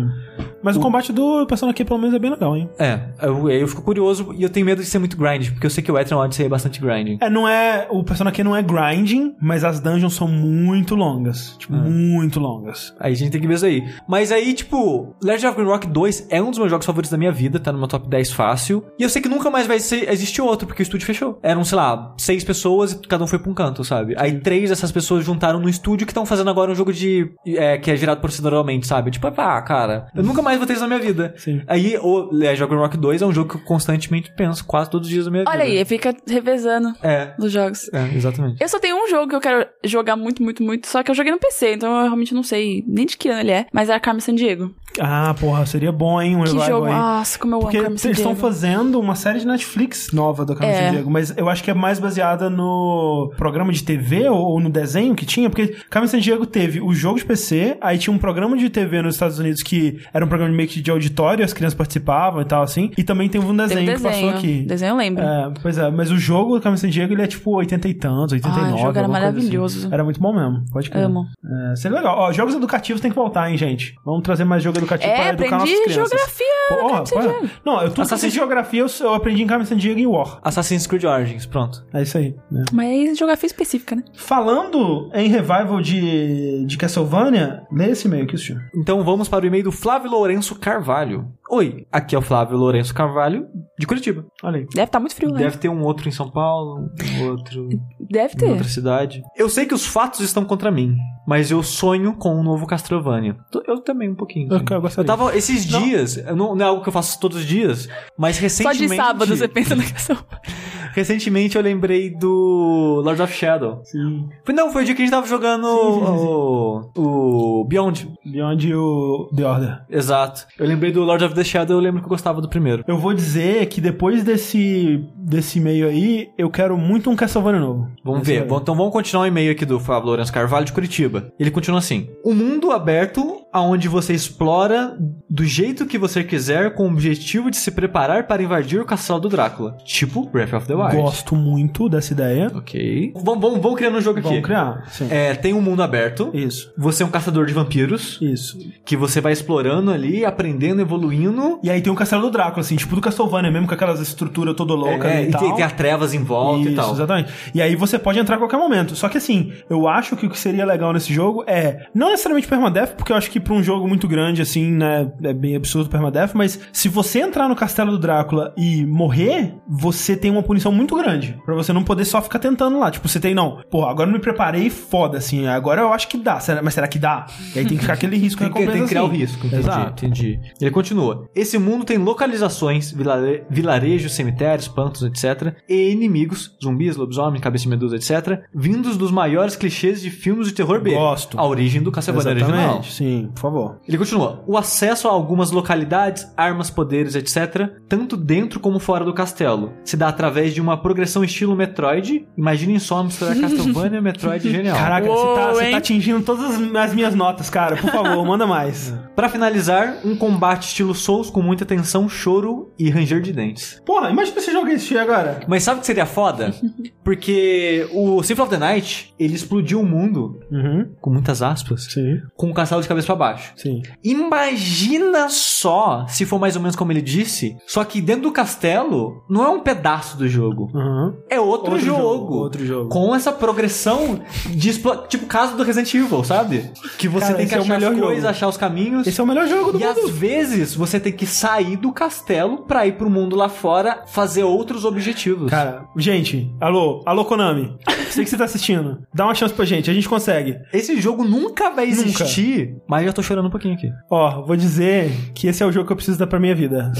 Mas o combate do Persona Q pelo menos é bem legal, hein? É, eu, eu fico curioso e eu tenho medo de ser muito grind, porque eu sei que o Etrian Odyssey é bastante grinding. É, não é. O Persona Q não é grinding, mas as dungeons são muito longas. Tipo, muito longas. Aí a gente tem que ver isso aí. Mas aí, tipo, Legend of Green Rock 2 é um dos meus jogos favoritos da minha vida, tá meu top 10 fácil. E eu sei que nunca mais vai ser, existir outro, porque o estúdio fechou. Eram, sei lá, seis pessoas e cada um foi pra um canto, sabe? Aí três dessas pessoas juntaram no estúdio que estão fazendo agora um jogo de. É, que é gerado proceduralmente, sabe? Tipo, ah, cara, eu nunca mais vou ter isso na minha vida. Sim. Aí o Legend of Green Rock 2 é um jogo que eu constantemente penso quase todos os dias da minha Olha vida. aí, fica revezando É. os jogos. É, exatamente. Eu só tenho um jogo que eu quero jogar muito, muito, muito. Só que eu joguei no PC, então eu realmente não sei nem de que ano ele é. Mas é a Carmen Sandiego. Ah, porra, seria bom, hein, um Que jogo. aí. Nossa, como eu amo Porque eles estão fazendo uma série de Netflix nova do Carmen É. Sandiego, mas eu acho que é mais baseada no programa de TV ou, no desenho que tinha, porque Carmen Sandiego teve o jogo de PC, aí tinha um programa de TV nos Estados Unidos que era um programa meio que de auditório, as crianças participavam e tal assim, e também teve um Teve desenho, que passou desenho. aqui. Desenho eu lembro. É, pois é, mas o jogo do Carmen Sandiego ele é tipo 80 e tantos, 89. Ah, o jogo era coisa maravilhoso. Assim. Era muito bom mesmo, pode crer. Amo. É, seria legal. Ó, jogos educativos tem que voltar, hein, gente. Vamos trazer mais jogo educativo É, para educar aprendi nossas crianças. geografia Porra, Carmen porra. Sandiego. Não, eu tudo Assassin's- geografia eu, eu aprendi em Carmen Sandiego e War. Assassin's Creed Origins, pronto. É isso aí. né? Mas aí geografia específica, né? Falando em revival de, de Castlevania, lê esse e-mail aqui, senhor. Então vamos para o e-mail do Flávio Lourenço Carvalho. Oi, aqui é o Flávio Lourenço Carvalho, de Curitiba. Olha aí. Deve estar muito frio, né? Deve ter um outro em São Paulo, um outro Deve em ter. outra cidade. Eu sei que os fatos estão contra mim, mas eu sonho com um novo Castlevania. Eu também, um pouquinho. Eu, eu tava esses dias, não, não é algo que eu faço todos os dias, mas Só recentemente. de sábado você pensa na questão. Recentemente eu lembrei do Lord of Shadow. Sim. Foi- Não, foi o dia que a gente tava jogando o, o Beyond. Beyond o The Order. Exato. Eu lembrei do Lord of the Shadow, eu lembro que eu gostava do primeiro. Eu vou dizer que depois desse, desse e-mail aí, eu quero muito um Castlevania novo. Vamos Esse ver. aí. Bom, então vamos continuar o e-mail aqui do Fábio Lourenço Carvalho de Curitiba. Ele continua assim: Um mundo aberto aonde você explora do jeito que você quiser com o objetivo de se preparar para invadir o castelo do Drácula. Tipo Breath of the Wild. Gosto muito dessa ideia. Ok. Vamos, vamos, vamos criando um jogo aqui. Vamos criar. Sim. É, tem um mundo aberto. Isso. Você é um caçador de vampiros. Isso. Que você vai explorando ali, aprendendo, evoluindo. E aí tem o Castelo do Drácula, assim, tipo do Castlevania mesmo, com aquelas estruturas toda louca É, e e tal. tem, tem as trevas em volta Isso, e tal. exatamente. E aí você pode entrar a qualquer momento. Só que assim, eu acho que o que seria legal nesse jogo é, não necessariamente permadeath, porque eu acho que pra um jogo muito grande, assim, né, é bem absurdo permadeath, mas se você entrar no castelo do Drácula e morrer, você tem uma punição muito grande. Pra você não poder só ficar tentando lá. Tipo, você tem, não, porra, agora eu me preparei foda, assim, agora eu acho que dá. Mas será que dá? E aí tem que ficar aquele risco Tem que, tem que criar o assim. risco, entendi, Exato. entendi. Ele continua. Esse mundo tem localizações, vilare- vilarejos, cemitérios, pantos, etc. E inimigos, zumbis, lobisomem, cabeça de medusa, etc. Vindos dos maiores clichês de filmes de terror B. Gosto. A origem do Castlevania original. Exatamente, por favor. Ele continua. O acesso a algumas localidades, armas, poderes, etc., tanto dentro como fora do castelo, se dá através de uma progressão estilo Metroid. Imaginem só misturar Castlevania e Metroid genial. Caraca, Uou, você, tá, você tá atingindo todas as- as minhas notas, cara. Por favor, manda mais. Pra finalizar, um combate estilo Souls com muita tensão, choro e ranger de dentes. Porra, imagina esse jogo existir agora. Mas sabe o que seria foda? Porque o Symphony of the Night, ele explodiu o mundo, Uhum. com muitas aspas, Sim, com o castelo de cabeça pra baixo. sim. Imagina só, se for mais ou menos como ele disse, só que dentro do castelo não é um pedaço do jogo, Uhum. é outro, Outro jogo, jogo, outro jogo. Com essa progressão de tipo caso do Resident Evil, sabe? Que você Cara, tem que é o achar as melhor coisas, jogo. achar os caminhos. Esse é o melhor jogo do E mundo. às vezes você tem que sair do castelo pra ir pro mundo lá fora fazer outros objetivos. Cara, gente, alô, alô Konami. Sei que você tá assistindo. Dá uma chance pra gente, a gente consegue. Esse jogo nunca vai existir, mas eu já tô chorando um pouquinho aqui. Ó, vou dizer que esse é o jogo que eu preciso dar pra minha vida.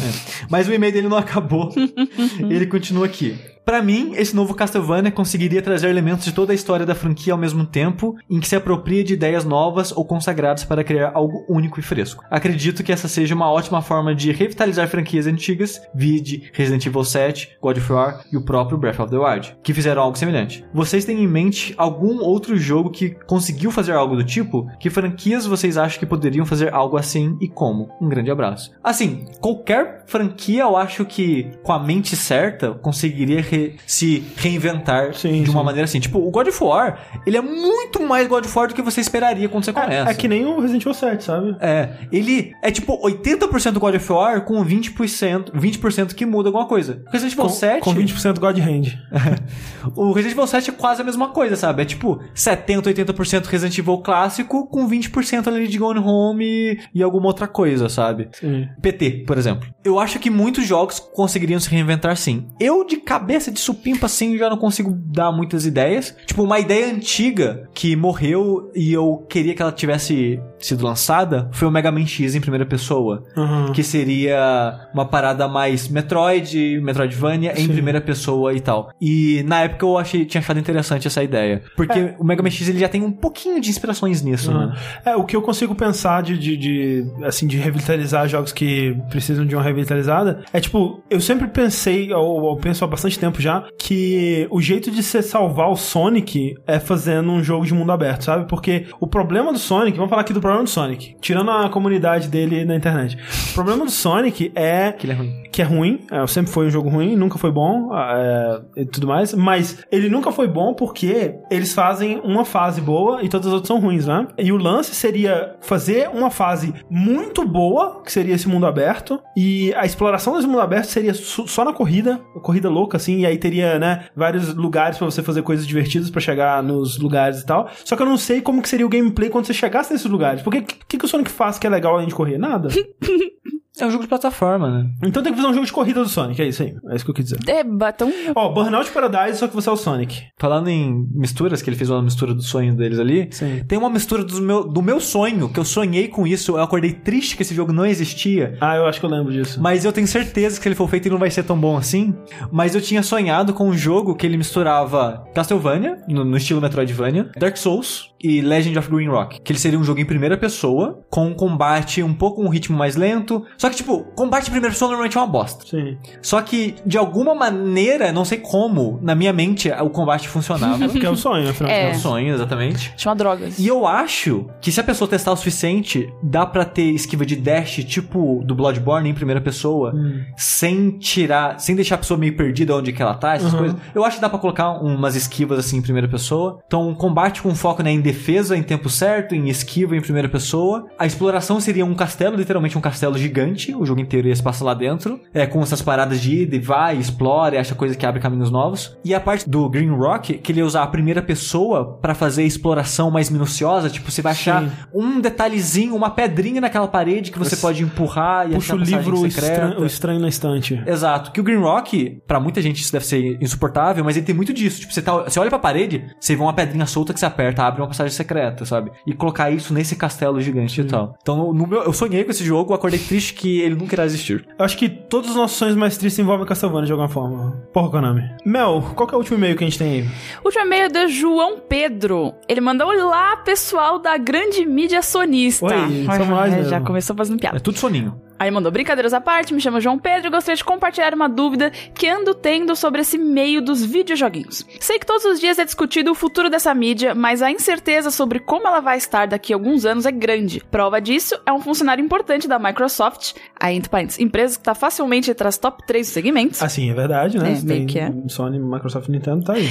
Mas o e-mail dele não acabou. Ele continua aqui. Pra mim, esse novo Castlevania conseguiria trazer elementos de toda a história da franquia ao mesmo tempo, em que se apropria de ideias novas ou consagradas para criar algo único e fresco. Acredito que essa seja uma ótima forma de revitalizar franquias antigas, vide Resident Evil 7, God of War e o próprio Breath of the Wild, que fizeram algo semelhante. Vocês têm em mente algum outro jogo que conseguiu fazer algo do tipo? Que franquias vocês acham que poderiam fazer algo assim e como? Um grande abraço. Assim, qualquer franquia eu acho que com a mente certa conseguiria re- se reinventar Sim, de uma sim. maneira assim. Tipo, o God of War, ele é muito mais God of War do que você esperaria quando você começa. É, é que nem o Resident Evil 7, sabe? É, ele é tipo 80% do God of War com 20%, 20% que muda alguma coisa. O Resident Evil Com, 7, com 20% God Hand. o Resident Evil 7 é quase a mesma coisa, sabe? É tipo 70, 80% Resident Evil clássico com 20% ali de Gone Home e, e alguma outra coisa, sabe? Sim. PT, por exemplo. Eu acho que muitos jogos conseguiriam se reinventar sim. Eu, de cabeça de supimpa, assim, já não consigo dar muitas ideias. Tipo, uma ideia antiga que morreu e eu queria que ela tivesse sido lançada foi o Mega Man X em primeira pessoa. Aham. Que seria uma parada mais Metroid, Metroidvania em Sim. primeira pessoa e tal. E na época eu achei, tinha achado interessante essa ideia. Porque o Mega Man X ele já tem um pouquinho de inspirações nisso, Aham. né? É, o que eu consigo pensar de, de, de, assim, de revitalizar jogos que precisam de uma revitalizada é tipo, eu sempre pensei, ou, ou penso há bastante tempo já, que o jeito de você salvar o Sonic é fazendo um jogo de mundo aberto, sabe? Porque o problema do Sonic, vamos falar aqui do problema do Sonic, tirando a comunidade dele na internet. O problema do Sonic é Que ele é ruim. Que é ruim, é, sempre foi um jogo ruim, nunca foi bom é, e tudo mais, mas ele nunca foi bom porque eles fazem uma fase boa e todas as outras são ruins, né? E o lance seria fazer uma fase muito boa, que seria esse mundo aberto, e a exploração desse mundo aberto seria só na corrida, corrida louca assim, e aí teria, né, vários lugares pra você fazer coisas divertidas pra chegar nos lugares e tal. Só que eu não sei como que seria o gameplay quando você chegasse nesses lugares, porque o que, que o Sonic faz que é legal além de correr? Nada. É um jogo de plataforma, né? Então tem que fazer um jogo de corrida do Sonic, é isso aí. É isso que eu quis dizer. Eba, tão... Ó, Burnout Paradise, só que você é o Sonic. Falando em misturas, que ele fez uma mistura do sonho deles ali. Sim. Tem uma mistura do meu, do meu sonho, que eu sonhei com isso. Eu acordei triste que esse jogo não existia. Ah, eu acho que eu lembro disso. Mas eu tenho certeza que se ele for feito ele não vai ser tão bom assim. Mas eu tinha sonhado com um jogo que ele misturava Castlevania, no, no estilo Metroidvania, Dark Souls e Legend of Green Rock. Que ele seria um jogo em primeira pessoa, com um combate um pouco um ritmo mais lento. Só que, tipo, combate em primeira pessoa normalmente é uma bosta. Sim. Só que, de alguma maneira, não sei como, na minha mente o combate funcionava. Que é o sonho, afinal É. É um sonho, exatamente. Chama drogas. E eu acho que se a pessoa testar o suficiente, dá pra ter esquiva de dash, tipo do Bloodborne em primeira pessoa, sem tirar, sem deixar a pessoa meio perdida onde que ela tá, essas Uhum. coisas. Eu acho que dá pra colocar umas esquivas assim em primeira pessoa. Então, um combate com foco né, em defesa em tempo certo, em esquiva em primeira pessoa. A exploração seria um castelo, literalmente um castelo gigante, o jogo inteiro ia se passar lá dentro, é, com essas paradas de ida e vai, explora, e acha coisa que abre caminhos novos. E a parte do Green Rock, que ele ia usar a primeira pessoa pra fazer a exploração mais minuciosa, tipo, você vai achar Sim. um detalhezinho, uma pedrinha naquela parede que você Você pode empurrar e Puxa achar o livro estranho, o estranho na estante. Exato. Que o Green Rock, pra muita gente isso deve ser insuportável, mas ele tem muito disso. Tipo, você, tá, você olha pra parede, você vê uma pedrinha solta que você aperta, abre uma passagem secreta, sabe? E colocar isso nesse castelo gigante e tal. Então, no meu, eu sonhei com esse jogo, acordei triste que ele nunca irá existir. Eu acho que todos os nossos sonhos mais tristes envolvem Castlevania de alguma forma. Porra, Konami. Mel, qual que é o último e-mail que a gente tem aí? O último e-mail é do João Pedro. Ele mandou olá, pessoal da grande mídia sonista. Oi, nós é, já começou fazendo É piada. tudo soninho. Aí mandou brincadeiras à parte, me chama João Pedro e gostaria de compartilhar uma dúvida que ando tendo sobre esse meio dos videojoguinhos. Sei que todos os dias é discutido o futuro dessa mídia, mas a incerteza sobre como ela vai estar daqui a alguns anos é grande. Prova disso é um funcionário importante da Microsoft, aí entre parênteses, empresa que está facilmente entre as top 3 segmentos. Assim, é verdade, né? É, meio tem que é. Sony, Microsoft, Nintendo, tá aí.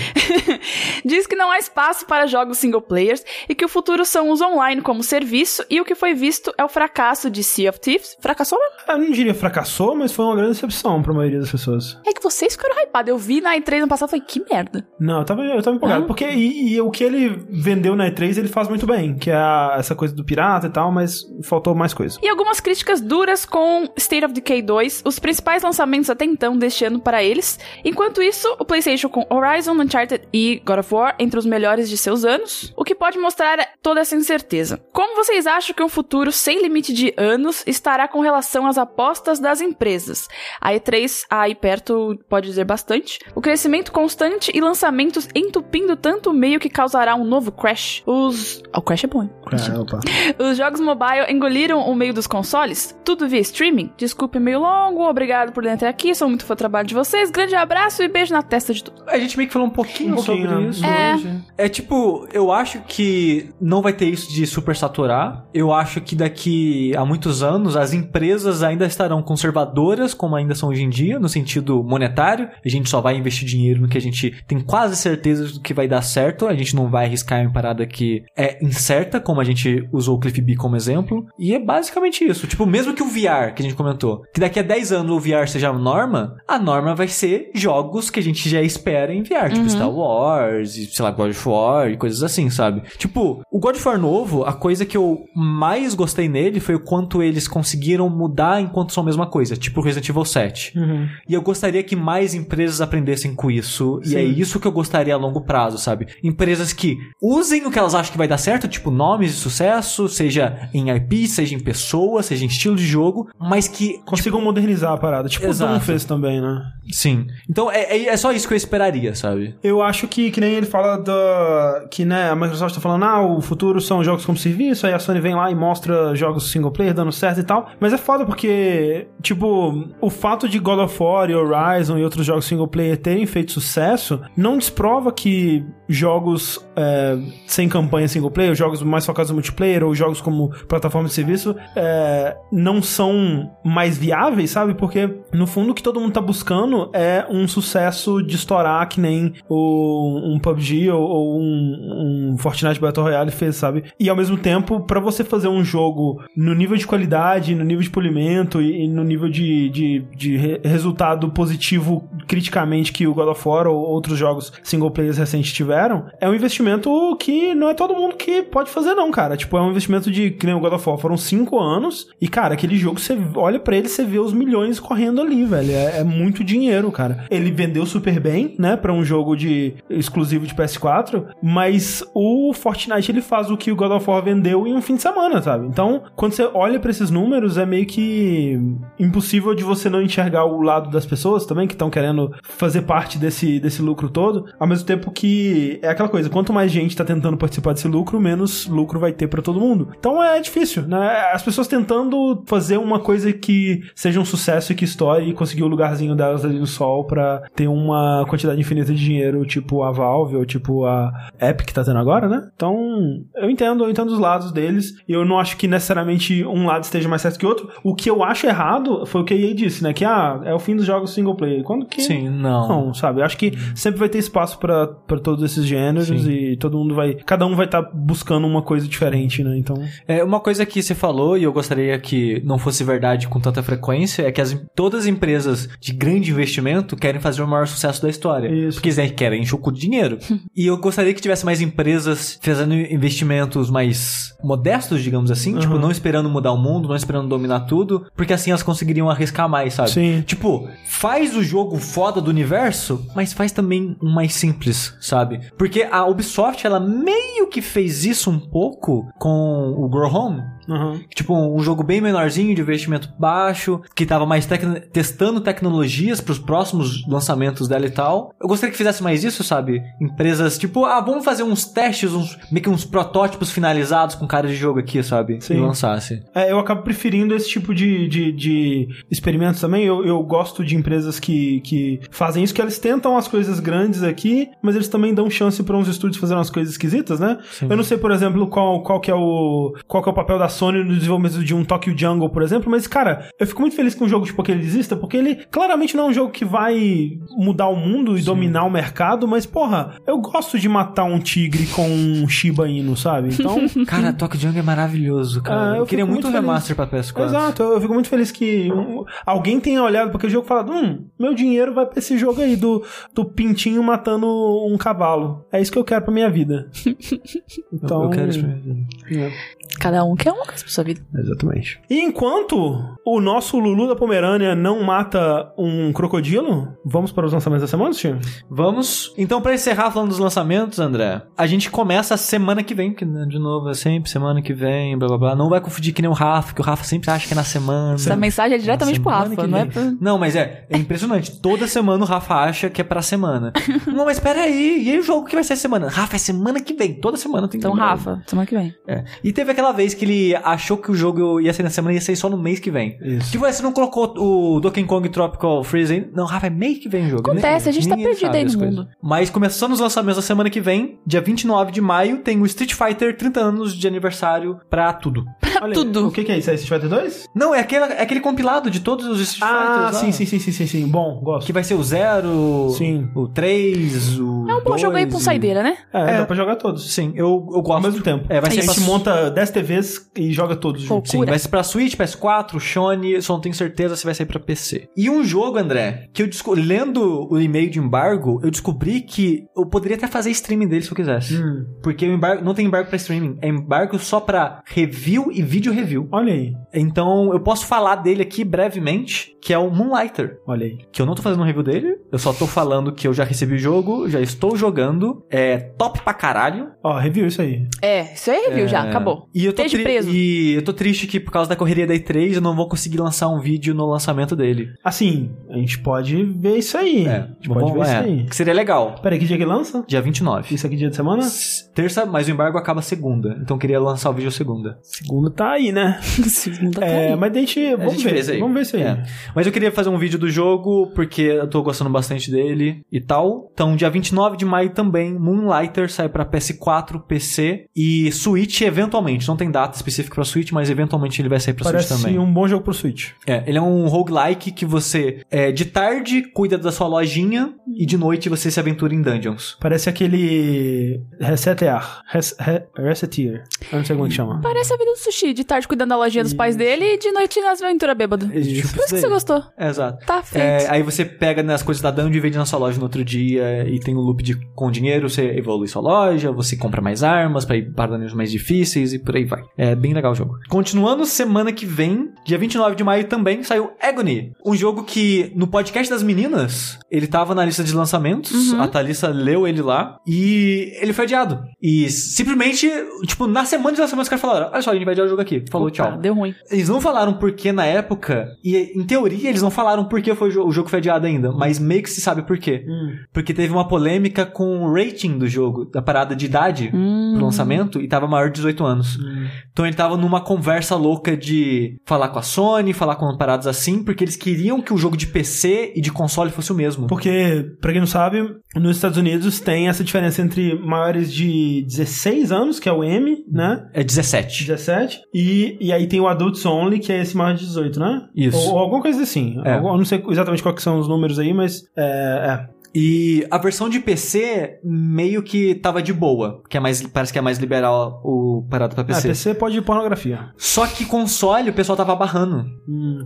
Diz que não há espaço para jogos single players e que o futuro são os online como serviço e o que foi visto é o fracasso de Sea of Thieves. Fracassou mesmo? Eu não diria fracassou, mas foi uma grande decepção pra maioria das pessoas. É que vocês ficaram hypados. Eu vi na E3 no passado e falei, que merda. Não, eu tava, eu tava empolgado. Ah. Porque e, e o que ele vendeu na E3 ele faz muito bem, que é a- essa coisa do pirata e tal, mas faltou mais coisa. E algumas críticas duras com State of Decay 2, os principais lançamentos até então deste ano para eles. Enquanto isso, o PlayStation com Horizon, Uncharted e God of War entre os melhores de seus anos, o que pode mostrar toda essa incerteza. Como vocês acham que um futuro sem limite de anos estará com relação às apostas das empresas? A E3 aí perto pode dizer bastante. O crescimento constante e lançamentos entupindo tanto o meio que causará um novo crash. Os. Ah, o crash é bom, hein? Os jogos mobile engoliram o meio dos consoles? Tudo via streaming? Desculpe meio longo, obrigado por entrar aqui, sou muito fã do trabalho de vocês. Grande abraço e beijo na testa de tudo. A gente meio que falou um pouquinho, Um pouquinho, sobre né? isso. É. hoje. É tipo, eu acho que não vai ter isso de super saturar. Eu acho que daqui a muitos anos as empresas ainda estarão conservadoras, como ainda são hoje em dia, no sentido monetário. A gente só vai investir dinheiro no que a gente tem quase certeza do que vai dar certo. A gente não vai arriscar em parada que é incerta, como a gente usou o Cliff B como exemplo. E é basicamente isso. Tipo, mesmo que o VR, que a gente comentou, que daqui a 10 anos o VR seja a norma, a norma vai ser jogos que a gente já espera em VR, tipo Star Wars, e, sei lá, God of War e coisas assim, sabe? Tipo, o God of War novo, a coisa que eu mais gostei nele foi o quanto eles conseguiram mudar enquanto são a mesma coisa, tipo Resident Evil 7. Uhum. E eu gostaria que mais empresas aprendessem com isso. E Sim. é isso que eu gostaria a longo prazo, sabe? Empresas que usem o que elas acham que vai dar certo, tipo nome nomes de sucesso, seja em IP, seja em pessoa, seja em estilo de jogo, mas que Consigam modernizar a parada. Tipo Exato. o Doom fez também, né? Sim. Então é, é, é só isso que eu esperaria, sabe? Eu acho que, que nem ele fala da. Que, né, a Microsoft tá falando, ah, o futuro são jogos como serviço, aí a Sony vem lá e mostra jogos single player dando certo e tal. Mas é foda porque, tipo, o fato de God of War e Horizon e outros jogos single player terem feito sucesso não desprova que jogos é, sem campanha single player, jogos mais focados no multiplayer, ou jogos como plataforma de serviço, é, não são mais viáveis, sabe? Porque, no fundo, o que todo mundo tá buscando é um sucesso de estourar que nem o, um PUBG ou, ou um, um Fortnite Battle Royale fez, sabe? E ao mesmo tempo, pra você fazer um jogo no nível de qualidade, no nível de polimento e, e no nível de, de, de re- resultado positivo criticamente que o God of War ou outros jogos single players recentes tiveram, é um investimento que não é todo mundo que pode fazer, não, cara. Tipo, é um investimento de, que nem o God of War, foram cinco anos e, cara, aquele jogo, você olha pra ele, você vê os milhões correndo ali, velho. É, é muito dinheiro, cara. Ele vendeu super bem, né, pra um jogo de exclusivo de PS4, mas o Fortnite, ele faz o que o God of War vendeu em um fim de semana, sabe? Então, quando você olha pra esses números, é meio que impossível de você não enxergar o lado das pessoas também, que estão querendo fazer parte desse, desse lucro todo, ao mesmo tempo que é aquela coisa, quanto mais gente tá tentando participar desse lucro, menos lucro vai ter pra todo mundo. Então é difícil, né? As pessoas tentando fazer uma coisa que seja um sucesso e que estoure e conseguir o lugarzinho delas ali no sol pra ter uma quantidade infinita de dinheiro, tipo a Valve ou tipo a Epic que tá tendo agora, né? Então, eu entendo, eu entendo os lados deles e eu não acho que necessariamente um lado esteja mais certo que o outro. O que eu acho errado foi o que a EA disse, né? Que ah, é o fim dos jogos single player. Quando que Sim, não. não, sabe? Eu acho que sempre vai ter espaço pra todos esses gêneros Sim. e todo mundo vai. Cada um vai estar buscando uma coisa diferente, né? Então. É, uma coisa que você falou, e eu gostaria que não fosse verdade com tanta frequência, é que as, todas as empresas de grande investimento querem fazer o maior sucesso da história. Isso. Porque eles querem encher o cu de dinheiro. e eu gostaria que tivesse mais empresas fazendo investimentos mais modestos, digamos assim. Tipo, não esperando mudar o mundo, não esperando dominar tudo, porque assim elas conseguiriam arriscar mais, sabe? Sim. Tipo, faz o jogo foda do universo, mas faz também um mais simples, sabe? Porque a Ubisoft, ela meio que fez isso um pouco com o Grow Home. Uhum. Tipo, um jogo bem menorzinho, de investimento baixo, que tava mais tec- testando tecnologias pros próximos lançamentos dela e tal. Eu gostaria que fizesse mais isso, sabe? Empresas, tipo, ah, vamos fazer uns testes, uns, meio que uns protótipos finalizados com cara de jogo aqui, sabe? Sim. E lançasse. É, eu acabo preferindo esse tipo de, de, de experimentos também. Eu, eu gosto de empresas que, que fazem isso, que eles tentam as coisas grandes aqui, mas eles também dão chance para uns estúdios fazerem umas coisas esquisitas, né? Eu não sei, por exemplo, qual, qual que é o qual que é o papel da Sony no desenvolvimento de um Tokyo Jungle, por exemplo, mas, cara, eu fico muito feliz que um jogo tipo aquele exista, porque ele claramente não é um jogo que vai mudar o mundo e dominar o mercado, mas, porra, eu gosto de matar um tigre com um Shiba Inu, sabe? Então... Cara, Tokyo Jungle é maravilhoso, cara. Ah, eu, queria fico muito feliz. remaster pra PS4. Exato, eu eu fico muito feliz que um, alguém tenha olhado para aquele jogo e falado: hum, meu dinheiro vai pra esse jogo aí do, do pintinho matando um cavalo. É isso que eu quero pra minha vida. Então. Eu quero isso pra minha vida. é, Cada um quer uma coisa pra sua vida. exatamente. E enquanto o nosso Lulu da Pomerânia não mata um crocodilo, vamos para os lançamentos da semana, Steve? Vamos. Então, pra encerrar falando dos lançamentos, André, a gente começa a semana que vem, que né, de novo é sempre semana que vem, blá blá blá. Não vai confundir que nem o Rafa, que o Rafa sempre acha que é na semana. Essa mensagem é diretamente pro Rafa, que não é pra... Não, mas é, é impressionante. Toda semana o Rafa acha que é pra semana. não, mas peraí, e aí o jogo que vai ser semana? Rafa, é semana que vem. Toda semana tem que Então, lembrar. Rafa, semana que vem. É. E teve aquela vez que ele achou que o jogo ia ser na semana e ia ser só no mês que vem. Isso. Tipo, você não colocou o Donkey Kong Tropical Freeze aí? Não, Rafa, é mês que vem o jogo. Acontece, a gente tá perdido aí no coisas. mundo. Mas começando os lançamentos da semana que vem, dia 29 de maio, tem o Street Fighter 30 anos de aniversário pra tudo. Olha, tudo. O que, que é isso? É Street Fighter 2? Não, é aquele, é aquele compilado de todos os Street Ah, Fighters. lá. sim, sim, sim, sim, sim, sim. Bom, gosto. Que vai ser o 0, Sim. o 3, o. É um bom jogo aí pra dois, saideira, né? É, É. dá pra jogar todos. Sim, eu, eu gosto. Ao mesmo tempo. É, vai a ser gente pra- monta 10 TVs e, joga todos os jogos. Sim, vai ser pra Switch, PS4, Sony, só não tenho certeza se vai sair pra PC. E um jogo, André, que eu lendo o e-mail de embargo, eu descobri que eu poderia até fazer streaming dele se eu quisesse. Hum, Porque o embargo não tem embargo pra streaming, é embargo só pra review e vídeo review. olha aí, Então eu posso falar dele aqui brevemente, que é o Moonlighter. olha aí. Que eu não tô fazendo um review dele, eu só tô falando que eu já recebi o jogo, já estou jogando, é top pra caralho. Ó, review isso aí. É, isso aí é review já, É, acabou. E eu tô Esteja tri- preso. E eu tô triste que por causa da correria da E3 eu não vou conseguir lançar um vídeo no lançamento dele. Assim, a gente pode ver isso aí. É, a gente pode ver é, isso aí. Que seria legal. Peraí, que dia que lança? Dia 29. Isso aqui dia de semana? Terça, mas o embargo acaba segunda. Então eu queria lançar o vídeo segunda. Segunda tá aí, né? Segunda tá É, aí. mas a gente. Vamos gente ver. aí. Vamos ver isso aí. É. Mas eu queria fazer um vídeo do jogo, porque eu tô gostando bastante dele e tal. Então, dia 29 de maio também, Moonlighter sai pra PS4, PC e Switch eventualmente. Não tem data específica pra Switch, mas eventualmente ele vai sair pra Parece Switch também. um bom jogo pro Switch. É, ele é um roguelike que você, é, de tarde, cuida da sua lojinha e de noite você se aventura em dungeons. Parece aquele. Resetear. Res, re, resetear. Eu não sei como é que chama. Parece a vida do sushi, de tarde cuidando da lojinha dos pais dele e de noite nas aventuras bêbado. Por Isso. isso que você gostou. É, exato. Tá feito. É, aí você pega nas coisas da dungeon e vende na sua loja no outro dia e tem um loop de com dinheiro, você evolui sua loja, você compra mais armas pra ir para dungeons mais difíceis e por aí vai. É bem legal o jogo. Continuando, semana que vem, dia 29 de maio também, saiu Agony. Um jogo que no podcast das meninas, ele tava na lista de lançamentos, a Thalissa leu ele lá e ele foi adiado. E simplesmente, tipo, na semana de lançamento os caras falaram, olha só, a gente vai adiar o jogo aqui. Falou Opa, tchau. Deu ruim. Eles não falaram por que na época, e em teoria eles não falaram por que foi o jo- o jogo foi adiado ainda, mas meio que se sabe por quê. Porque teve uma polêmica com o rating do jogo, da parada de idade Hum. pro lançamento, e tava maior de 18 anos. Então ele tava numa conversa louca de falar com a Sony, falar com paradas assim, porque eles queriam que o jogo de PC e de console fosse o mesmo. Porque, pra quem não sabe, nos Estados Unidos tem essa diferença entre maiores de 16 anos, que é o M, né? É 17. 17. E, e aí tem o Adults Only, que é esse maior de 18, né? Isso. Ou, ou alguma coisa assim. É. Algum- Eu não sei exatamente quais são os números aí, mas é. é. E a versão de PC meio que tava de boa, que é mais, parece que é mais liberal o parado pra Ah, PC. PC pode ir pornografia. Só que console o pessoal tava barrando.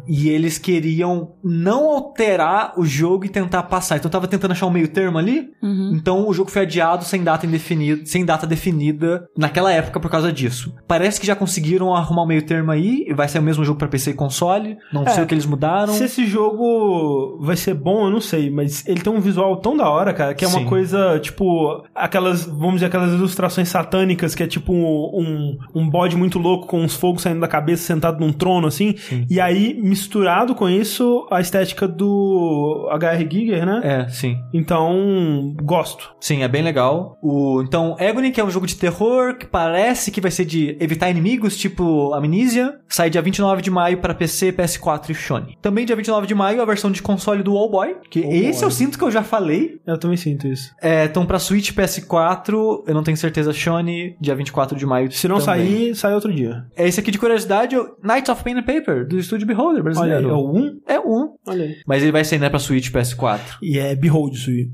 E eles queriam não alterar o jogo e tentar passar. Então tava tentando achar um meio termo ali. Uhum. Então o jogo foi adiado sem data indefinida, sem data definida naquela época por causa disso. Parece que já conseguiram arrumar um meio termo aí. e Vai ser o mesmo jogo pra PC e console. Não É. sei o que eles mudaram. Se esse jogo vai ser bom, eu não sei, mas ele tem um visual tão da hora, cara, que é uma Sim. coisa, tipo, aquelas, vamos dizer, aquelas ilustrações satânicas, que é tipo um, um bode muito louco com uns fogos saindo da cabeça, sentado num trono, assim. E aí, misturado com isso, a estética do H.R. Giger, né? É, sim. Então, gosto. Sim, é bem legal. O, então, Agony, que é um jogo de terror, que parece que vai ser de evitar inimigos, tipo Amnesia, sai dia 29 de maio para PC, PS4 e Sony. Também dia 29 de maio, a versão de console do Wallboy, que Wallboy. esse eu sinto que eu já falei. Eu também sinto isso. É, então, pra Switch, PS4, eu não tenho certeza, Sony, dia 24 de maio Se não também. sair, sai outro dia. É esse aqui de curiosidade, o Knights of Pen and Paper, do estúdio Beholder Olha aí, brasileiro. é o 1? É um. Olha aí. Mas ele vai sair, né, pra Switch e PS4. E é Behold sushi.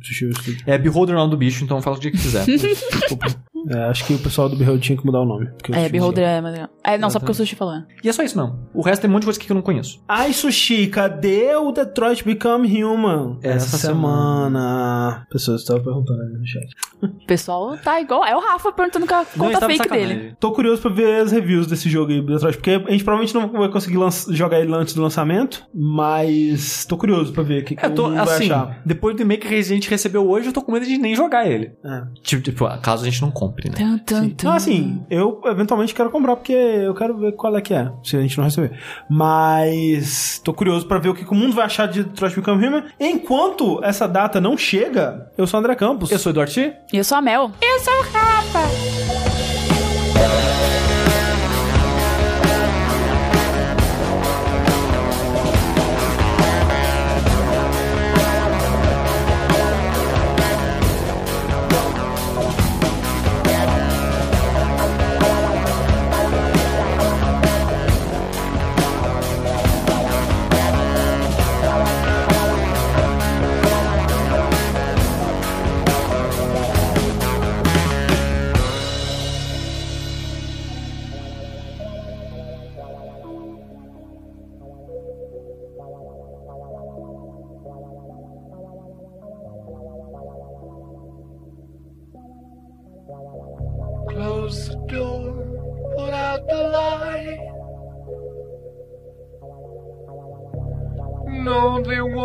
É Beholder não do bicho, então fala o dia que quiser. É, acho que o pessoal do Behold tinha que mudar o nome. É, Beholder é mais legal. É, não, só porque o sushi falou. né? e é só isso mesmo. O resto tem um monte de coisa aqui que eu não conheço. Ai, Sushi, cadê o Detroit Become Human? Essa semana. Pessoas estavam perguntando ali no chat. O pessoal tá igual. É o Rafa perguntando com a Não, conta tá fake sacanagem. dele. Tô curioso pra ver as reviews desse jogo aí, Detroit, porque a gente provavelmente não vai conseguir lanç- jogar ele antes do lançamento, mas tô curioso pra ver o que, que Eu tô, vai assim, achar. depois do e-mail que a gente recebeu hoje, eu tô com medo de nem jogar ele. É. Tipo, tipo, caso a gente não compre, né? Tum, tum, tum. Não, assim, eu eventualmente quero comprar porque eu quero ver qual é que é, se a gente não receber. Mas tô curioso pra ver o que que o mundo vai achar de Detroit Become Human. Enquanto essa data não chega, eu sou o André Campos. Eu sou o Eduardo. E eu sou a Mel. Eu sou o Rafa.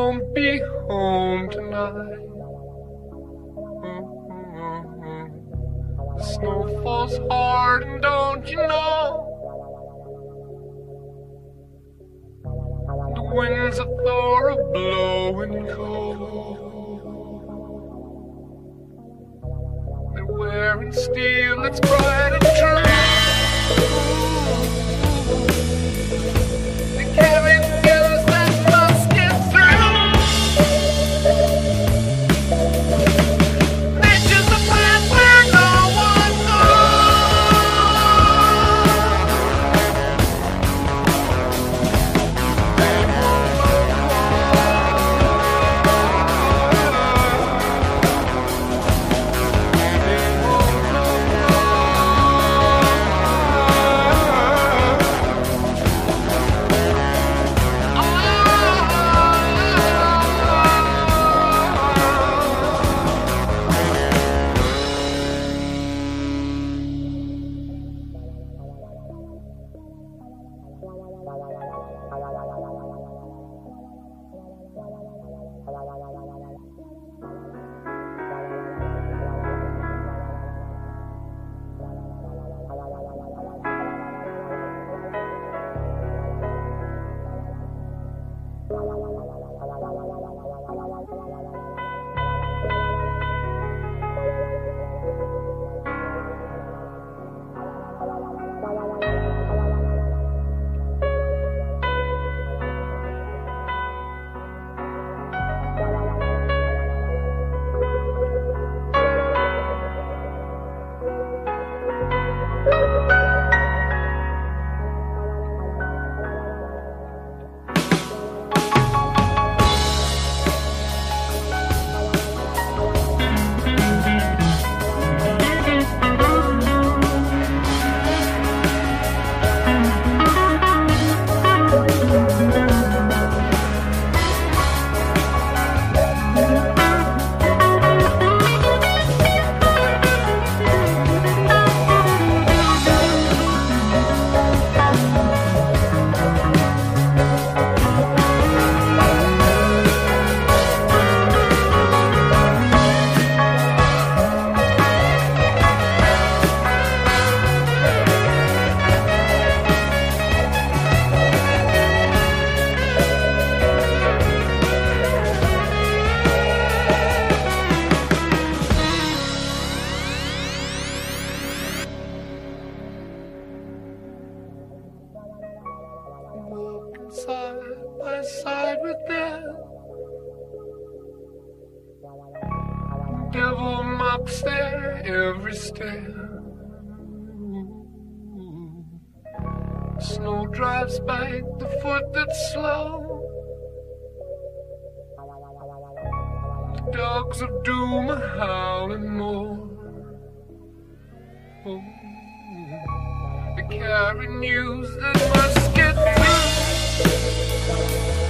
Won't be home tonight. The snow falls hard, and don't you know? The winds of Thor are blowing cold. They're wearing steel that's bright and true. They carry dogs of doom are howling more. Oh. They carry news that must get through.